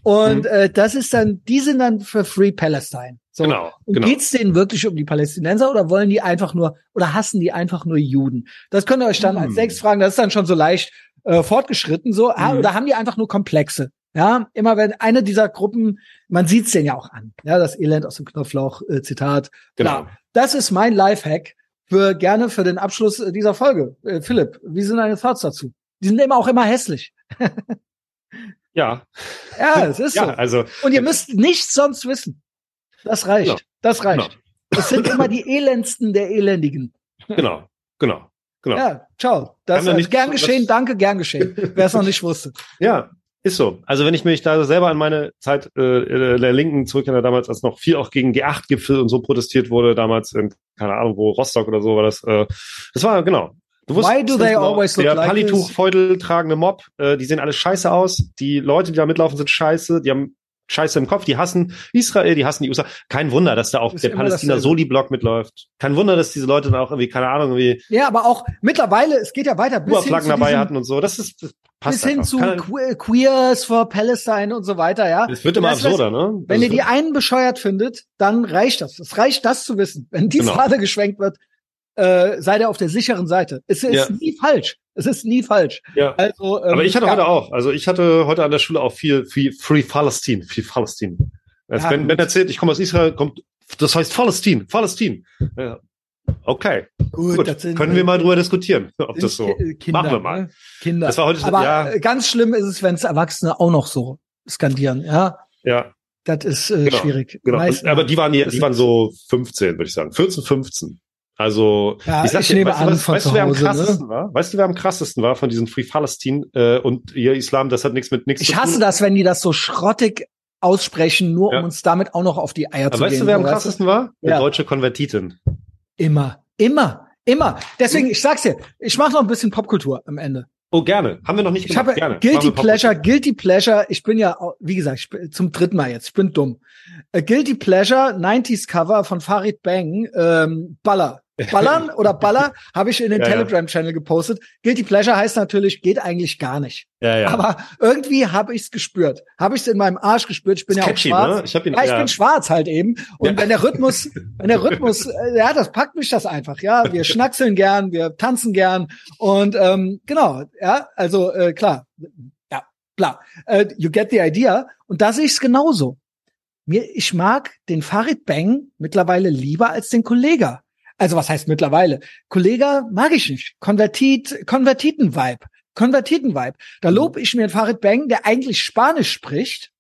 Und mhm. äh, das ist dann, die sind dann für Free Palestine. So. Genau, und genau. geht's denen wirklich um die Palästinenser oder wollen die einfach nur oder hassen die einfach nur Juden? Das könnt ihr euch dann hm. als sechs fragen. Das ist dann schon so leicht äh, fortgeschritten so. Hm. Oder haben die einfach nur Komplexe? Ja, immer wenn eine dieser Gruppen, man sieht's denen ja auch an. Ja, das Elend aus dem Knopflauch äh, Zitat. Genau. Klar. Das ist mein Lifehack für gerne für den Abschluss äh, dieser Folge. Äh, Philipp, wie sind deine Thoughts dazu? Die sind immer auch immer hässlich. ja. Ja, es ist ja, so. Also, Und ihr müsst nichts sonst wissen. Das reicht. Genau. Das reicht. Genau. Es sind immer die elendsten der Elendigen. Genau, genau, genau. Ja, ciao. Das ist nicht, gern geschehen, danke, gern geschehen. Wer es noch nicht wusste. Ja, ist so. Also wenn ich mich da selber an meine Zeit äh, der Linken zurückerinnere, damals, als noch viel auch gegen G8-Gipfel und so protestiert wurde, damals in, keine Ahnung, wo, Rostock oder so war das. Äh, das war, genau. Du wusstest, Why do they genau, always look der like Palituch-Feudel tragende Mob, äh, die sehen alle scheiße aus. Die Leute, die da mitlaufen, sind scheiße. Die haben Scheiße im Kopf. Die hassen Israel, die hassen die USA. Kein Wunder, dass da auch Ist der immer Palästina dasselbe. Soli-Block mitläuft. Kein Wunder, dass diese Leute dann auch irgendwie, keine Ahnung, irgendwie Ja, aber auch mittlerweile, es geht ja weiter bis zu, dabei hatten und so. Das ist, das passt bis hin einfach. zu Que- Queers for Palestine und so weiter, ja. Es wird immer Das heißt, absurder, ne? Wenn ihr die einen bescheuert findet, dann reicht das. Es reicht, das zu wissen. Wenn die Genau. Fahne geschwenkt wird, äh, seid ihr auf der sicheren Seite. Es ist Ja. nie falsch. Es ist nie falsch. ja. Also, ähm, Aber ich hatte ja. heute auch, also ich hatte heute an der Schule auch viel, viel Free Palestine, viel Palestine. Als Ja, wenn, wenn erzählt, ich komme aus Israel, kommt, das heißt Palästin, Palästin. Ja. Okay, Gut, gut, sind, können wir mal drüber diskutieren, ob das so. Ki- Kinder, Machen wir mal. Ne? Kinder. Das war heute, Aber ja, äh, ganz schlimm ist es, wenn es Erwachsene auch noch so skandieren. Ja, ja, das ist äh, Genau, schwierig. genau. Meisten- Aber die waren, die ist- waren so 15, würde ich sagen. 14, 15. Also, Ja, sag ich dir, nehme weißt, du, an, was, von weißt du, wer am Hause, ne? krassesten war? Weißt du, wer am krassesten war von diesen Free Palestine äh, und ihr Islam? Das hat nichts mit nichts Ich zu tun. hasse das, wenn die das so schrottig aussprechen, nur Ja. um uns damit auch noch auf die Eier Aber zu weißt gehen. du, wer am weißt krassesten war? Eine Ja. deutsche Konvertitin. Immer, immer, immer. Deswegen, ich sag's dir, ich mache noch ein bisschen Popkultur am Ende. Oh, gerne. Haben wir noch nicht Ich gemacht. habe gerne. Guilty Pleasure, Guilty Pleasure. Ich bin ja, wie gesagt, ich zum dritten Mal jetzt. Ich bin dumm. Äh, Guilty Pleasure, 90s Cover von Farid Bang, ähm, Baller. Ballern oder Baller habe ich in den Ja. Telegram-Channel gepostet. Guilty Pleasure heißt natürlich, geht eigentlich gar nicht. Ja, ja. Aber irgendwie habe ich es gespürt. Habe ich es in meinem Arsch gespürt. Ich bin ja auch catchy, schwarz. ne? Ich hab ihn- ja, ich ja. bin schwarz halt eben. Und wenn der Rhythmus, wenn der Rhythmus, äh, ja, das packt mich das einfach. Ja, wir schnackseln gern, wir tanzen gern und ähm, genau, ja, also äh, klar, ja, klar. Äh, you get the idea. Und da sehe ich es genauso. Mir, ich mag den Farid Bang mittlerweile lieber als den Kollega. Also was heißt mittlerweile? Kollega mag ich nicht. Konvertit, Konvertiten-Vibe. Konvertiten-Vibe. Da lobe ich mir Farid Bang, der eigentlich Spanisch spricht.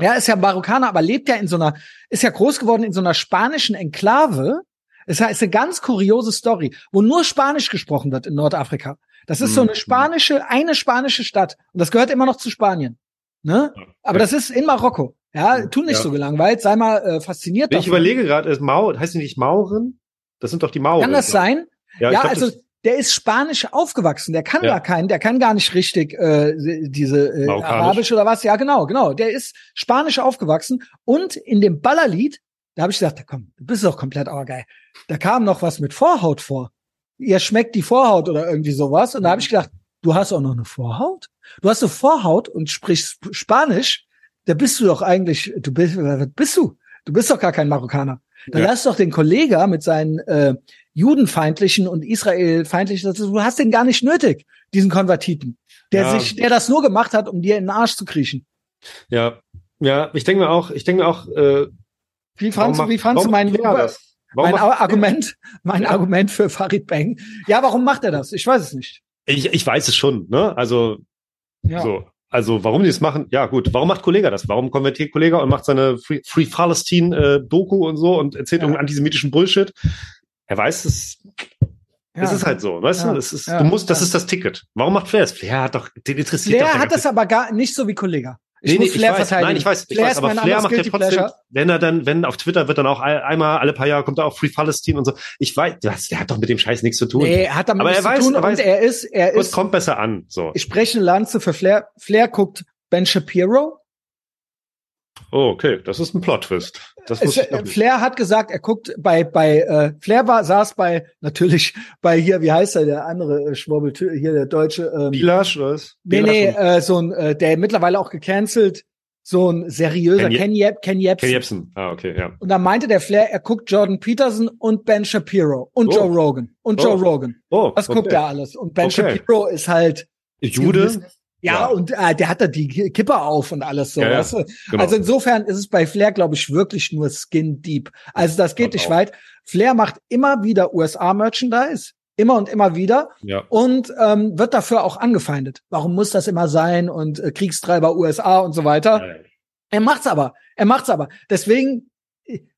Ja, ist ja Marokkaner, aber lebt ja in so einer, ist ja groß geworden in so einer spanischen Enklave. Es ist eine ganz kuriose Story, wo nur Spanisch gesprochen wird in Nordafrika. Das ist so eine Mhm. spanische, eine spanische Stadt. Und das gehört immer noch zu Spanien. Ne? Aber das ist in Marokko. Ja, tu nicht Ja. so gelangweilt, sei mal äh, fasziniert. Ich davon. überlege gerade, ist Mau, heißt die nicht Mauren? Das sind doch die Mauren. Kann das sein? Ja, Ja, glaub, also der ist spanisch aufgewachsen, der kann Ja. gar keinen, der kann gar nicht richtig äh, diese äh. Arabisch oder was. Ja, genau, genau. Der ist spanisch aufgewachsen und in dem Ballerlied, da habe ich gesagt, komm, du bist doch komplett aber geil. Da kam noch was mit Vorhaut vor. Ihr schmeckt die Vorhaut oder irgendwie sowas. Und da habe ich gedacht, du hast auch noch eine Vorhaut? Du hast eine Vorhaut und sprichst Spanisch. Da bist du doch eigentlich, du bist, was bist du? Du bist doch gar kein Marokkaner. Dann Ja. lass doch den Kollega mit seinen äh, judenfeindlichen und israelfeindlichen, du hast den gar nicht nötig, diesen Konvertiten, der Ja. sich, der das nur gemacht hat, um dir in den Arsch zu kriechen. ja, ja, ich denke mir auch, ich denke mir auch, äh, Wie fandst, du, wie fandst du warum mein, macht er das? Warum mein Argument, mein Ja. Argument für Farid Bang? Ja, warum macht er das? Ich weiß es nicht. Ich, ich weiß es schon, ne? Also, Ja. so. Also, warum die das machen? Ja, gut. Warum macht Kollega das? Warum konvertiert Kollega und macht seine Free, Free Palestine äh, Doku und so und erzählt Ja. irgendeinen antisemitischen Bullshit? Er weiß es. Ja. Es ist halt so, weißt Ja. du? Es ist, du musst, das ist das Ticket. Warum macht Flair das? Flair hat doch, den interessiert doch Flair der hat das aber gar nicht so wie Kollega. Ich Nee, muss nee, Flair ich weiß, verteidigen. nein, ich weiß, ich Flair weiß, ist aber Flair macht ja trotzdem, Pleasure. wenn er dann, wenn auf Twitter wird dann auch ein- einmal alle paar Jahre kommt da auch Free Palestine und so. Ich weiß, das, der hat doch mit dem Scheiß nichts zu tun. Nee, er hat damit Aber nichts er weiß- zu tun er weiß- und er ist, er Aber es ist, kommt besser an, so. ich spreche eine Lanze für Flair. Flair guckt Ben Shapiro. Oh, okay, das ist ein Plot-Twist. Flair hat gesagt, er guckt bei bei äh, Flair war saß bei natürlich bei hier wie heißt er der andere äh, Schwurbel hier der deutsche ähm, Bilasch, was? nee nee äh, so ein äh, der mittlerweile auch gecancelt so ein seriöser Ken Ken Jeb Ken Jebsen. Ken Jebsen. Ah, okay, ja. und dann meinte der Flair er guckt Jordan Peterson und Ben Shapiro und Oh. Joe Rogan und Oh. Joe Rogan Oh, das guckt er alles und Ben Okay. Shapiro ist halt Jude? Ja, Ja. und äh, der hat da die Kippe auf und alles so Ja, weißt du? Genau. Also insofern ist es bei Flair, glaube ich, wirklich nur Skin Deep. Also das geht nicht weit. Flair macht immer wieder USA-Merchandise, immer und immer wieder ja. und ähm, wird dafür auch angefeindet. Warum muss das immer sein und äh, Kriegstreiber USA und so weiter? Ja. Er macht's aber. Er macht's aber. Deswegen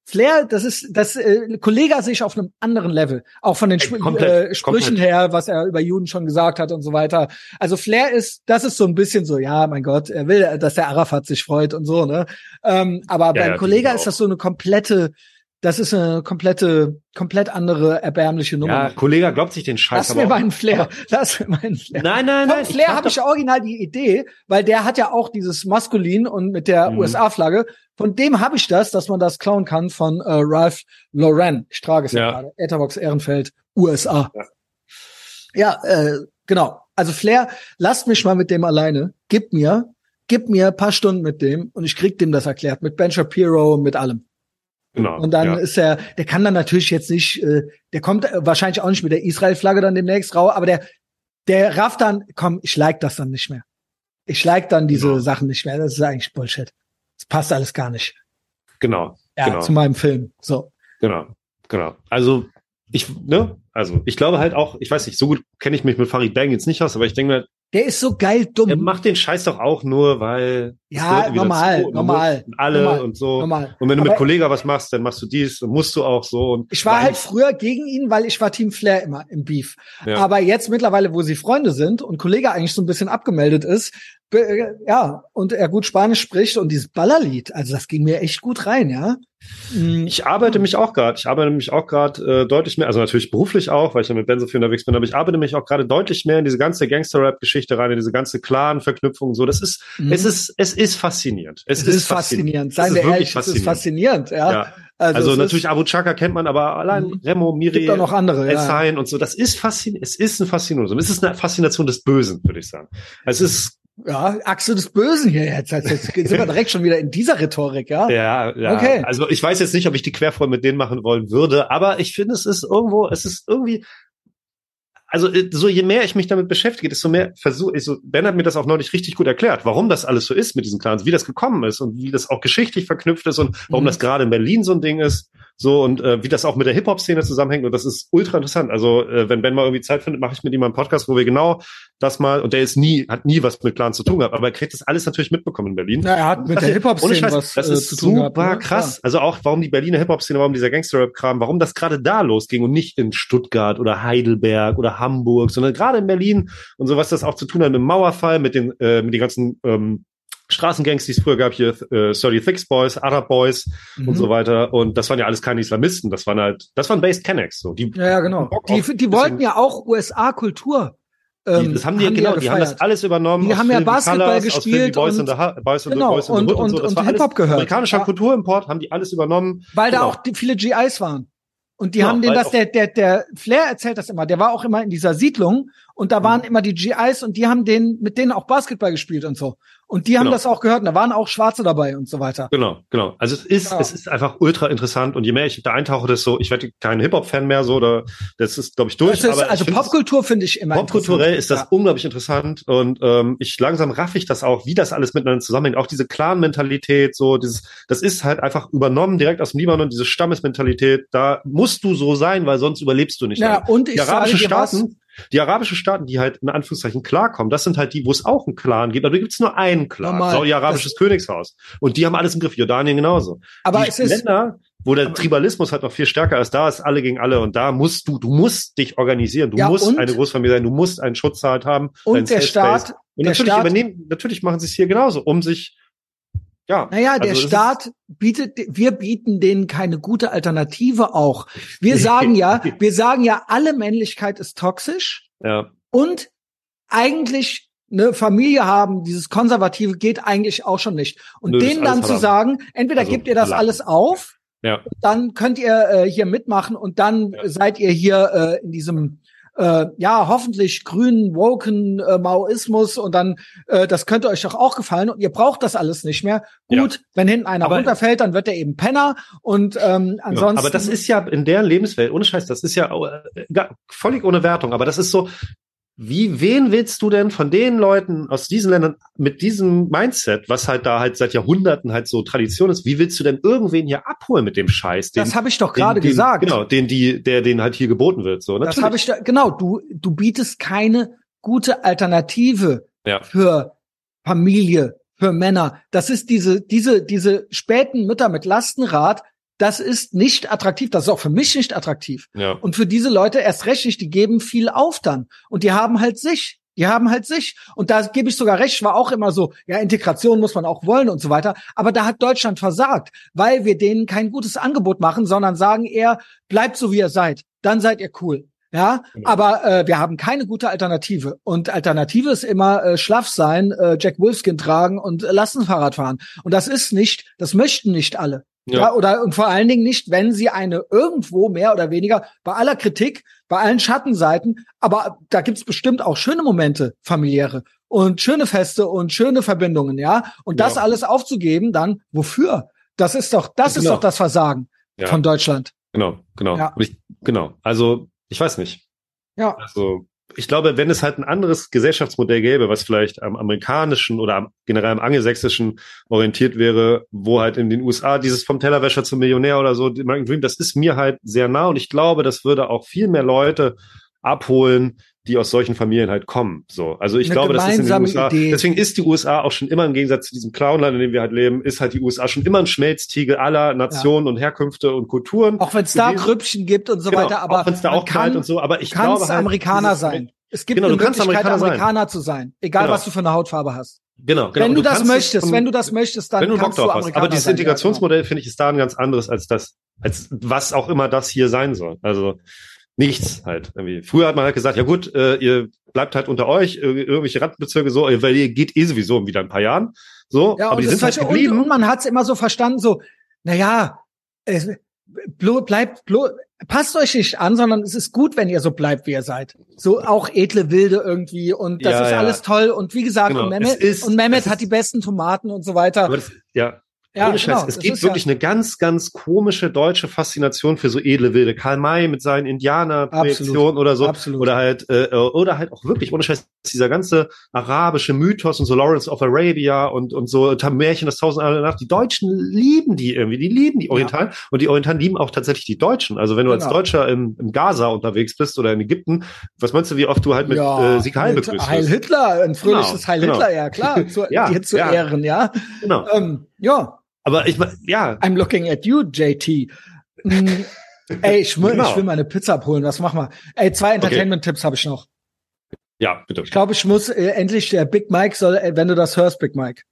Flair, das ist das äh, Kollega sehe ich auf einem anderen Level, auch von den Ey, komplett, äh, Sprüchen komplett. her, was er über Juden schon gesagt hat und so weiter. Also Flair ist, das ist so ein bisschen so, ja, mein Gott, er will, dass der Arafat sich freut und so, ne? Ähm, aber Ja, beim ja, Kollega ist das so eine komplette das ist eine komplette, komplett andere erbärmliche Nummer. Ja, Kollege glaubt sich den Scheiß. Lass mir meinen Flair. Lass mir meinen Flair. Nein, nein, Vom nein. Flair habe ich original die Idee, weil der hat ja auch dieses Maskulin und mit der Mhm. USA-Flagge. Von dem habe ich das, dass man das klauen kann von äh, Ralph Lauren. Ich trage es ja, Ja. gerade. Etherbox Ehrenfeld, USA. Ja. Ja, äh, genau. Also Flair, lasst mich mal mit dem alleine. Gib mir, gib mir ein paar Stunden mit dem und ich krieg dem das erklärt. Mit Ben Shapiro, mit allem. Genau. Und dann ja. ist er, der kann dann natürlich jetzt nicht, äh, der kommt äh, wahrscheinlich auch nicht mit der Israel-Flagge dann demnächst raus, aber der, der rafft dann, komm, ich like das dann nicht mehr. Ich like dann diese Genau. Sachen nicht mehr. Das ist eigentlich Bullshit. Das passt alles gar nicht. genau. Ja, Genau. zu meinem Film. So. Genau, genau. Also ich, ne, also ich glaube halt auch, ich weiß nicht, so gut kenne ich mich mit Farid Bang jetzt nicht aus, aber ich denke mir, Der ist so geil dumm. er macht den Scheiß doch auch nur, weil Ja, normal, normal, alle normal, und so. Normal. Und wenn du mit Aber- Kollega was machst, dann machst du dies und musst du auch so. Und Ich war halt früher gegen ihn, weil ich war Team Flair immer im Beef. Ja. Aber jetzt mittlerweile, wo sie Freunde sind und Kollege eigentlich so ein bisschen abgemeldet ist, ja, und er gut Spanisch spricht und dieses Ballerlied, also das ging mir echt gut rein, ja. Mm, Ich arbeite mich auch gerade, ich arbeite mich auch gerade äh, deutlich mehr, also natürlich beruflich auch, weil ich ja mit Ben so viel unterwegs bin, aber ich arbeite mich auch gerade deutlich mehr in diese ganze Gangster-Rap-Geschichte rein, in diese ganze Clan-Verknüpfung, so. Das ist, Mhm. es ist, es ist faszinierend. Es, Es ist faszinierend. Seien Es wir ist wirklich ehrlich, es ist faszinierend, ja. Ja. Also, es natürlich ist, Abu Chaka kennt man, aber allein Mhm. Remo, Miri, gibt auch noch andere, ja. Essein und so, das ist faszinierend. Es ist ein Faszination. Es ist eine Faszination des Bösen, würde ich sagen. Es ist, Ja, Achse des Bösen hier jetzt. Jetzt jetzt sind wir direkt schon wieder in dieser Rhetorik, ja. ja, ja. Okay. Also ich weiß jetzt nicht, ob ich die Querfront mit denen machen wollen würde, aber ich finde, es ist irgendwo, es ist irgendwie, also äh, so je mehr ich mich damit beschäftige, desto mehr versuche ich so, Ben hat mir das auch neulich richtig gut erklärt, warum das alles so ist mit diesen Clans, wie das gekommen ist und wie das auch geschichtlich verknüpft ist und warum Mhm. das gerade in Berlin so ein Ding ist. So und äh, wie das auch mit der Hip-Hop-Szene zusammenhängt. Und das ist ultra interessant. Also, äh, wenn Ben mal irgendwie Zeit findet, mache ich mit ihm mal einen Podcast, wo wir genau das mal, und der ist nie, hat nie was mit Clans zu tun gehabt, aber er kriegt das alles natürlich mitbekommen in Berlin. Na, er hat mit Das der Hip-Hop-Szene was das äh, ist zu tun super gehabt. ne? krass. Also auch, warum die Berliner Hip-Hop-Szene, warum dieser Gangster-Rap-Kram, warum das gerade da losging und nicht in Stuttgart oder Heidelberg oder Hamburg, sondern gerade in Berlin und so, was das auch zu tun hat mit dem Mauerfall, mit den, äh, mit den ganzen ähm, Straßengangs, die es früher gab, hier äh, 30 Thicks Boys, Arab Boys Ja. und Mhm. so weiter. Und das waren ja alles keine Islamisten, das waren halt, das waren Based Kennex. So. Die, Ja, ja, genau. Die, die wollten ja auch USA-Kultur. die, das haben die, genau, die haben das alles übernommen. Die haben ja Basketball Colors, gespielt Boys und- the Boys genau, Boys und- und, so. und- Das und war alles Hip-Hop gehört. Amerikanischer Ja. Kulturimport, haben die alles übernommen. Weil da Genau. auch die, viele GIs waren. Und die Ja, haben weil das, der, der, der Flair erzählt das immer, der war auch immer in dieser Siedlung und da Mhm. waren immer die GIs und die haben denen, mit denen auch Basketball gespielt und so. Und die haben Genau. das auch gehört und da waren auch Schwarze dabei und so weiter. Genau, genau. Also es ist, Ja. es ist einfach ultra interessant und je mehr ich da eintauche, desto, ich werde kein Hip-Hop-Fan mehr so, oder das ist, glaube ich, durch. Das ist, aber also Popkultur finde ich immer Popkulturell ist das interessant. unglaublich interessant und ähm, ich langsam raff ich das auch, wie das alles miteinander zusammenhängt. Auch diese Clan-Mentalität, so dieses, das ist halt einfach übernommen direkt aus dem Libanon, diese Stammesmentalität. Da musst du so sein, weil sonst überlebst du nicht. Ja, lange. und ich die arabischen sage dir was, Staaten, die arabischen Staaten, die halt in Anführungszeichen klarkommen, das sind halt die, wo es auch einen Clan gibt, aber da gibt es nur einen Clan. Saudi-arabisches Königshaus. Und die haben alles im Griff, Jordanien genauso. aber die es ist, Länder, wo der Tribalismus halt noch viel stärker ist, da ist alle gegen alle und da musst du, du musst dich organisieren, du Ja, musst eine Großfamilie sein, du musst einen Schutz halt haben. und der Staat. Und der natürlich Staat- übernehmen, natürlich machen sie es hier genauso, um sich, ja. Naja, der also ist- Staat bietet, wir bieten denen keine gute Alternative auch. Wir sagen ja, wir sagen ja, alle Männlichkeit ist toxisch Ja, und eigentlich eine Familie haben, dieses Konservative geht eigentlich auch schon nicht. Und Nö, denen dann zu sagen, entweder Also, gebt ihr das alles auf, ja. dann könnt ihr äh, hier mitmachen und dann Ja. seid ihr hier äh, in diesem äh, ja hoffentlich grünen woken äh, Maoismus und dann äh, das könnte euch doch auch gefallen und ihr braucht das alles nicht mehr. Gut, wenn hinten einer Aber- runterfällt, dann wird er eben Penner und ähm, Ja, ansonsten. aber das ist ja in deren Lebenswelt, ohne Scheiß, das ist ja äh, völlig ohne Wertung, aber das ist so, wie, wen willst du denn von den Leuten aus diesen Ländern mit diesem Mindset, was halt da halt seit Jahrhunderten halt so Tradition ist, wie willst du denn irgendwen hier abholen mit dem Scheiß? Den, das habe ich doch gerade gesagt. Genau, den die, der den halt hier geboten wird. So, Das natürlich. habe ich da, genau, du, du bietest keine gute Alternative Ja. für Familie, für Männer. Das ist diese, diese, diese späten Mütter mit Lastenrad, das ist nicht attraktiv. Das ist auch für mich nicht attraktiv. ja. Und für diese Leute erst recht nicht, die geben viel auf dann. Und die haben halt sich. Die haben halt sich. Und da gebe ich sogar recht, war auch immer so, ja, Integration muss man auch wollen und so weiter. Aber da hat Deutschland versagt, weil wir denen kein gutes Angebot machen, sondern sagen eher, bleibt so wie ihr seid. Dann seid ihr cool. Ja, genau. aber äh, wir haben keine gute Alternative. Und Alternative ist immer äh, schlaff sein, äh, Jack Wolfskin tragen und äh, Lastenfahrrad fahren. Und das ist nicht, das möchten nicht alle. Ja. ja. oder und vor allen Dingen nicht, wenn sie eine irgendwo mehr oder weniger bei aller Kritik, bei allen Schattenseiten, aber da gibt's bestimmt auch schöne Momente, familiäre und schöne Feste und schöne Verbindungen, ja. Und das ja. alles aufzugeben, dann wofür? Das ist doch, das genau. ist doch das Versagen ja. von Deutschland. Genau, genau. Ich, genau. Also ich weiß nicht. Ja. Also ich glaube, wenn es halt ein anderes Gesellschaftsmodell gäbe, was vielleicht am amerikanischen oder am, generell am angelsächsischen orientiert wäre, wo halt in den USA dieses vom Tellerwäscher zum Millionär oder so, American Dream, das ist mir halt sehr nah und ich glaube, das würde auch viel mehr Leute abholen, die aus solchen Familien halt kommen. So, also ich Eine glaube, das ist in den USA. Idee. Deswegen ist die USA auch schon immer im Gegensatz zu diesem Clownland, in dem wir halt leben, ist halt die USA schon immer ein Schmelztiegel aller Nationen ja. und Herkünfte und Kulturen. Auch wenn es da Grüppchen gibt und so genau, weiter, aber auch wenn es da auch kann, und so, aber ich glaube halt, Amerikaner sein. Es gibt genau, eine Möglichkeit, Amerikaner, Amerikaner sein. zu sein, egal genau. was du für eine Hautfarbe hast. Genau, genau. Wenn du, du das möchtest, wenn du das möchtest, dann wenn du kannst du Amerikaner Aber dieses Integrationsmodell ja, genau. finde ich ist da ein ganz anderes als das, als was auch immer das hier sein soll. Also nichts halt irgendwie. Früher hat man halt gesagt, ja gut, äh, ihr bleibt halt unter euch, irgendwelche Randbezirke so, weil ihr geht eh sowieso wieder ein paar Jahren. So, ja, aber die sind halt geblieben. Und, und man hat es immer so verstanden, so, na ja, äh, bleibt, passt euch nicht an, sondern es ist gut, wenn ihr so bleibt, wie ihr seid. So auch edle Wilde irgendwie und das ja, ist ja. alles toll. Und wie gesagt, genau. und Mehmet, ist, und Mehmet hat die besten Tomaten und so weiter. Das, ja, ja, Ohne Scheiß. Genau, es gibt wirklich ja eine ganz, ganz komische deutsche Faszination für so edle Wilde. Karl May mit seinen Indianer-Projektionen oder so. Absolut. Oder halt, äh, oder halt auch wirklich, ohne Scheiß, dieser ganze arabische Mythos und so Lawrence of Arabia und, und so Märchen das Tausend Jahre Nacht. Die Deutschen lieben die irgendwie, die lieben die Orientalen. Ja. Und die Orientalen lieben auch tatsächlich die Deutschen. Also wenn du genau. als Deutscher im, im Gaza unterwegs bist oder in Ägypten, was meinst du, wie oft du halt mit ja, äh, Sieg Heil begrüßt Heil Hitler, ein fröhliches genau, Heil Hitler, genau. ja klar, zu, ja, dir zu ja. Ehren, ja. Genau. Ähm, ja, aber ich ja. I'm looking at you, JT. Mm, ey, ich will, genau. ich will meine Pizza abholen. Was machen wir? Ey, zwei Entertainment-Tipps okay. habe ich noch. Ja, bitte. Ich glaube, ich muss äh, endlich, der Big Mike soll, äh, wenn du das hörst, Big Mike.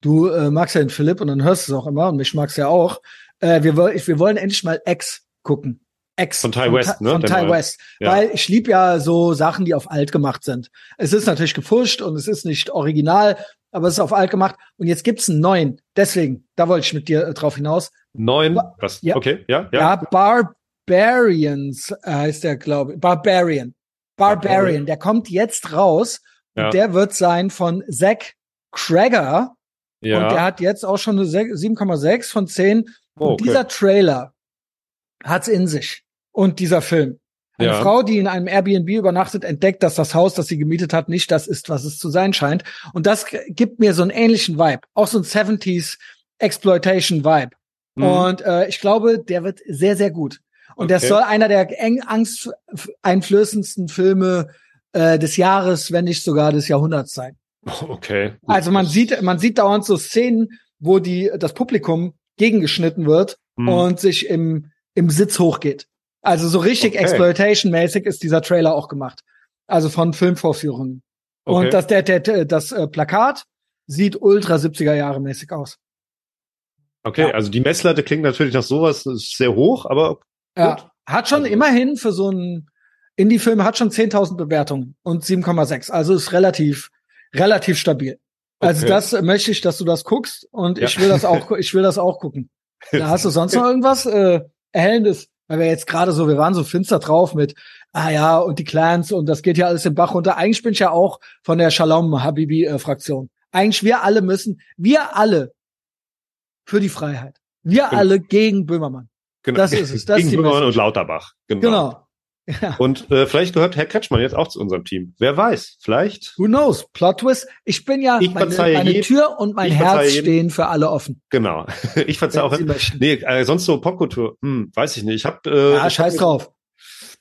Du äh, magst ja den Philipp und dann hörst du es auch immer und mich magst ja auch. Äh, wir, wir wollen endlich mal X gucken. X von Ty West, ne? Von Ty West. Ja. Weil ich lieb ja so Sachen, die auf alt gemacht sind. Es ist natürlich gefuscht und es ist nicht original, aber es ist auf alt gemacht. Und jetzt gibt's einen neuen. Deswegen, da wollte ich mit dir äh, drauf hinaus. Neun? Was? Ja. Okay, ja, ja. Ja, Barbarians äh, heißt der, glaube ich. Barbarian. Barbarian. Der kommt jetzt raus. Ja. Und der wird sein von Zack Crager. Ja. Und der hat jetzt auch schon eine 7,6 von 10. Oh, und dieser Trailer hat's in sich. Und dieser Film. Eine ja. Frau, die in einem Airbnb übernachtet, entdeckt, dass das Haus, das sie gemietet hat, nicht das ist, was es zu sein scheint. Und das gibt mir so einen ähnlichen Vibe. Auch so ein 70s Exploitation Vibe. Mhm. Und äh, ich glaube, der wird sehr, sehr gut. Und okay. das soll einer der eng angsteinflößendsten Filme äh, des Jahres, wenn nicht sogar des Jahrhunderts sein. Okay. Gut. Also man sieht, man sieht dauernd so Szenen, wo die, das Publikum gegengeschnitten wird mhm. und sich im, im Sitz hochgeht. Also so richtig okay. Exploitation-mäßig ist dieser Trailer auch gemacht. Also von Filmvorführungen. Okay. Und das, der, der, das äh, Plakat sieht ultra 70er Jahre mäßig aus. Okay, ja. also die Messlatte klingt natürlich nach sowas ist sehr hoch, aber ja, hat schon also. immerhin für so einen Indie-Film hat schon 10.000 Bewertungen und 7,6. Also ist relativ relativ stabil. Also okay. das möchte ich, dass du das guckst und ja. ich will das auch ich will das auch gucken. Da hast du sonst noch irgendwas äh, erhellendes? Weil wir jetzt gerade so, wir waren so finster drauf mit, ah ja, und die Clans und das geht ja alles im Bach runter. Eigentlich bin ich ja auch von der Shalom Habibi-Fraktion. Eigentlich wir alle müssen, wir alle für die Freiheit. Wir genau. alle gegen Böhmermann. Genau. Das ist es. Das gegen Böhmermann und Lauterbach. Genau. genau. Ja. Und äh, vielleicht gehört Herr Kretschmann jetzt auch zu unserem Team. Wer weiß, vielleicht. Who knows? Plot Twist. Ich bin ja, ich meine, meine jeden, Tür und mein Herz jeden. stehen für alle offen. Genau. Ich verzeihe auch. Nee, äh, sonst so Popkultur. Hm, weiß ich nicht. Ich hab, äh, ja, scheiß drauf.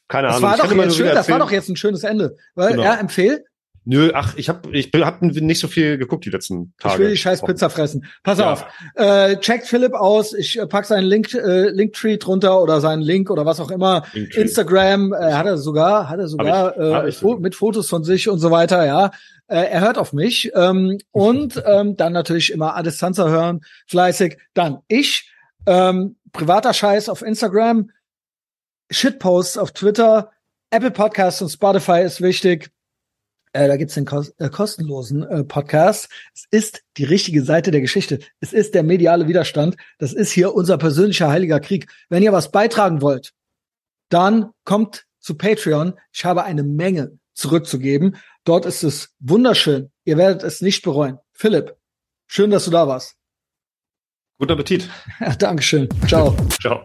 Keine das Ahnung. War doch jetzt schön, das war doch jetzt ein schönes Ende. Weil, genau. ja, empfehl. Nö, ach, ich habe ich hab nicht so viel geguckt die letzten Tage. Ich will die scheiß Pizza fressen. Pass ja. auf. Äh, checkt Philipp aus. Ich äh, pack seinen Link, äh, Linktree drunter oder seinen Link oder was auch immer. Linktree. Instagram äh, hat er sogar, hat er sogar hab ich, äh, hab ich so. mit Fotos von sich und so weiter, ja. Äh, er hört auf mich. Ähm, und ähm, dann natürlich immer Adistanza hören, fleißig. Dann ich, ähm, privater Scheiß auf Instagram, Shitposts auf Twitter, Apple Podcasts und Spotify ist wichtig. Äh, da gibt's den kos äh, kostenlosen äh, Podcast. Es ist die richtige Seite der Geschichte. Es ist der mediale Widerstand. Das ist hier unser persönlicher heiliger Krieg. Wenn ihr was beitragen wollt, dann kommt zu Patreon. Ich habe eine Menge zurückzugeben. Dort ist es wunderschön. Ihr werdet es nicht bereuen. Philipp, schön, dass du da warst. Guten Appetit. Dankeschön. Ciao. Ciao.